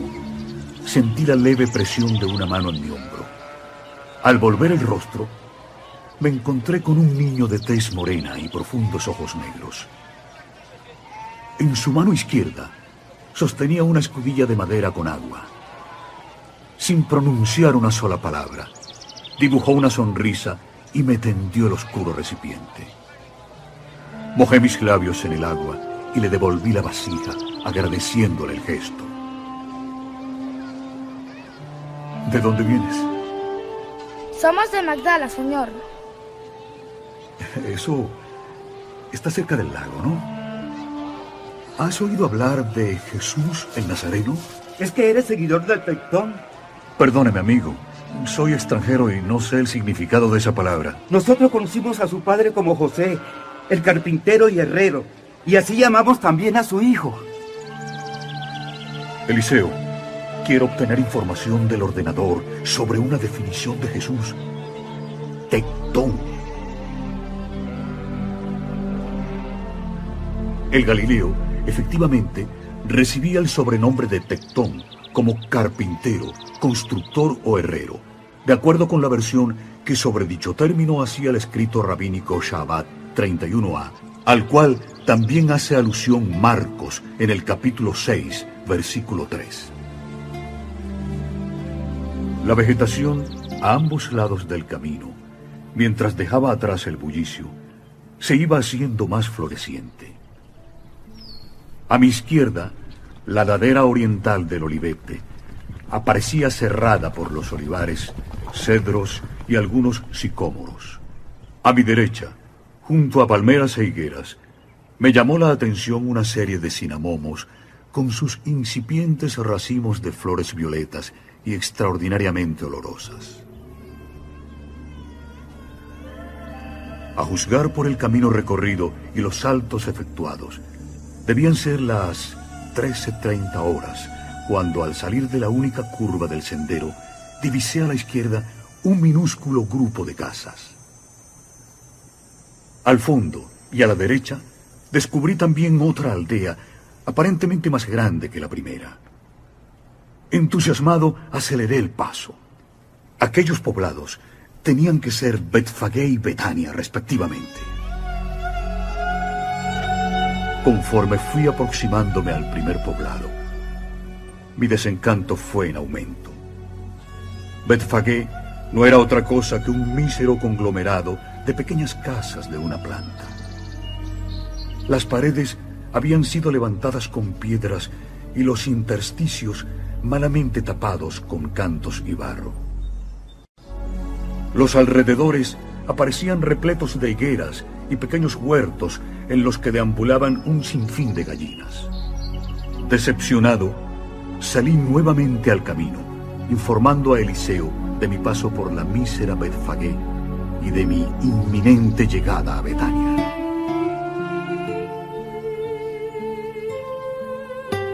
sentí la leve presión de una mano en mi hombro. Al volver el rostro, me encontré con un niño de tez morena y profundos ojos negros. En su mano izquierda sostenía una escudilla de madera con agua. Sin pronunciar una sola palabra, dibujó una sonrisa y me tendió el oscuro recipiente. Mojé mis labios en el agua y le devolví la vasija, agradeciéndole el gesto. ¿De dónde vienes? Somos de Magdala, señor. Eso está cerca del lago, ¿no? ¿Has oído hablar de Jesús el Nazareno? ¿Es que eres seguidor del Tectón? Perdóneme, amigo. Soy extranjero y no sé el significado de esa palabra. Nosotros conocimos a su padre como José, el carpintero y herrero, y así llamamos también a su hijo. Eliseo, quiero obtener información del ordenador sobre una definición de Jesús. Tectón. El Galileo, efectivamente, recibía el sobrenombre de Tectón como carpintero, constructor o herrero, de acuerdo con la versión que sobre dicho término hacía el escrito rabínico Shabbat 31a, al cual también hace alusión Marcos en el capítulo 6, versículo 3. La vegetación a ambos lados del camino, mientras dejaba atrás el bullicio, se iba haciendo más floreciente. A mi izquierda, la ladera oriental del Olivete aparecía cerrada por los olivares, cedros y algunos sicómoros. A mi derecha, junto a palmeras e higueras, me llamó la atención una serie de cinamomos con sus incipientes racimos de flores violetas y extraordinariamente olorosas. A juzgar por el camino recorrido y los saltos efectuados, debían ser las 13.30 horas, cuando al salir de la única curva del sendero, divisé a la izquierda un minúsculo grupo de casas. Al fondo y a la derecha, descubrí también otra aldea, aparentemente más grande que la primera. Entusiasmado, aceleré el paso. Aquellos poblados tenían que ser Betfagé y Betania, respectivamente. Conforme fui aproximándome al primer poblado, mi desencanto fue en aumento. Betfagé no era otra cosa que un mísero conglomerado de pequeñas casas de una planta. Las paredes habían sido levantadas con piedras y los intersticios malamente tapados con cantos y barro. Los alrededores aparecían repletos de higueras y pequeños huertos en los que deambulaban un sinfín de gallinas. Decepcionado, salí nuevamente al camino, informando a Eliseo de mi paso por la mísera Betfagé y de mi inminente llegada a Betania.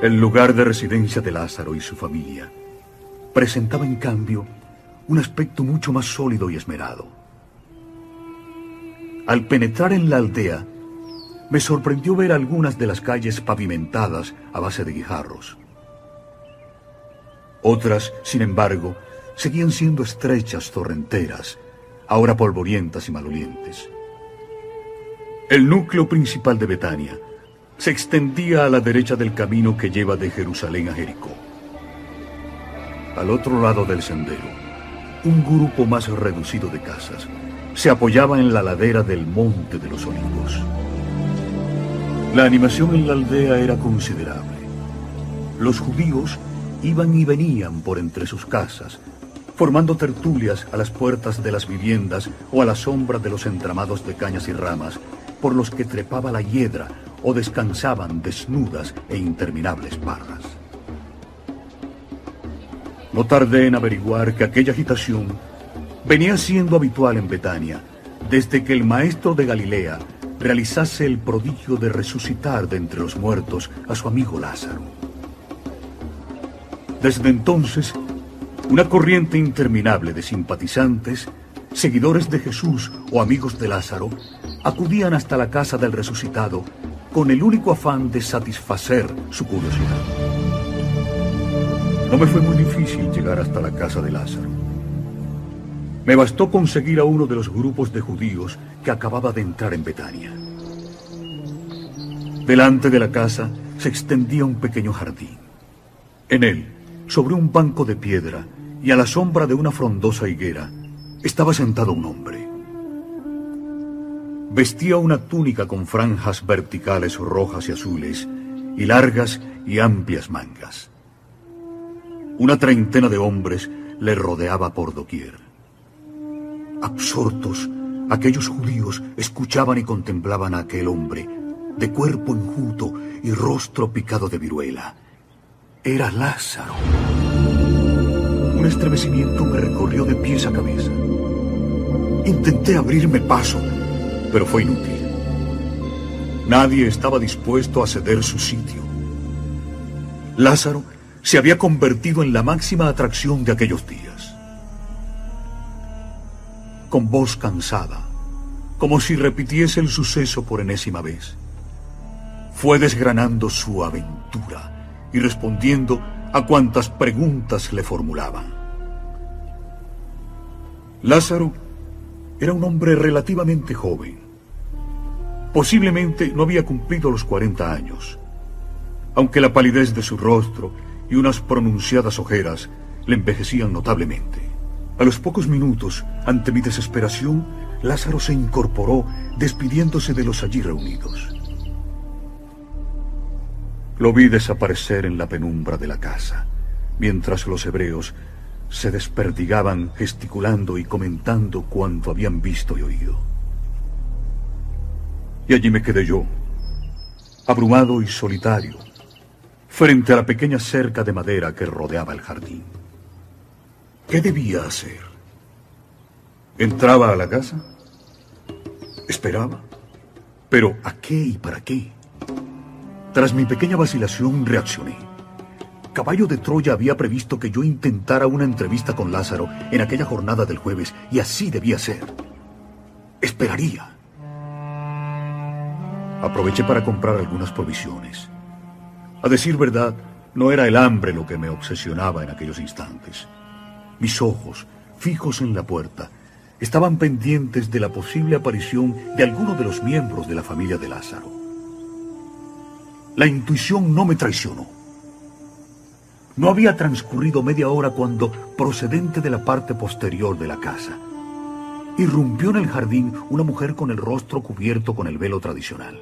El lugar de residencia de Lázaro y su familia presentaba en cambio un aspecto mucho más sólido y esmerado. Al penetrar en la aldea, me sorprendió ver algunas de las calles pavimentadas a base de guijarros. Otras, sin embargo, seguían siendo estrechas torrenteras, ahora polvorientas y malolientes. El núcleo principal de Betania se extendía a la derecha del camino que lleva de Jerusalén a Jericó. Al otro lado del sendero, un grupo más reducido de casas se apoyaba en la ladera del Monte de los Olivos. La animación en la aldea era considerable. Los judíos iban y venían por entre sus casas, formando tertulias a las puertas de las viviendas o a la sombra de los entramados de cañas y ramas por los que trepaba la hiedra o descansaban desnudas e interminables parras. No tardé en averiguar que aquella agitación venía siendo habitual en Betania desde que el maestro de Galilea realizase el prodigio de resucitar de entre los muertos a su amigo Lázaro. Desde entonces, una corriente interminable de simpatizantes, seguidores de Jesús o amigos de Lázaro, acudían hasta la casa del resucitado con el único afán de satisfacer su curiosidad. No me fue muy difícil llegar hasta la casa de Lázaro. Me bastó conseguir a uno de los grupos de judíos que acababa de entrar en Betania. Delante de la casa se extendía un pequeño jardín. En él, sobre un banco de piedra y a la sombra de una frondosa higuera, estaba sentado un hombre. Vestía una túnica con franjas verticales rojas y azules y largas y amplias mangas. Una treintena de hombres le rodeaba por doquier. Absortos, aquellos judíos escuchaban y contemplaban a aquel hombre, de cuerpo enjuto y rostro picado de viruela. Era Lázaro. Un estremecimiento me recorrió de pies a cabeza. Intenté abrirme paso, pero fue inútil. Nadie estaba dispuesto a ceder su sitio. Lázaro se había convertido en la máxima atracción de aquellos días. Con voz cansada, como si repitiese el suceso por enésima vez, fue desgranando su aventura y respondiendo a cuantas preguntas le formulaban. Lázaro era un hombre relativamente joven. Posiblemente no había cumplido los 40 años, aunque la palidez de su rostro y unas pronunciadas ojeras le envejecían notablemente. A los pocos minutos, ante mi desesperación, Lázaro se incorporó despidiéndose de los allí reunidos. Lo vi desaparecer en la penumbra de la casa, mientras los hebreos se desperdigaban gesticulando y comentando cuanto habían visto y oído. Y allí me quedé yo, abrumado y solitario, frente a la pequeña cerca de madera que rodeaba el jardín. ¿Qué debía hacer? ¿Entraba a la casa? ¿Esperaba? ¿Pero a qué y para qué? Tras mi pequeña vacilación reaccioné. Caballo de Troya había previsto que yo intentara una entrevista con Lázaro en aquella jornada del jueves, y así debía ser. Esperaría. Aproveché para comprar algunas provisiones. A decir verdad, no era el hambre lo que me obsesionaba en aquellos instantes. Mis ojos, fijos en la puerta, estaban pendientes de la posible aparición de alguno de los miembros de la familia de Lázaro. La intuición no me traicionó. No había transcurrido media hora cuando, procedente de la parte posterior de la casa, irrumpió en el jardín una mujer con el rostro cubierto con el velo tradicional.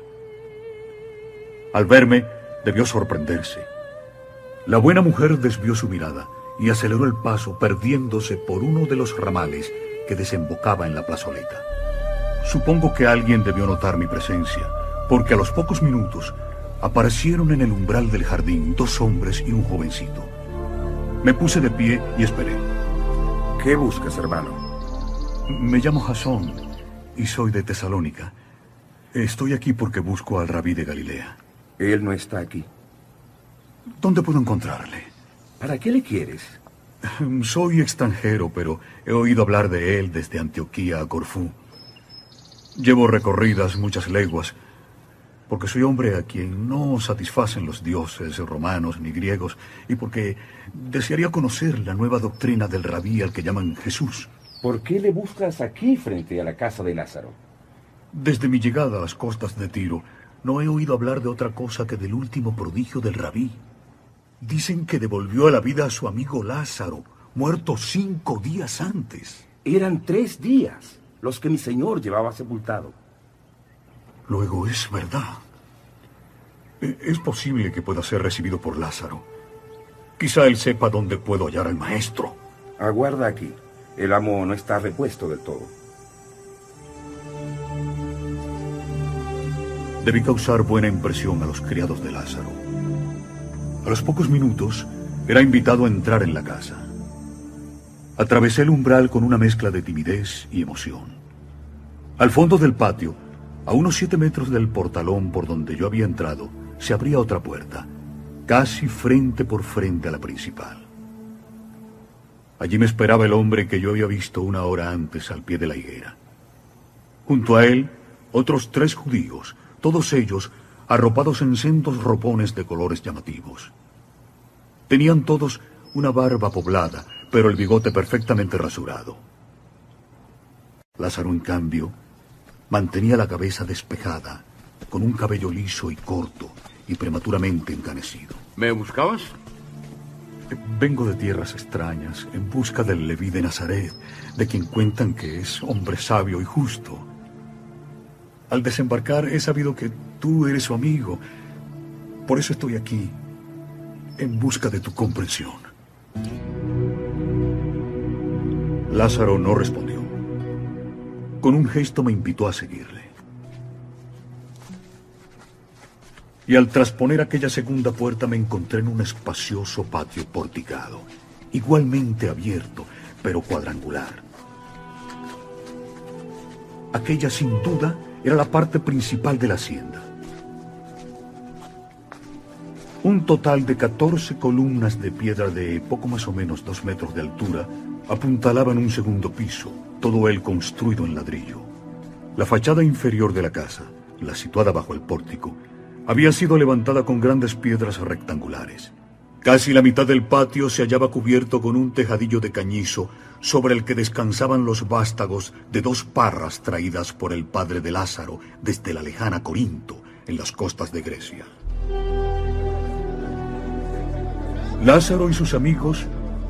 Al verme, debió sorprenderse. La buena mujer desvió su mirada y aceleró el paso perdiéndose por uno de los ramales que desembocaba en la plazoleta. Supongo que alguien debió notar mi presencia, porque a los pocos minutos aparecieron en el umbral del jardín dos hombres y un jovencito. Me puse de pie y esperé. ¿Qué buscas, hermano? Me llamo Jasón y soy de Tesalónica. Estoy aquí porque busco al rabí de Galilea. Él no está aquí. ¿Dónde puedo encontrarle? ¿Para qué le quieres? Soy extranjero, pero he oído hablar de él desde Antioquía a Corfú. Llevo recorridas muchas leguas, porque soy hombre a quien no satisfacen los dioses romanos ni griegos, y porque desearía conocer la nueva doctrina del rabí al que llaman Jesús. ¿Por qué le buscas aquí frente a la casa de Lázaro? Desde mi llegada a las costas de Tiro, no he oído hablar de otra cosa que del último prodigio del rabí. Dicen que devolvió a la vida a su amigo Lázaro, muerto cinco días antes. Eran tres días los que mi señor llevaba sepultado. Luego es verdad. E, es posible que pueda ser recibido por Lázaro. Quizá él sepa dónde puedo hallar al maestro. Aguarda aquí. El amo no está repuesto del todo. Debí causar buena impresión a los criados de Lázaro. A los pocos minutos era invitado a entrar en la casa. Atravesé el umbral con una mezcla de timidez y emoción. Al fondo del patio, a unos siete metros del portalón por donde yo había entrado, se abría otra puerta, casi frente por frente a la principal. Allí me esperaba el hombre que yo había visto una hora antes al pie de la higuera. Junto a él, otros tres judíos, todos ellos arropados en sendos ropones de colores llamativos. Tenían todos una barba poblada, pero el bigote perfectamente rasurado. Lázaro, en cambio, mantenía la cabeza despejada, con un cabello liso y corto y prematuramente encanecido. ¿Me buscabas? Vengo de tierras extrañas, en busca del Leví de Nazaret, de quien cuentan que es hombre sabio y justo. Al desembarcar he sabido que tú eres su amigo. Por eso estoy aquí, en busca de tu comprensión. Lázaro no respondió. Con un gesto me invitó a seguirle. Y al trasponer aquella segunda puerta me encontré en un espacioso patio porticado, igualmente abierto, pero cuadrangular. Aquella sin duda era la parte principal de la hacienda. Un total de 14 columnas de piedra de poco más o menos dos metros de altura apuntalaban un segundo piso, todo él construido en ladrillo. La fachada inferior de la casa, la situada bajo el pórtico, había sido levantada con grandes piedras rectangulares. Casi la mitad del patio se hallaba cubierto con un tejadillo de cañizo sobre el que descansaban los vástagos de dos parras traídas por el padre de Lázaro desde la lejana Corinto, en las costas de Grecia. Lázaro y sus amigos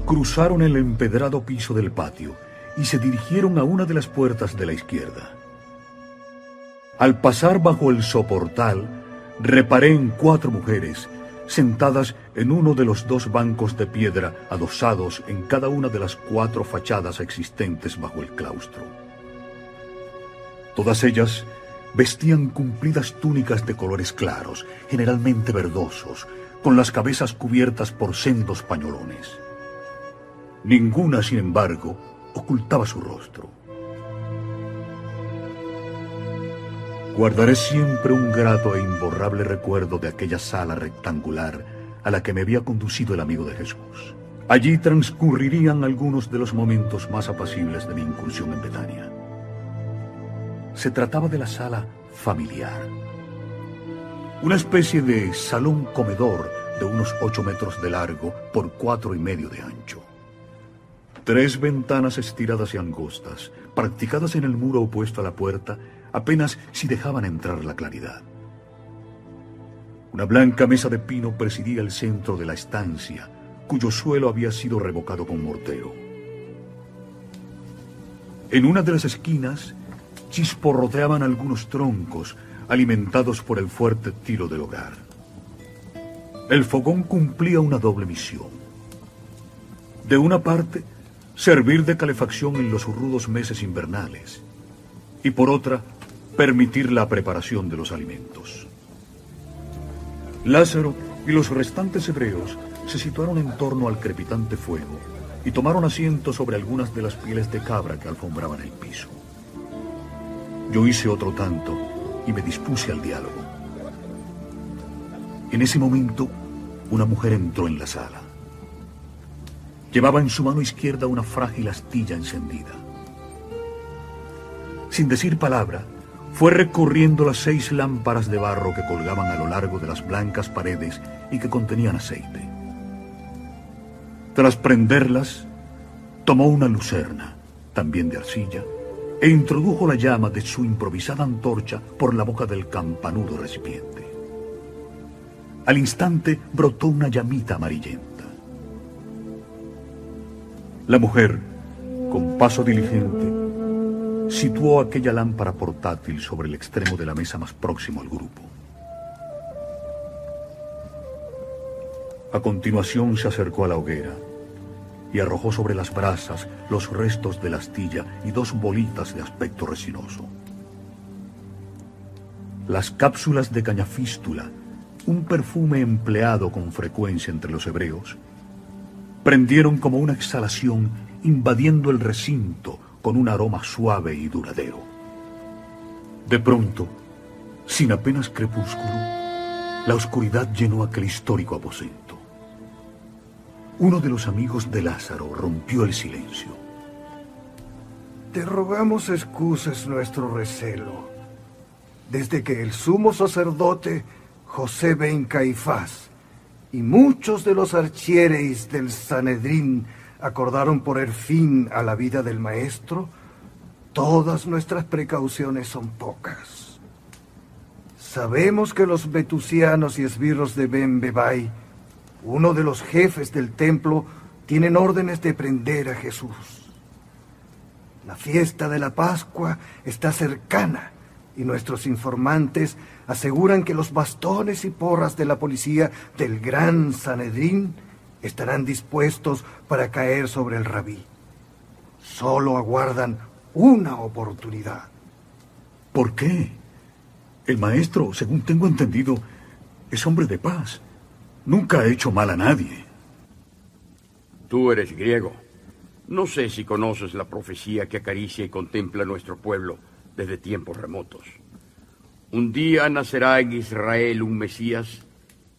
cruzaron el empedrado piso del patio y se dirigieron a una de las puertas de la izquierda. Al pasar bajo el soportal, reparé en cuatro mujeres sentadas en uno de los dos bancos de piedra adosados en cada una de las cuatro fachadas existentes bajo el claustro. Todas ellas vestían cumplidas túnicas de colores claros, generalmente verdosos, con las cabezas cubiertas por sendos pañolones. Ninguna, sin embargo, ocultaba su rostro. Guardaré siempre un grato e imborrable recuerdo de aquella sala rectangular a la que me había conducido el amigo de Jesús. Allí transcurrirían algunos de los momentos más apacibles de mi incursión en Betania. Se trataba de la sala familiar. Una especie de salón comedor de unos ocho metros de largo por cuatro y medio de ancho. Tres ventanas estiradas y angostas, practicadas en el muro opuesto a la puerta, apenas si dejaban entrar la claridad. Una blanca mesa de pino presidía el centro de la estancia, cuyo suelo había sido revocado con mortero. En una de las esquinas chisporroteaban algunos troncos alimentados por el fuerte tiro del hogar. El fogón cumplía una doble misión. De una parte, servir de calefacción en los rudos meses invernales y por otra, permitir la preparación de los alimentos. Lázaro y los restantes hebreos se situaron en torno al crepitante fuego y tomaron asiento sobre algunas de las pieles de cabra que alfombraban el piso. Yo hice otro tanto y me dispuse al diálogo. En ese momento, una mujer entró en la sala. Llevaba en su mano izquierda una frágil astilla encendida. Sin decir palabra, fue recorriendo las seis lámparas de barro que colgaban a lo largo de las blancas paredes y que contenían aceite. Tras prenderlas, tomó una lucerna, también de arcilla, e introdujo la llama de su improvisada antorcha por la boca del campanudo recipiente. Al instante brotó una llamita amarillenta. La mujer, con paso diligente, situó aquella lámpara portátil sobre el extremo de la mesa más próximo al grupo. A continuación se acercó a la hoguera y arrojó sobre las brasas los restos de la astilla y dos bolitas de aspecto resinoso. Las cápsulas de cañafístula, un perfume empleado con frecuencia entre los hebreos, prendieron como una exhalación invadiendo el recinto con un aroma suave y duradero. De pronto, sin apenas crepúsculo, la oscuridad llenó aquel histórico aposento. Uno de los amigos de Lázaro rompió el silencio. Te rogamos excuses nuestro recelo. Desde que el sumo sacerdote José Ben Caifás y muchos de los archieres del Sanedrín acordaron poner fin a la vida del maestro, todas nuestras precauciones son pocas. Sabemos que los vetusianos y esbirros de Ben uno de los jefes del templo, tienen órdenes de prender a Jesús. La fiesta de la Pascua está cercana y nuestros informantes aseguran que los bastones y porras de la policía del Gran Sanedrín estarán dispuestos para caer sobre el rabí. Solo aguardan una oportunidad. ¿Por qué? El maestro, según tengo entendido, es hombre de paz. Nunca ha hecho mal a nadie. Tú eres griego. No sé si conoces la profecía que acaricia y contempla nuestro pueblo desde tiempos remotos. Un día nacerá en Israel un Mesías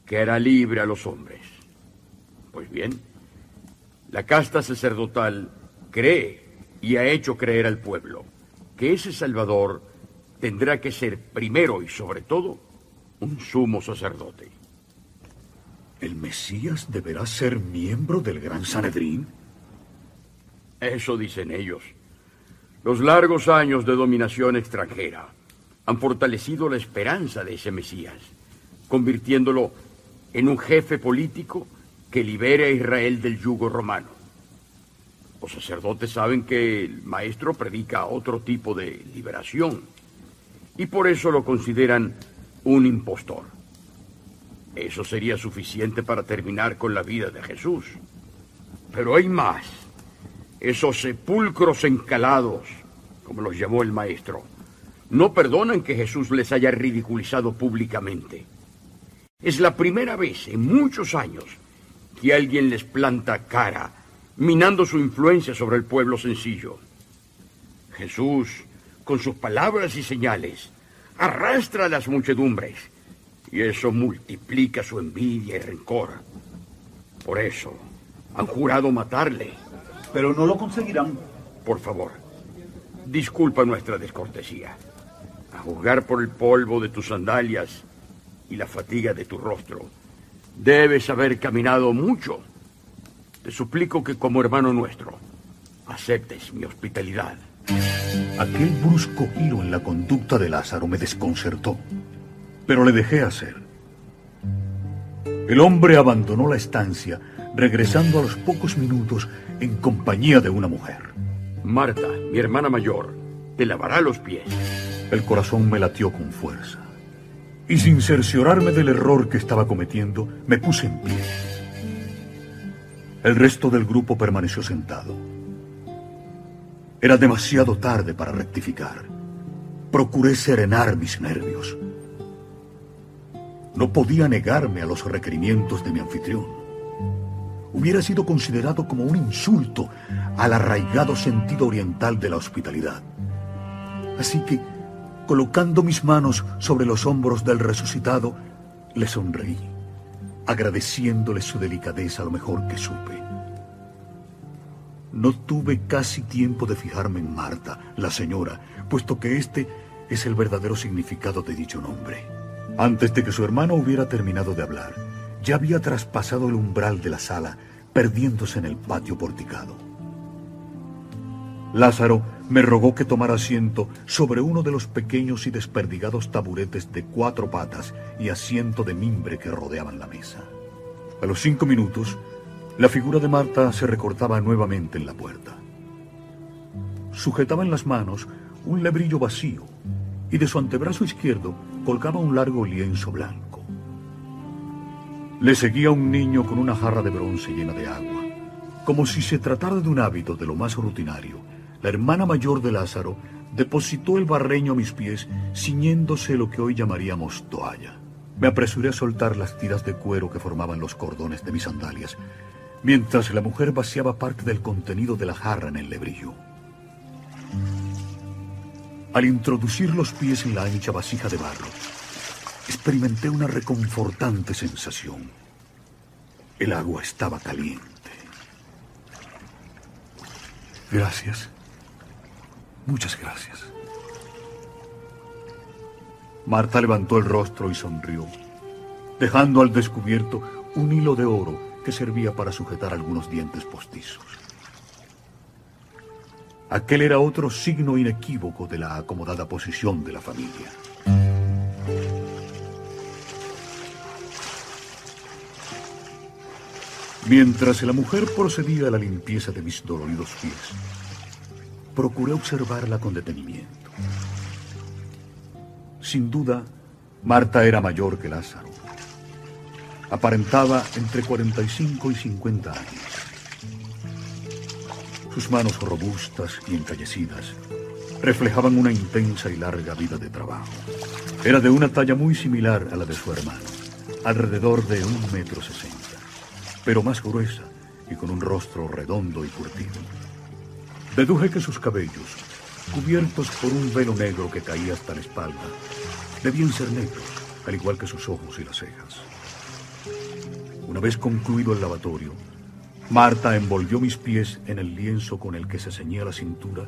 que hará libre a los hombres. Pues bien, la casta sacerdotal cree y ha hecho creer al pueblo que ese Salvador tendrá que ser primero y sobre todo un sumo sacerdote. ¿El Mesías deberá ser miembro del Gran Sanedrín? Eso dicen ellos. Los largos años de dominación extranjera han fortalecido la esperanza de ese Mesías, convirtiéndolo en un jefe político que libere a Israel del yugo romano. Los sacerdotes saben que el maestro predica otro tipo de liberación y por eso lo consideran un impostor. Eso sería suficiente para terminar con la vida de Jesús. Pero hay más. Esos sepulcros encalados, como los llamó el maestro, no perdonan que Jesús les haya ridiculizado públicamente. Es la primera vez en muchos años que alguien les planta cara, minando su influencia sobre el pueblo sencillo. Jesús, con sus palabras y señales, arrastra a las muchedumbres y eso multiplica su envidia y rencor. Por eso han jurado matarle. Pero no lo conseguirán. Por favor, disculpa nuestra descortesía. A juzgar por el polvo de tus sandalias y la fatiga de tu rostro, debes haber caminado mucho. Te suplico que como hermano nuestro, aceptes mi hospitalidad. Aquel brusco giro en la conducta de Lázaro me desconcertó, pero le dejé hacer. El hombre abandonó la estancia, regresando a los pocos minutos en compañía de una mujer. Marta, mi hermana mayor, te lavará los pies. El corazón me latió con fuerza. Y sin cerciorarme del error que estaba cometiendo, me puse en pie. El resto del grupo permaneció sentado. Era demasiado tarde para rectificar. Procuré serenar mis nervios. No podía negarme a los requerimientos de mi anfitrión. Hubiera sido considerado como un insulto al arraigado sentido oriental de la hospitalidad. Así que, colocando mis manos sobre los hombros del resucitado, le sonreí, agradeciéndole su delicadeza lo mejor que supe. No tuve casi tiempo de fijarme en Marta, la señora, puesto que este es el verdadero significado de dicho nombre. Antes de que su hermano hubiera terminado de hablar, ya había traspasado el umbral de la sala, perdiéndose en el patio porticado. Lázaro me rogó que tomara asiento sobre uno de los pequeños y desperdigados taburetes de cuatro patas y asiento de mimbre que rodeaban la mesa. A los cinco minutos, la figura de Marta se recortaba nuevamente en la puerta. Sujetaba en las manos un lebrillo vacío y de su antebrazo izquierdo colgaba un largo lienzo blanco. Le seguía un niño con una jarra de bronce llena de agua. Como si se tratara de un hábito de lo más rutinario, la hermana mayor de Lázaro depositó el barreño a mis pies, ciñéndose lo que hoy llamaríamos toalla. Me apresuré a soltar las tiras de cuero que formaban los cordones de mis sandalias, mientras la mujer vaciaba parte del contenido de la jarra en el lebrillo. Al introducir los pies en la ancha vasija de barro, experimenté una reconfortante sensación. El agua estaba caliente. Gracias. Muchas gracias. Marta levantó el rostro y sonrió, dejando al descubierto un hilo de oro que servía para sujetar algunos dientes postizos. Aquel era otro signo inequívoco de la acomodada posición de la familia. Mientras la mujer procedía a la limpieza de mis doloridos pies, procuré observarla con detenimiento. Sin duda, Marta era mayor que Lázaro. Aparentaba entre 45 y 50 años. Sus manos robustas y encallecidas reflejaban una intensa y larga vida de trabajo. Era de una talla muy similar a la de su hermano, alrededor de un metro sesenta, pero más gruesa y con un rostro redondo y curtido. Deduje que sus cabellos, cubiertos por un velo negro que caía hasta la espalda, debían ser negros, al igual que sus ojos y las cejas. Una vez concluido el lavatorio, Marta envolvió mis pies en el lienzo con el que se ceñía la cintura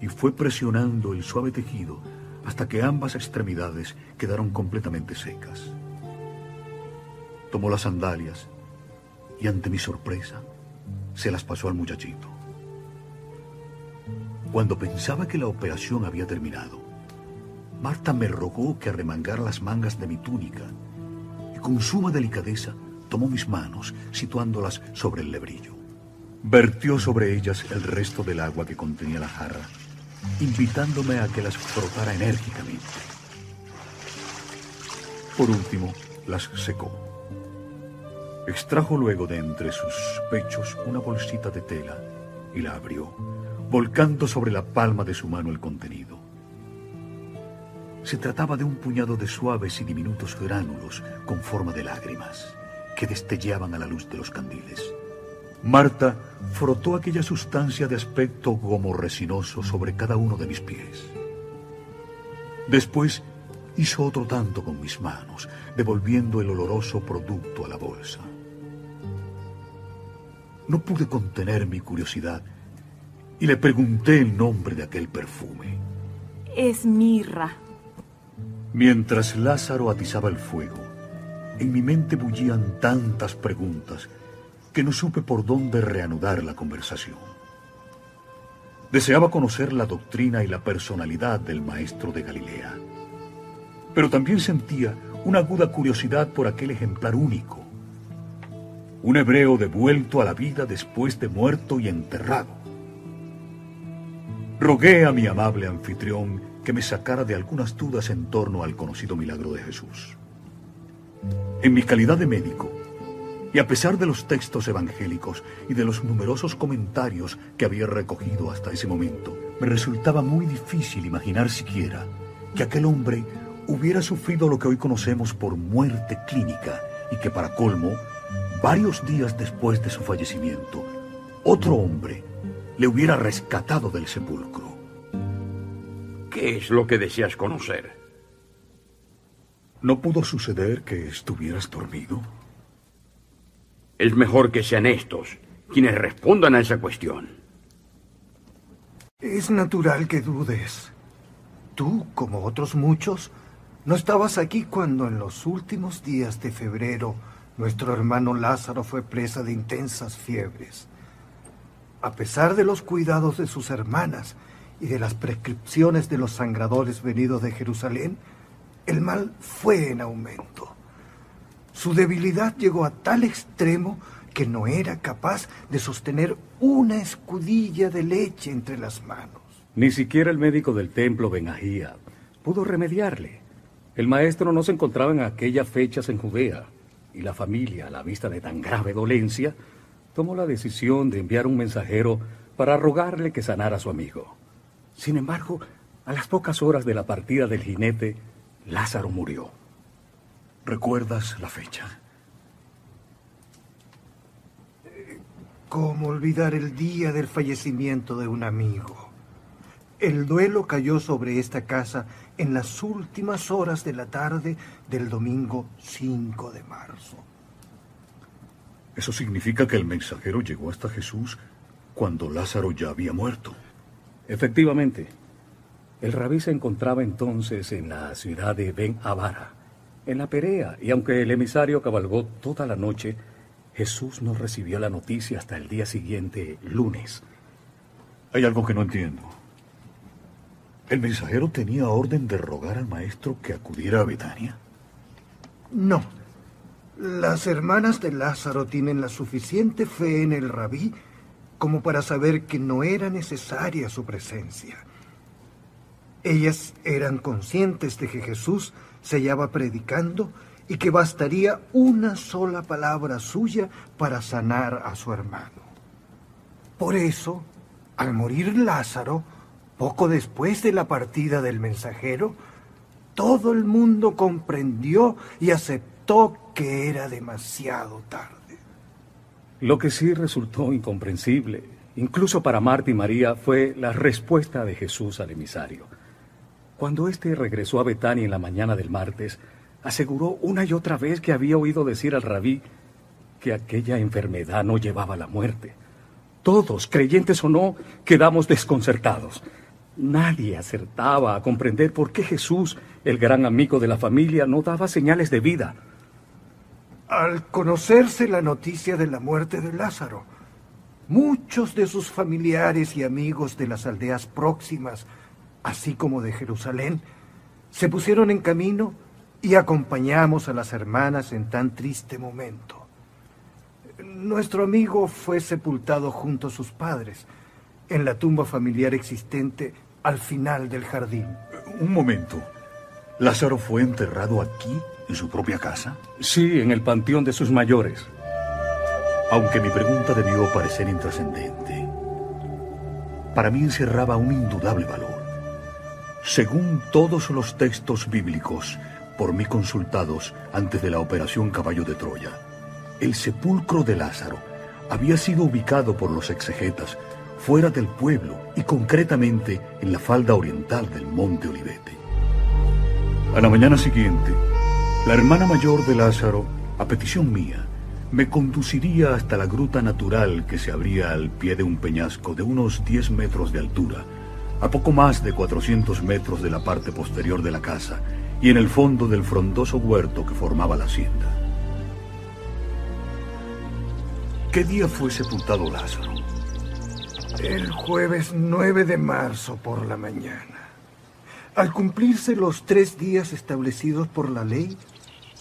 y fue presionando el suave tejido hasta que ambas extremidades quedaron completamente secas. Tomó las sandalias y ante mi sorpresa se las pasó al muchachito. Cuando pensaba que la operación había terminado, Marta me rogó que arremangara las mangas de mi túnica y con suma delicadeza tomó mis manos situándolas sobre el lebrillo. vertió sobre ellas el resto del agua que contenía la jarra, invitándome a que las frotara enérgicamente. Por último, las secó. Extrajo luego de entre sus pechos una bolsita de tela y la abrió, volcando sobre la palma de su mano el contenido. Se trataba de un puñado de suaves y diminutos gránulos con forma de lágrimas que destellaban a la luz de los candiles. Marta frotó aquella sustancia de aspecto como resinoso sobre cada uno de mis pies. Después hizo otro tanto con mis manos, devolviendo el oloroso producto a la bolsa. No pude contener mi curiosidad y le pregunté el nombre de aquel perfume. Es mirra. Mientras Lázaro atizaba el fuego, en mi mente bullían tantas preguntas que no supe por dónde reanudar la conversación. Deseaba conocer la doctrina y la personalidad del maestro de Galilea, pero también sentía una aguda curiosidad por aquel ejemplar único, un hebreo devuelto a la vida después de muerto y enterrado. Rogué a mi amable anfitrión que me sacara de algunas dudas en torno al conocido milagro de Jesús. En mi calidad de médico, y a pesar de los textos evangélicos y de los numerosos comentarios que había recogido hasta ese momento, me resultaba muy difícil imaginar siquiera que aquel hombre hubiera sufrido lo que hoy conocemos por muerte clínica y que para colmo varios días después de su fallecimiento, otro hombre le hubiera rescatado del sepulcro. ¿Qué es lo que deseas conocer? ¿No pudo suceder que estuvieras dormido? Es mejor que sean estos quienes respondan a esa cuestión. Es natural que dudes. Tú, como otros muchos, no estabas aquí cuando en los últimos días de febrero nuestro hermano Lázaro fue presa de intensas fiebres. A pesar de los cuidados de sus hermanas y de las prescripciones de los sangradores venidos de Jerusalén, el mal fue en aumento. Su debilidad llegó a tal extremo que no era capaz de sostener una escudilla de leche entre las manos. Ni siquiera el médico del templo, Benahía, pudo remediarle. El maestro no se encontraba en aquellas fechas en Judea y la familia, a la vista de tan grave dolencia, tomó la decisión de enviar un mensajero para rogarle que sanara a su amigo. Sin embargo, a las pocas horas de la partida del jinete, Lázaro murió. ¿Recuerdas la fecha? ¿Cómo olvidar el día del fallecimiento de un amigo? El duelo cayó sobre esta casa en las últimas horas de la tarde del domingo 5 de marzo. Eso significa que el mensajero llegó hasta Jesús cuando Lázaro ya había muerto. Efectivamente. El rabí se encontraba entonces en la ciudad de Ben Abara, en la Perea, y aunque el emisario cabalgó toda la noche, Jesús no recibió la noticia hasta el día siguiente, lunes. Hay algo que no entiendo. ¿El mensajero tenía orden de rogar al maestro que acudiera a Betania? No. Las hermanas de Lázaro tienen la suficiente fe en el rabí como para saber que no era necesaria su presencia. Ellas eran conscientes de que Jesús se hallaba predicando y que bastaría una sola palabra suya para sanar a su hermano. Por eso, al morir Lázaro, poco después de la partida del mensajero, todo el mundo comprendió y aceptó que era demasiado tarde. Lo que sí resultó incomprensible, incluso para Marta y María, fue la respuesta de Jesús al emisario. Cuando éste regresó a Betania en la mañana del martes, aseguró una y otra vez que había oído decir al rabí que aquella enfermedad no llevaba a la muerte. Todos, creyentes o no, quedamos desconcertados. Nadie acertaba a comprender por qué Jesús, el gran amigo de la familia, no daba señales de vida. Al conocerse la noticia de la muerte de Lázaro, muchos de sus familiares y amigos de las aldeas próximas, así como de Jerusalén, se pusieron en camino y acompañamos a las hermanas en tan triste momento. Nuestro amigo fue sepultado junto a sus padres, en la tumba familiar existente al final del jardín. Un momento. ¿Lázaro fue enterrado aquí, en su propia casa? Sí, en el panteón de sus mayores. Aunque mi pregunta debió parecer intrascendente, para mí encerraba un indudable valor. Según todos los textos bíblicos por mí consultados antes de la operación Caballo de Troya, el sepulcro de Lázaro había sido ubicado por los exegetas fuera del pueblo y concretamente en la falda oriental del monte Olivete. A la mañana siguiente, la hermana mayor de Lázaro, a petición mía, me conduciría hasta la gruta natural que se abría al pie de un peñasco de unos 10 metros de altura, a poco más de 400 metros de la parte posterior de la casa y en el fondo del frondoso huerto que formaba la hacienda. ¿Qué día fue sepultado Lázaro? El jueves 9 de marzo por la mañana. Al cumplirse los tres días establecidos por la ley,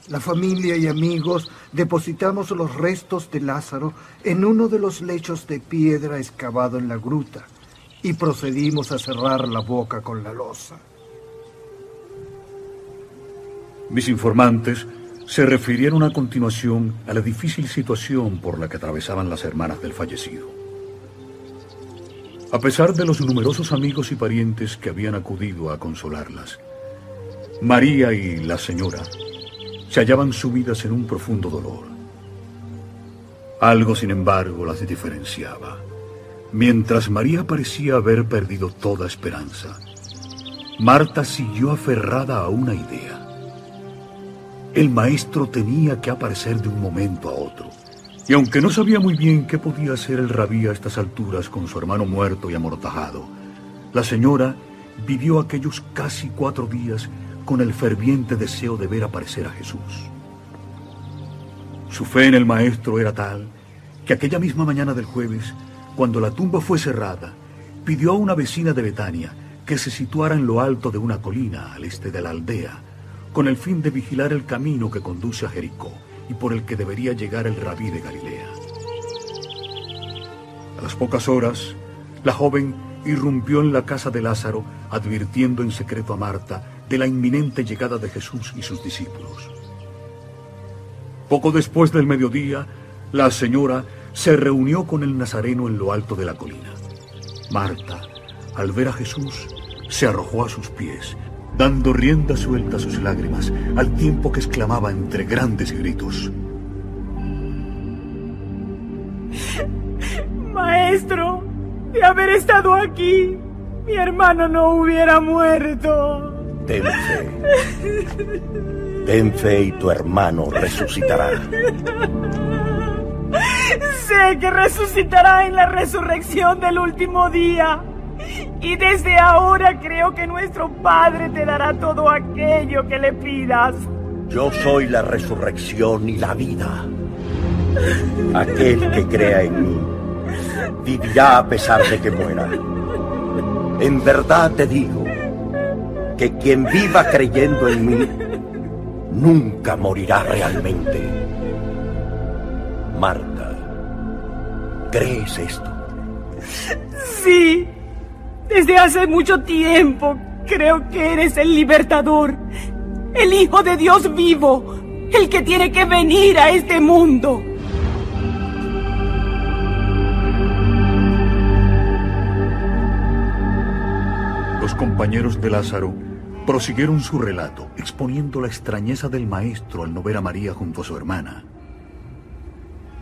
la familia y amigos depositamos los restos de Lázaro en uno de los lechos de piedra excavado en la gruta y procedimos a cerrar la boca con la losa. Mis informantes se refirieron a continuación a la difícil situación por la que atravesaban las hermanas del fallecido. A pesar de los numerosos amigos y parientes que habían acudido a consolarlas, María y la señora se hallaban sumidas en un profundo dolor. Algo, sin embargo, las diferenciaba. Mientras María parecía haber perdido toda esperanza, Marta siguió aferrada a una idea. El maestro tenía que aparecer de un momento a otro. Y aunque no sabía muy bien qué podía hacer el rabí a estas alturas con su hermano muerto y amortajado, la señora vivió aquellos casi cuatro días con el ferviente deseo de ver aparecer a Jesús. Su fe en el maestro era tal que aquella misma mañana del jueves, cuando la tumba fue cerrada, pidió a una vecina de Betania que se situara en lo alto de una colina al este de la aldea, con el fin de vigilar el camino que conduce a Jericó y por el que debería llegar el rabí de Galilea. A las pocas horas, la joven irrumpió en la casa de Lázaro, advirtiendo en secreto a Marta de la inminente llegada de Jesús y sus discípulos. Poco después del mediodía, la señora se reunió con el Nazareno en lo alto de la colina. Marta, al ver a Jesús, se arrojó a sus pies dando rienda suelta a sus lágrimas, al tiempo que exclamaba entre grandes gritos. Maestro, de haber estado aquí, mi hermano no hubiera muerto. Ten fe. Ten fe y tu hermano resucitará. Sé que resucitará en la resurrección del último día. Y desde ahora creo que nuestro Padre te dará todo aquello que le pidas. Yo soy la resurrección y la vida. Aquel que crea en mí vivirá a pesar de que muera. En verdad te digo que quien viva creyendo en mí nunca morirá realmente. Marta, ¿crees esto? Sí. Desde hace mucho tiempo creo que eres el libertador, el Hijo de Dios vivo, el que tiene que venir a este mundo. Los compañeros de Lázaro prosiguieron su relato, exponiendo la extrañeza del maestro al no ver a María junto a su hermana.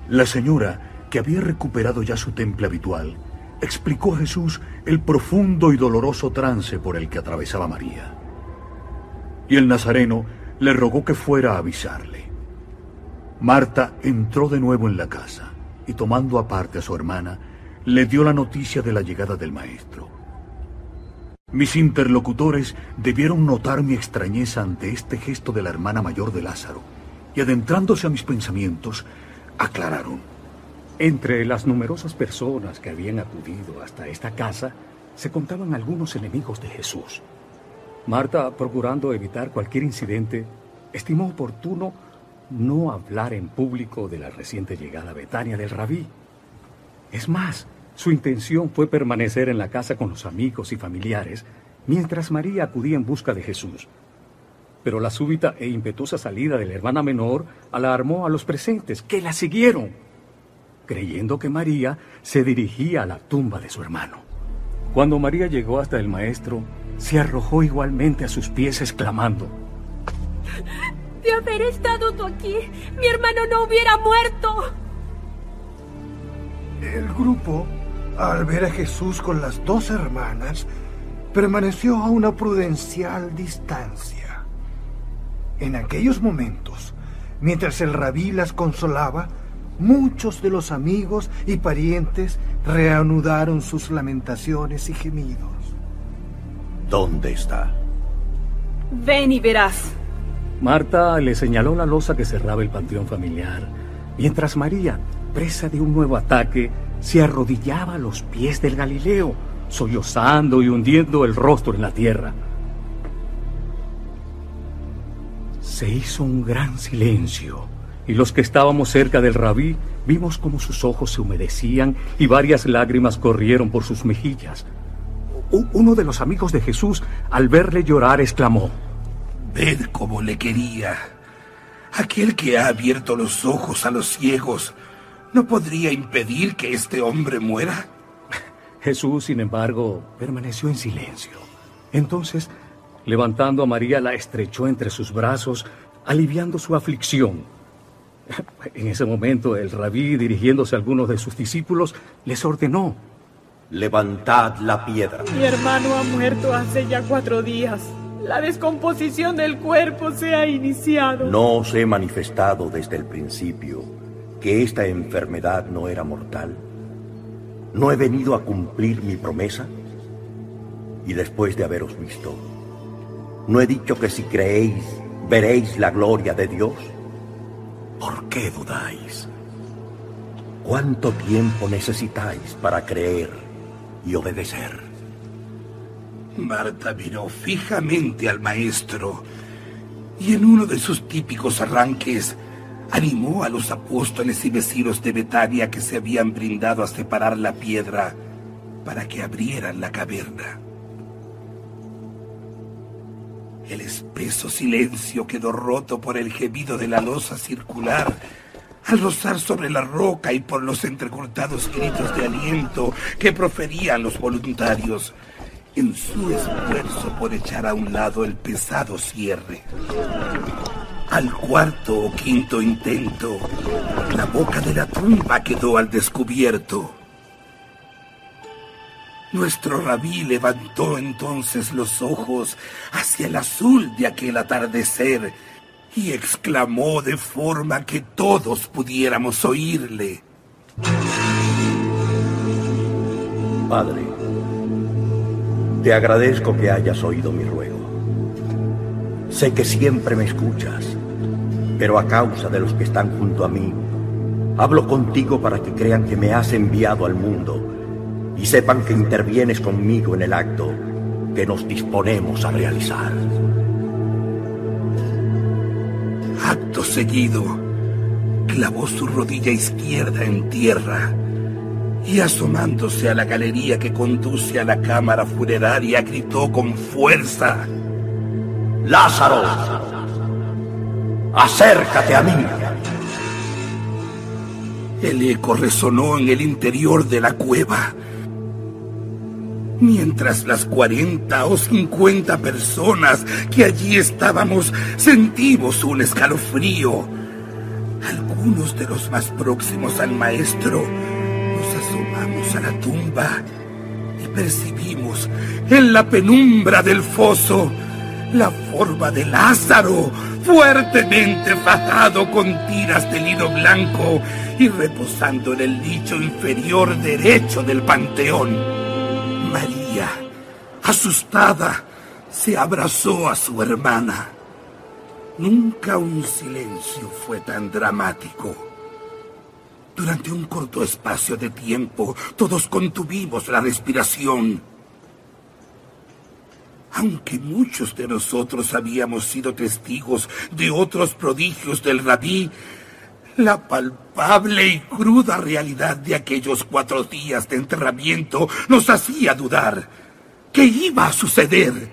La señora, que había recuperado ya su temple habitual, explicó a Jesús el profundo y doloroso trance por el que atravesaba María. Y el Nazareno le rogó que fuera a avisarle. Marta entró de nuevo en la casa y tomando aparte a su hermana, le dio la noticia de la llegada del maestro. Mis interlocutores debieron notar mi extrañeza ante este gesto de la hermana mayor de Lázaro y adentrándose a mis pensamientos, aclararon. Entre las numerosas personas que habían acudido hasta esta casa, se contaban algunos enemigos de Jesús. Marta, procurando evitar cualquier incidente, estimó oportuno no hablar en público de la reciente llegada a Betania del rabí. Es más, su intención fue permanecer en la casa con los amigos y familiares mientras María acudía en busca de Jesús. Pero la súbita e impetuosa salida de la hermana menor alarmó a los presentes, que la siguieron, creyendo que María se dirigía a la tumba de su hermano. Cuando María llegó hasta el maestro, se arrojó igualmente a sus pies exclamando, De haber estado tú aquí, mi hermano no hubiera muerto. El grupo, al ver a Jesús con las dos hermanas, permaneció a una prudencial distancia. En aquellos momentos, mientras el rabí las consolaba, muchos de los amigos y parientes reanudaron sus lamentaciones y gemidos. ¿Dónde está? Ven y verás. Marta le señaló la losa que cerraba el panteón familiar, mientras María, presa de un nuevo ataque, se arrodillaba a los pies del Galileo, sollozando y hundiendo el rostro en la tierra. Se hizo un gran silencio, y los que estábamos cerca del rabí vimos como sus ojos se humedecían y varias lágrimas corrieron por sus mejillas. Uno de los amigos de Jesús, al verle llorar, exclamó, Ved cómo le quería. Aquel que ha abierto los ojos a los ciegos, ¿no podría impedir que este hombre muera? [laughs] Jesús, sin embargo, permaneció en silencio. Entonces, levantando a María, la estrechó entre sus brazos, aliviando su aflicción. [laughs] En ese momento, el rabí, dirigiéndose a algunos de sus discípulos, les ordenó, Levantad la piedra. Mi hermano ha muerto hace ya cuatro días. La descomposición del cuerpo se ha iniciado. No os he manifestado desde el principio que esta enfermedad no era mortal. ¿No he venido a cumplir mi promesa? Y después de haberos visto, ¿no he dicho que si creéis veréis la gloria de Dios? ¿Por qué dudáis? ¿Cuánto tiempo necesitáis para creer y obedecer? Marta miró fijamente al maestro y en uno de sus típicos arranques animó a los apóstoles y vecinos de Betania que se habían brindado a separar la piedra para que abrieran la caverna. El espeso silencio quedó roto por el gemido de la losa circular al rozar sobre la roca y por los entrecortados gritos de aliento que proferían los voluntarios en su esfuerzo por echar a un lado el pesado cierre. Al cuarto o quinto intento, la boca de la tumba quedó al descubierto. Nuestro rabí levantó entonces los ojos hacia el azul de aquel atardecer y exclamó de forma que todos pudiéramos oírle. Padre, te agradezco que hayas oído mi ruego. Sé que siempre me escuchas, pero a causa de los que están junto a mí, hablo contigo para que crean que me has enviado al mundo y sepan que intervienes conmigo en el acto que nos disponemos a realizar. Acto seguido, clavó su rodilla izquierda en tierra y asomándose a la galería que conduce a la cámara funeraria, gritó con fuerza, Lázaro, acércate a mí. El eco resonó en el interior de la cueva. Mientras las 40 o 50 personas que allí estábamos sentimos un escalofrío. Algunos de los más próximos al maestro nos asomamos a la tumba y percibimos en la penumbra del foso la forma de Lázaro, fuertemente fajado con tiras de lino blanco y reposando en el nicho inferior derecho del panteón. María, asustada, se abrazó a su hermana. Nunca un silencio fue tan dramático. Durante un corto espacio de tiempo, todos contuvimos la respiración. Aunque muchos de nosotros habíamos sido testigos de otros prodigios del rabí, la palpable y cruda realidad de aquellos cuatro días de enterramiento nos hacía dudar. ¿Qué iba a suceder?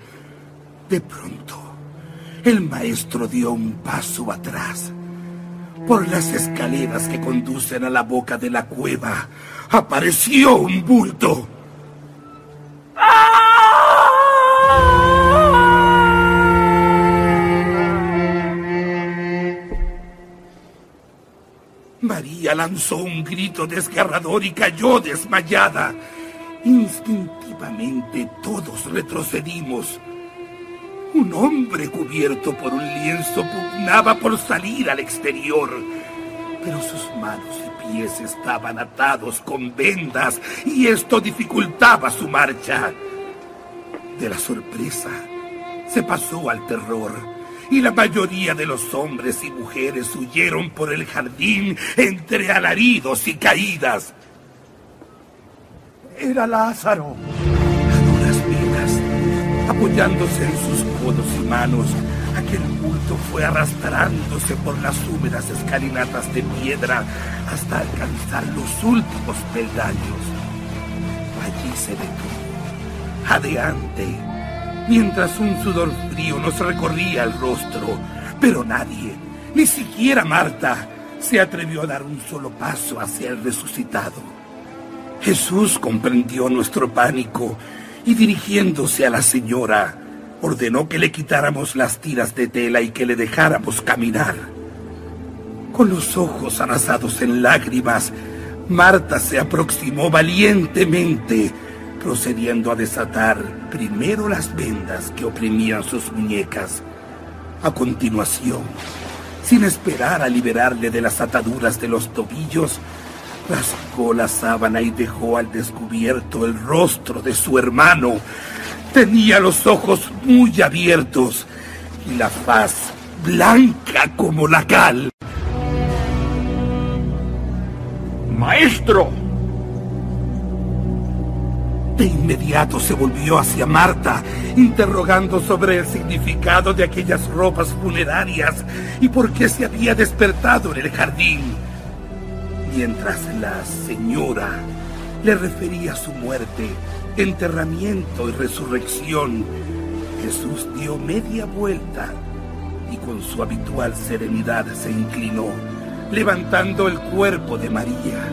De pronto, el maestro dio un paso atrás. Por las escaleras que conducen a la boca de la cueva, apareció un bulto. María lanzó un grito desgarrador y cayó desmayada. Instintivamente todos retrocedimos. Un hombre cubierto por un lienzo pugnaba por salir al exterior, pero sus manos y pies estaban atados con vendas y esto dificultaba su marcha. De la sorpresa se pasó al terror y la mayoría de los hombres y mujeres huyeron por el jardín entre alaridos y caídas. Era Lázaro. A duras penas, apoyándose en sus codos y manos, aquel bulto fue arrastrándose por las húmedas escalinatas de piedra hasta alcanzar los últimos peldaños. Allí se detuvo, jadeante, mientras un sudor frío nos recorría el rostro, pero nadie, ni siquiera Marta, se atrevió a dar un solo paso hacia el resucitado. Jesús comprendió nuestro pánico y dirigiéndose a la señora, ordenó que le quitáramos las tiras de tela y que le dejáramos caminar. Con los ojos arrasados en lágrimas, Marta se aproximó valientemente, procediendo a desatar primero las vendas que oprimían sus muñecas. A continuación, sin esperar a liberarle de las ataduras de los tobillos, rasgó la sábana y dejó al descubierto el rostro de su hermano. Tenía los ojos muy abiertos y la faz blanca como la cal. ¡Maestro! De inmediato se volvió hacia Marta, interrogando sobre el significado de aquellas ropas funerarias y por qué se había despertado en el jardín. Mientras la señora le refería su muerte, enterramiento y resurrección, Jesús dio media vuelta y con su habitual serenidad se inclinó, levantando el cuerpo de María.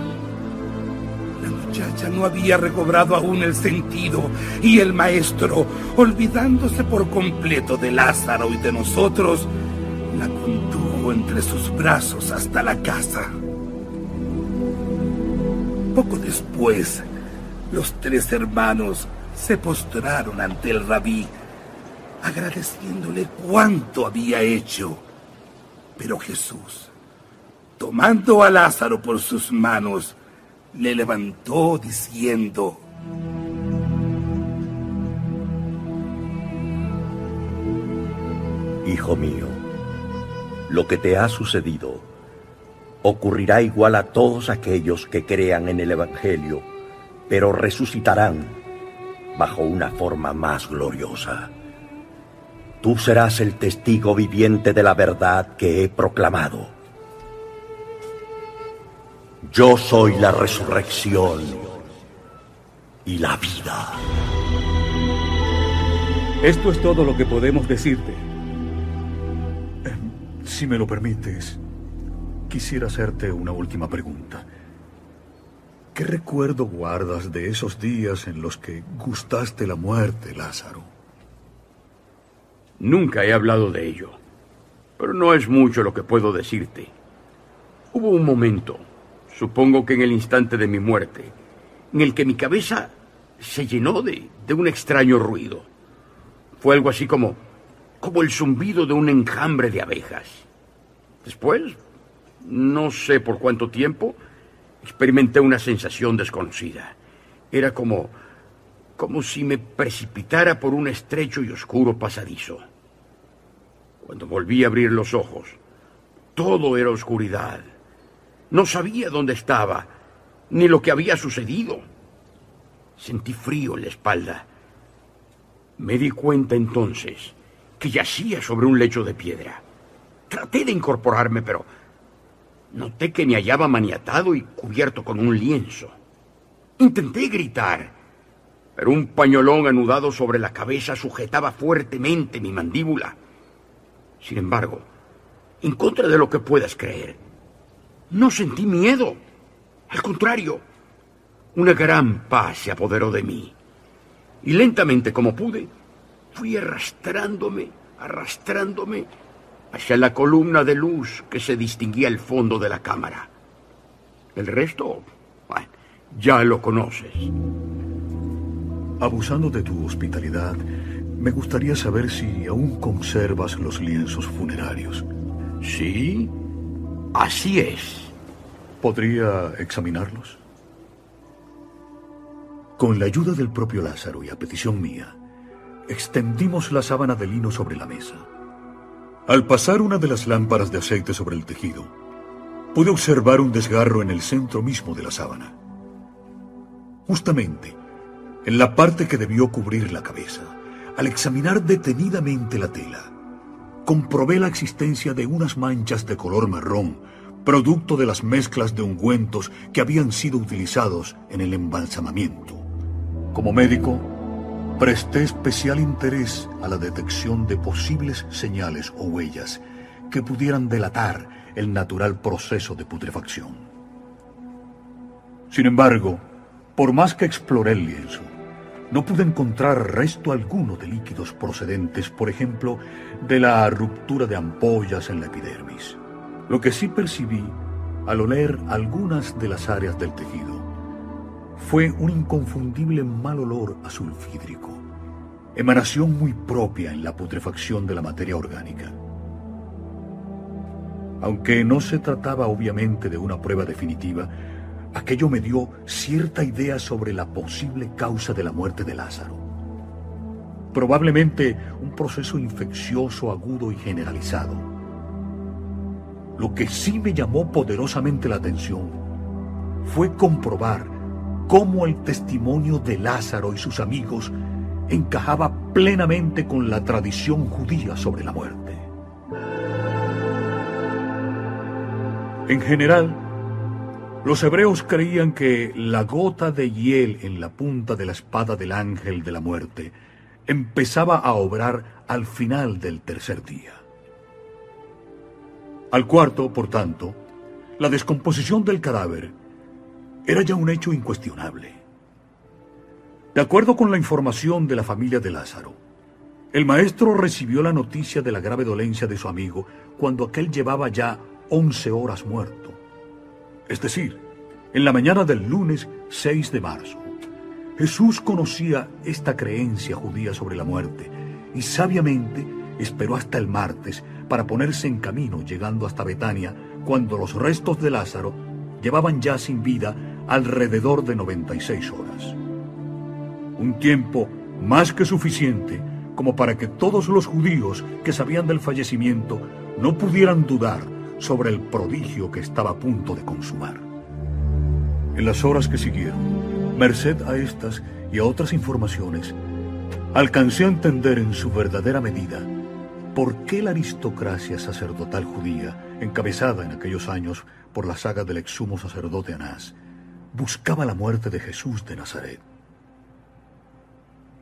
La muchacha no había recobrado aún el sentido y el maestro, olvidándose por completo de Lázaro y de nosotros, la condujo entre sus brazos hasta la casa. Poco después, los tres hermanos se postraron ante el rabí, agradeciéndole cuánto había hecho. Pero Jesús, tomando a Lázaro por sus manos, le levantó diciendo, Hijo mío, lo que te ha sucedido ocurrirá igual a todos aquellos que crean en el Evangelio, pero resucitarán bajo una forma más gloriosa. Tú serás el testigo viviente de la verdad que he proclamado. Yo soy la resurrección y la vida. Esto es todo lo que podemos decirte. Si me lo permites, quisiera hacerte una última pregunta. ¿Qué recuerdo guardas de esos días en los que gustaste la muerte, Lázaro? Nunca he hablado de ello, pero no es mucho lo que puedo decirte. Hubo un momento, supongo que en el instante de mi muerte, en el que mi cabeza se llenó de, de un extraño ruido. Fue algo así como, como el zumbido de un enjambre de abejas. Después, no sé por cuánto tiempo, experimenté una sensación desconocida. Era como, como si me precipitara por un estrecho y oscuro pasadizo. Cuando volví a abrir los ojos, todo era oscuridad. No sabía dónde estaba, ni lo que había sucedido. Sentí frío en la espalda. Me di cuenta entonces que yacía sobre un lecho de piedra. Traté de incorporarme, pero noté que me hallaba maniatado y cubierto con un lienzo. Intenté gritar, pero un pañolón anudado sobre la cabeza sujetaba fuertemente mi mandíbula. Sin embargo, en contra de lo que puedas creer, no sentí miedo. Al contrario, una gran paz se apoderó de mí. Y lentamente como pude, fui arrastrándome, arrastrándome hacia la columna de luz que se distinguía al fondo de la cámara. El resto, bueno, ya lo conoces. Abusando de tu hospitalidad, me gustaría saber si aún conservas los lienzos funerarios. Sí, así es. ¿Podría examinarlos? Con la ayuda del propio Lázaro y a petición mía, extendimos la sábana de lino sobre la mesa. Al pasar una de las lámparas de aceite sobre el tejido, pude observar un desgarro en el centro mismo de la sábana. Justamente, en la parte que debió cubrir la cabeza, al examinar detenidamente la tela, comprobé la existencia de unas manchas de color marrón, producto de las mezclas de ungüentos que habían sido utilizados en el embalsamamiento. Como médico, presté especial interés a la detección de posibles señales o huellas que pudieran delatar el natural proceso de putrefacción. Sin embargo, por más que exploré el lienzo, no pude encontrar resto alguno de líquidos procedentes, por ejemplo, de la ruptura de ampollas en la epidermis. Lo que sí percibí al oler algunas de las áreas del tejido fue un inconfundible mal olor a sulfídrico, emanación muy propia en la putrefacción de la materia orgánica. Aunque no se trataba obviamente de una prueba definitiva, aquello me dio cierta idea sobre la posible causa de la muerte de Lázaro. Probablemente un proceso infeccioso agudo y generalizado. Lo que sí me llamó poderosamente la atención fue comprobar cómo el testimonio de Lázaro y sus amigos encajaba plenamente con la tradición judía sobre la muerte. En general, los hebreos creían que la gota de hiel en la punta de la espada del ángel de la muerte empezaba a obrar al final del tercer día. Al cuarto, por tanto, la descomposición del cadáver era ya un hecho incuestionable. De acuerdo con la información de la familia de Lázaro, el maestro recibió la noticia de la grave dolencia de su amigo cuando aquel llevaba ya 11 horas muerto. Es decir, en la mañana del lunes 6 de marzo. Jesús conocía esta creencia judía sobre la muerte y sabiamente esperó hasta el martes para ponerse en camino llegando hasta Betania cuando los restos de Lázaro llevaban ya sin vida alrededor de 96 horas. Un tiempo más que suficiente como para que todos los judíos que sabían del fallecimiento no pudieran dudar sobre el prodigio que estaba a punto de consumar. En las horas que siguieron, merced a estas y a otras informaciones, alcancé a entender en su verdadera medida por qué la aristocracia sacerdotal judía, encabezada en aquellos años por la saga del exsumo sacerdote Anás, buscaba la muerte de Jesús de Nazaret.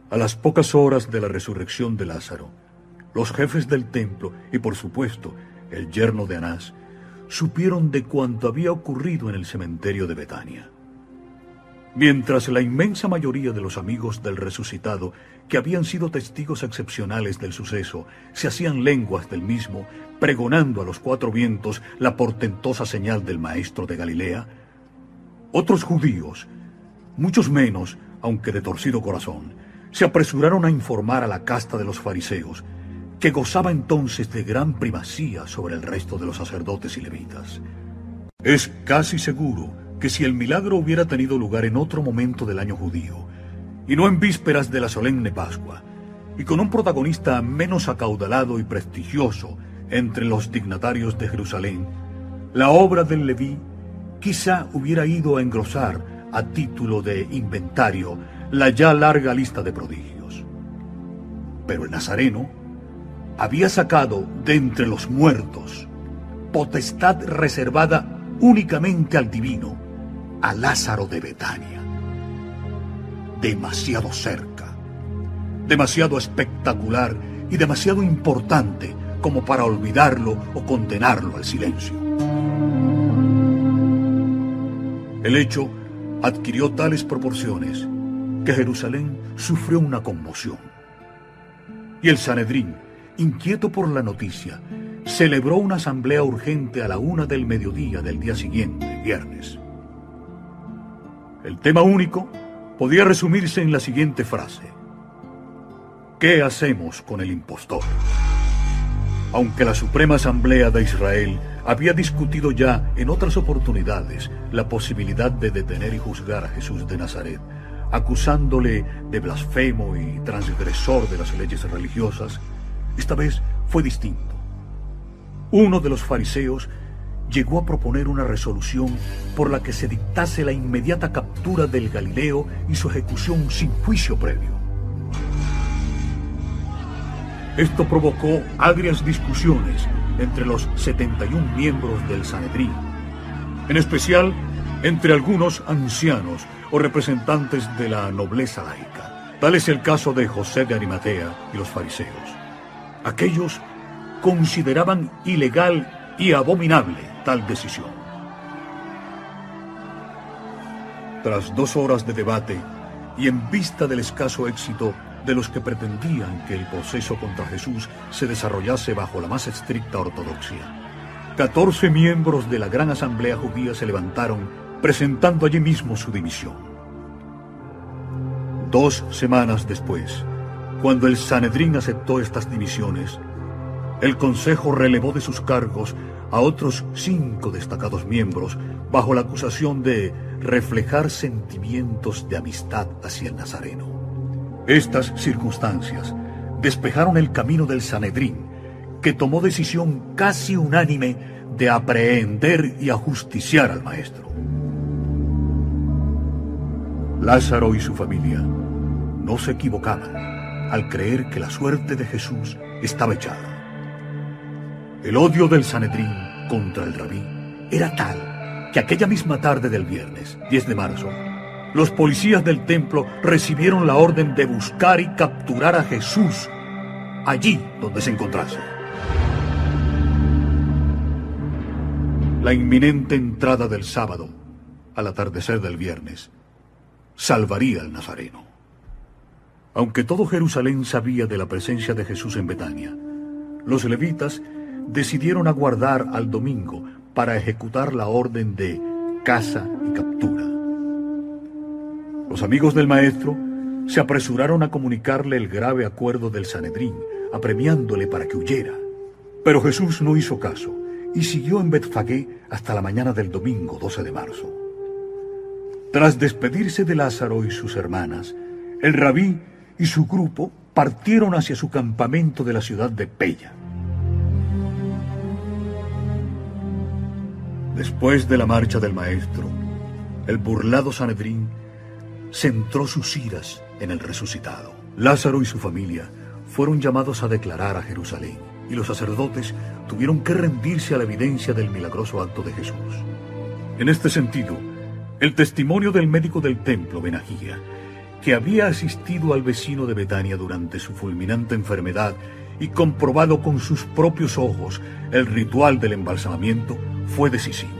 A las pocas horas de la resurrección de Lázaro, los jefes del templo y por supuesto el yerno de Anás supieron de cuanto había ocurrido en el cementerio de Betania. Mientras la inmensa mayoría de los amigos del resucitado, que habían sido testigos excepcionales del suceso, se hacían lenguas del mismo, pregonando a los cuatro vientos la portentosa señal del maestro de Galilea, otros judíos, muchos menos, aunque de torcido corazón, se apresuraron a informar a la casta de los fariseos, que gozaba entonces de gran primacía sobre el resto de los sacerdotes y levitas. Es casi seguro que si el milagro hubiera tenido lugar en otro momento del año judío, y no en vísperas de la solemne Pascua, y con un protagonista menos acaudalado y prestigioso entre los dignatarios de Jerusalén, la obra del Leví quizá hubiera ido a engrosar a título de inventario la ya larga lista de prodigios. Pero el Nazareno había sacado de entre los muertos potestad reservada únicamente al divino, a Lázaro de Betania. Demasiado cerca, demasiado espectacular y demasiado importante como para olvidarlo o condenarlo al silencio. El hecho adquirió tales proporciones que Jerusalén sufrió una conmoción. Y el Sanedrín, inquieto por la noticia, celebró una asamblea urgente a la una del mediodía del día siguiente, viernes. El tema único podía resumirse en la siguiente frase. ¿Qué hacemos con el impostor? Aunque la Suprema Asamblea de Israel había discutido ya en otras oportunidades la posibilidad de detener y juzgar a Jesús de Nazaret, acusándole de blasfemo y transgresor de las leyes religiosas, esta vez fue distinto. Uno de los fariseos llegó a proponer una resolución por la que se dictase la inmediata captura del Galileo y su ejecución sin juicio previo. Esto provocó agrias discusiones entre los 71 miembros del Sanedrín, en especial entre algunos ancianos o representantes de la nobleza laica. Tal es el caso de José de Arimatea y los fariseos. Aquellos consideraban ilegal y abominable tal decisión. Tras dos horas de debate y en vista del escaso éxito de los que pretendían que el proceso contra Jesús se desarrollase bajo la más estricta ortodoxia, 14 miembros de la gran asamblea judía se levantaron presentando allí mismo su dimisión. Dos semanas después, cuando el Sanedrín aceptó estas dimisiones, el Consejo relevó de sus cargos a otros cinco destacados miembros bajo la acusación de reflejar sentimientos de amistad hacia el Nazareno. Estas circunstancias despejaron el camino del Sanedrín, que tomó decisión casi unánime de aprehender y ajusticiar al maestro. Lázaro y su familia no se equivocaban al creer que la suerte de Jesús estaba echada. El odio del Sanedrín contra el rabí era tal que aquella misma tarde del viernes, 10 de marzo, los policías del templo recibieron la orden de buscar y capturar a Jesús allí donde se encontrase. La inminente entrada del sábado, al atardecer del viernes, salvaría al Nazareno. Aunque todo Jerusalén sabía de la presencia de Jesús en Betania, los levitas decidieron aguardar al domingo para ejecutar la orden de caza y captura. Los amigos del maestro se apresuraron a comunicarle el grave acuerdo del Sanedrín, apremiándole para que huyera. Pero Jesús no hizo caso y siguió en Betfagé hasta la mañana del domingo 12 de marzo. Tras despedirse de Lázaro y sus hermanas, el rabí y su grupo partieron hacia su campamento de la ciudad de Pella. Después de la marcha del maestro, el burlado Sanedrín centró sus iras en el resucitado. Lázaro y su familia fueron llamados a declarar a Jerusalén y los sacerdotes tuvieron que rendirse a la evidencia del milagroso acto de Jesús. En este sentido, el testimonio del médico del templo, Benagía, que había asistido al vecino de Betania durante su fulminante enfermedad y comprobado con sus propios ojos el ritual del embalsamamiento, fue decisivo.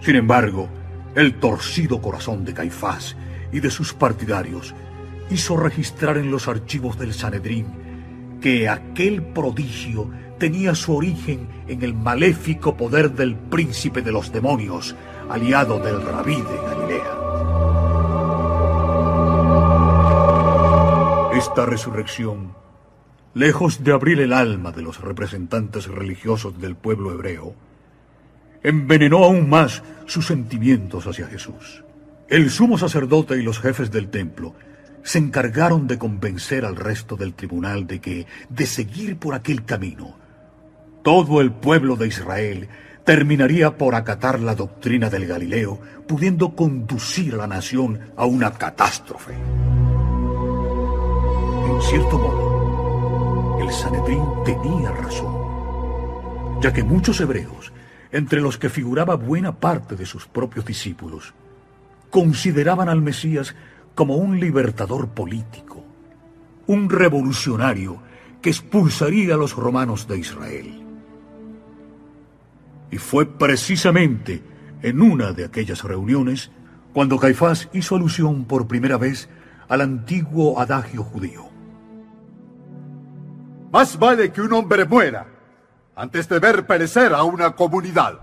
Sin embargo, el torcido corazón de Caifás y de sus partidarios hizo registrar en los archivos del Sanedrín que aquel prodigio tenía su origen en el maléfico poder del príncipe de los demonios, aliado del rabí de Galilea. Esta resurrección lejos de abrir el alma de los representantes religiosos del pueblo hebreo, envenenó aún más sus sentimientos hacia Jesús. El sumo sacerdote y los jefes del templo se encargaron de convencer al resto del tribunal de que, de seguir por aquel camino, todo el pueblo de Israel terminaría por acatar la doctrina del Galileo, pudiendo conducir a la nación a una catástrofe. Cierto modo, el Sanedrín tenía razón, ya que muchos hebreos, entre los que figuraba buena parte de sus propios discípulos, consideraban al Mesías como un libertador político, un revolucionario que expulsaría a los romanos de Israel. Y fue precisamente en una de aquellas reuniones cuando Caifás hizo alusión por primera vez al antiguo adagio judío. Más vale que un hombre muera antes de ver perecer a una comunidad.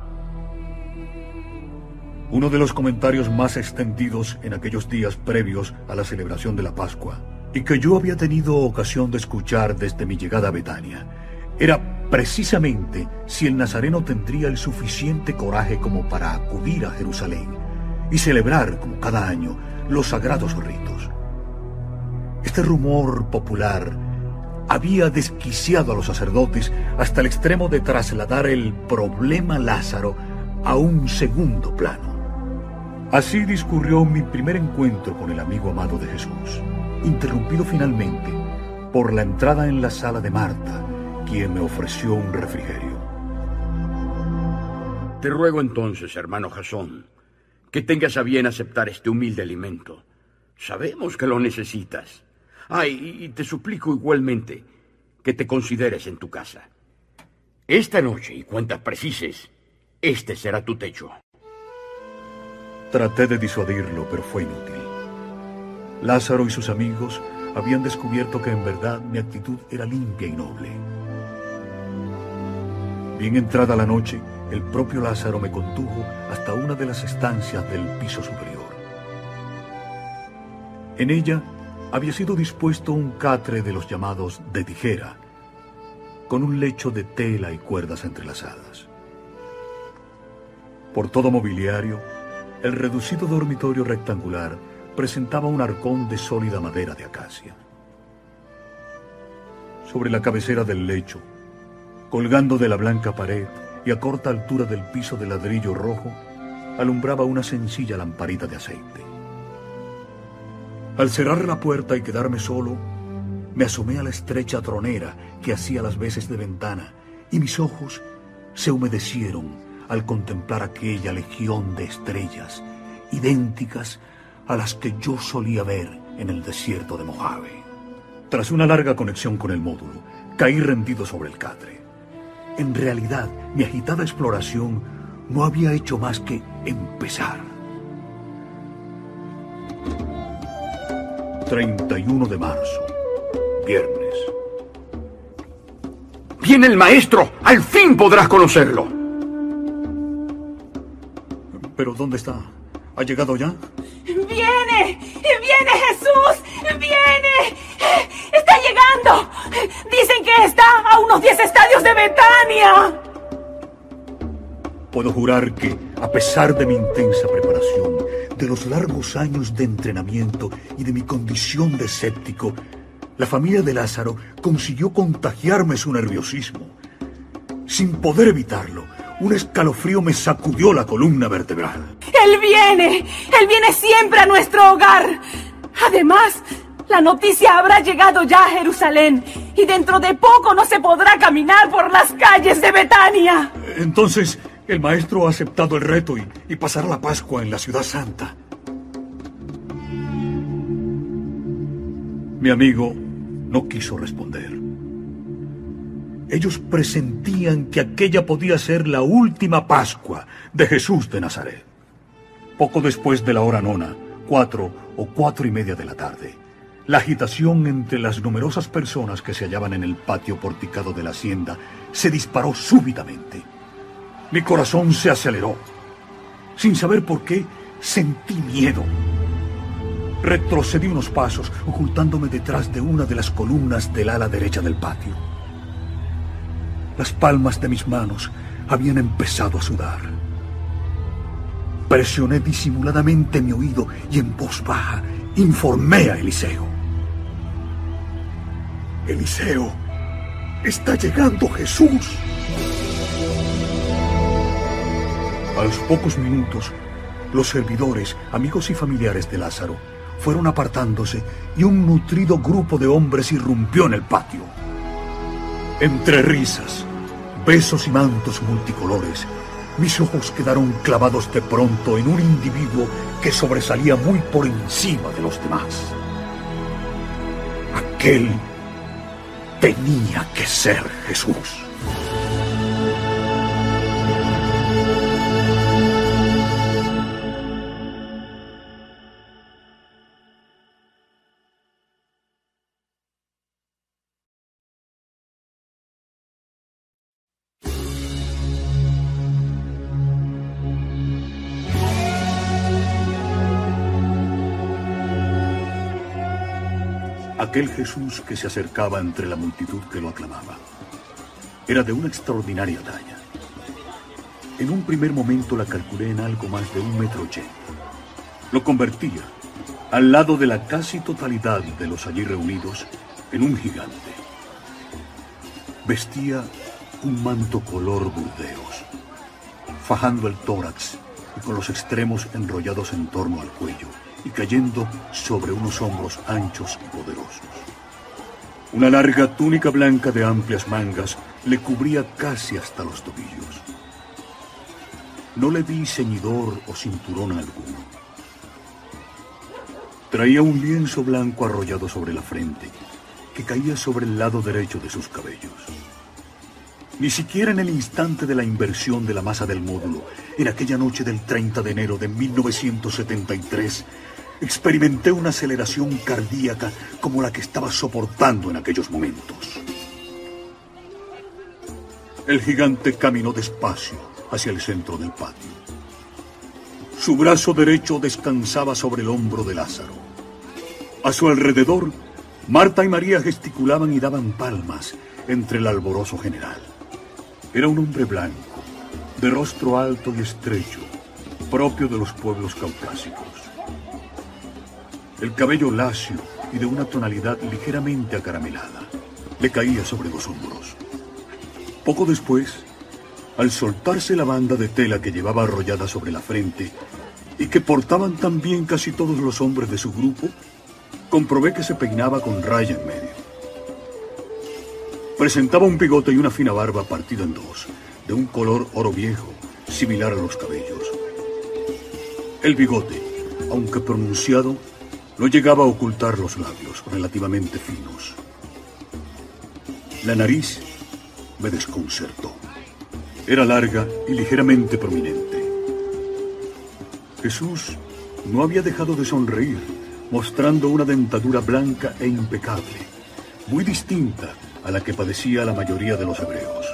Uno de los comentarios más extendidos en aquellos días previos a la celebración de la Pascua, y que yo había tenido ocasión de escuchar desde mi llegada a Betania, era precisamente si el nazareno tendría el suficiente coraje como para acudir a Jerusalén y celebrar, como cada año, los sagrados ritos. Este rumor popular había desquiciado a los sacerdotes hasta el extremo de trasladar el problema Lázaro a un segundo plano. Así discurrió mi primer encuentro con el amigo amado de Jesús, interrumpido finalmente por la entrada en la sala de Marta, quien me ofreció un refrigerio. Te ruego entonces, hermano Jasón, que tengas a bien aceptar este humilde alimento. Sabemos que lo necesitas. Ay, y te suplico igualmente que te consideres en tu casa. Esta noche, y cuantas precises, este será tu techo. Traté de disuadirlo, pero fue inútil. Lázaro y sus amigos habían descubierto que en verdad mi actitud era limpia y noble. Bien entrada la noche, el propio Lázaro me condujo hasta una de las estancias del piso superior. En ella había sido dispuesto un catre de los llamados de tijera, con un lecho de tela y cuerdas entrelazadas. Por todo mobiliario, el reducido dormitorio rectangular presentaba un arcón de sólida madera de acacia. Sobre la cabecera del lecho, colgando de la blanca pared y a corta altura del piso de ladrillo rojo, alumbraba una sencilla lamparita de aceite. Al cerrar la puerta y quedarme solo, me asomé a la estrecha tronera que hacía las veces de ventana y mis ojos se humedecieron al contemplar aquella legión de estrellas idénticas a las que yo solía ver en el desierto de Mojave. Tras una larga conexión con el módulo, caí rendido sobre el catre. En realidad, mi agitada exploración no había hecho más que empezar. 31 de marzo, viernes. Viene el maestro, al fin podrás conocerlo. ¿Pero dónde está? ¿Ha llegado ya? ¡Viene! ¡Viene Jesús! ¡Viene! ¡Está llegando! Dicen que está a unos 10 estadios de Betania. Puedo jurar que, a pesar de mi intensa preparación, de los largos años de entrenamiento y de mi condición de escéptico, la familia de Lázaro consiguió contagiarme su nerviosismo. Sin poder evitarlo, un escalofrío me sacudió la columna vertebral. Él viene, él viene siempre a nuestro hogar. Además, la noticia habrá llegado ya a Jerusalén y dentro de poco no se podrá caminar por las calles de Betania. Entonces, el maestro ha aceptado el reto y, y pasará la Pascua en la ciudad santa. Mi amigo no quiso responder. Ellos presentían que aquella podía ser la última Pascua de Jesús de Nazaret. Poco después de la hora nona, cuatro o cuatro y media de la tarde, la agitación entre las numerosas personas que se hallaban en el patio porticado de la hacienda se disparó súbitamente. Mi corazón se aceleró. Sin saber por qué, sentí miedo. Retrocedí unos pasos, ocultándome detrás de una de las columnas del ala derecha del patio. Las palmas de mis manos habían empezado a sudar. Presioné disimuladamente mi oído y en voz baja informé a Eliseo. Eliseo, está llegando Jesús. A los pocos minutos, los servidores, amigos y familiares de Lázaro fueron apartándose y un nutrido grupo de hombres irrumpió en el patio. Entre risas, besos y mantos multicolores, mis ojos quedaron clavados de pronto en un individuo que sobresalía muy por encima de los demás. Aquel tenía que ser Jesús. Aquel Jesús que se acercaba entre la multitud que lo aclamaba. Era de una extraordinaria talla. En un primer momento la calculé en algo más de un metro ochenta. Lo convertía, al lado de la casi totalidad de los allí reunidos, en un gigante. Vestía un manto color burdeos, fajando el tórax y con los extremos enrollados en torno al cuello y cayendo sobre unos hombros anchos y poderosos. Una larga túnica blanca de amplias mangas le cubría casi hasta los tobillos. No le vi ceñidor o cinturón alguno. Traía un lienzo blanco arrollado sobre la frente, que caía sobre el lado derecho de sus cabellos. Ni siquiera en el instante de la inversión de la masa del módulo, en aquella noche del 30 de enero de 1973, experimenté una aceleración cardíaca como la que estaba soportando en aquellos momentos. El gigante caminó despacio hacia el centro del patio. Su brazo derecho descansaba sobre el hombro de Lázaro. A su alrededor, Marta y María gesticulaban y daban palmas entre el alborozo general. Era un hombre blanco, de rostro alto y estrecho, propio de los pueblos caucásicos el cabello lacio y de una tonalidad ligeramente acaramelada. Le caía sobre los hombros. Poco después, al soltarse la banda de tela que llevaba arrollada sobre la frente y que portaban también casi todos los hombres de su grupo, comprobé que se peinaba con raya en medio. Presentaba un bigote y una fina barba partida en dos, de un color oro viejo, similar a los cabellos. El bigote, aunque pronunciado, no llegaba a ocultar los labios, relativamente finos. La nariz me desconcertó. Era larga y ligeramente prominente. Jesús no había dejado de sonreír, mostrando una dentadura blanca e impecable, muy distinta a la que padecía la mayoría de los hebreos.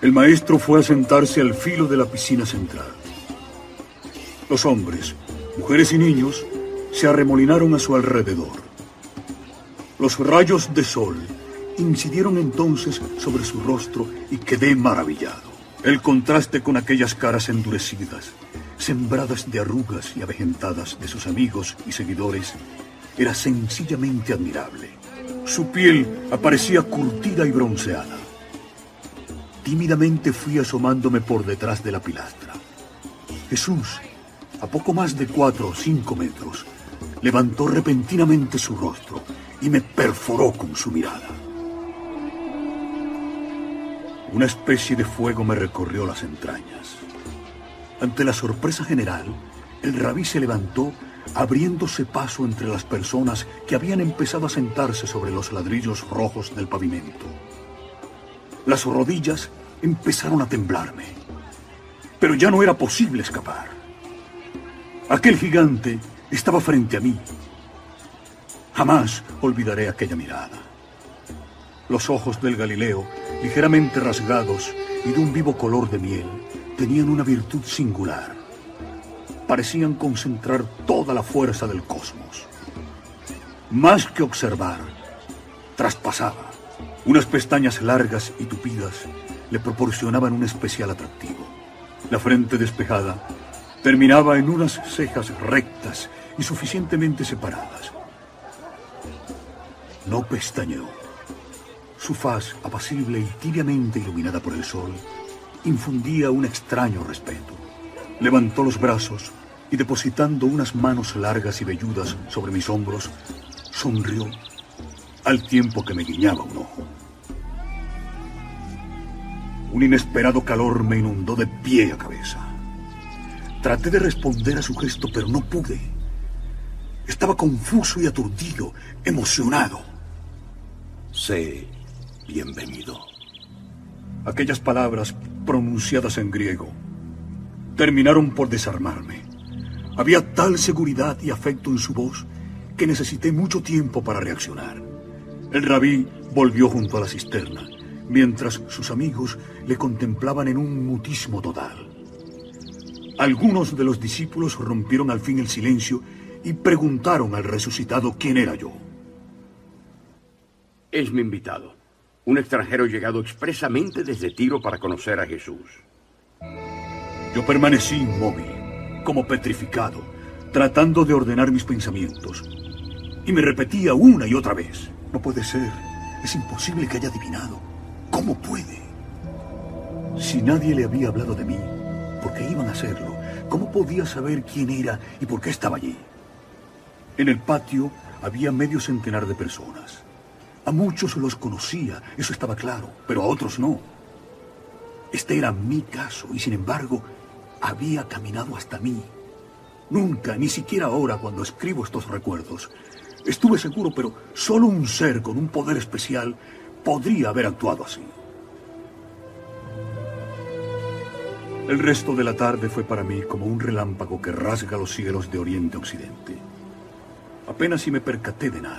El maestro fue a sentarse al filo de la piscina central. Los hombres, mujeres y niños se arremolinaron a su alrededor. Los rayos de sol incidieron entonces sobre su rostro y quedé maravillado. El contraste con aquellas caras endurecidas, sembradas de arrugas y avejentadas de sus amigos y seguidores, era sencillamente admirable. Su piel aparecía curtida y bronceada. Tímidamente fui asomándome por detrás de la pilastra. Jesús, a poco más de cuatro o cinco metros, levantó repentinamente su rostro y me perforó con su mirada. Una especie de fuego me recorrió las entrañas. Ante la sorpresa general, el rabí se levantó abriéndose paso entre las personas que habían empezado a sentarse sobre los ladrillos rojos del pavimento. Las rodillas empezaron a temblarme, pero ya no era posible escapar. Aquel gigante estaba frente a mí. Jamás olvidaré aquella mirada. Los ojos del Galileo, ligeramente rasgados y de un vivo color de miel, tenían una virtud singular. Parecían concentrar toda la fuerza del cosmos. Más que observar, traspasaba. Unas pestañas largas y tupidas le proporcionaban un especial atractivo. La frente despejada terminaba en unas cejas rectas y suficientemente separadas. No pestañeó. Su faz, apacible y tibiamente iluminada por el sol, infundía un extraño respeto. Levantó los brazos y depositando unas manos largas y velludas sobre mis hombros, sonrió al tiempo que me guiñaba un ojo. Un inesperado calor me inundó de pie a cabeza. Traté de responder a su gesto, pero no pude. Estaba confuso y aturdido, emocionado. Sé bienvenido. Aquellas palabras, pronunciadas en griego, terminaron por desarmarme. Había tal seguridad y afecto en su voz que necesité mucho tiempo para reaccionar. El rabí volvió junto a la cisterna, mientras sus amigos le contemplaban en un mutismo total. Algunos de los discípulos rompieron al fin el silencio y preguntaron al resucitado quién era yo. Es mi invitado, un extranjero llegado expresamente desde Tiro para conocer a Jesús. Yo permanecí inmóvil, como petrificado, tratando de ordenar mis pensamientos. Y me repetía una y otra vez. No puede ser. Es imposible que haya adivinado. ¿Cómo puede? Si nadie le había hablado de mí, ¿por qué iban a hacerlo? ¿Cómo podía saber quién era y por qué estaba allí? En el patio había medio centenar de personas. A muchos los conocía, eso estaba claro, pero a otros no. Este era mi caso y sin embargo había caminado hasta mí. Nunca, ni siquiera ahora cuando escribo estos recuerdos, estuve seguro, pero solo un ser con un poder especial podría haber actuado así. El resto de la tarde fue para mí como un relámpago que rasga los cielos de oriente a occidente. Apenas si me percaté de nada.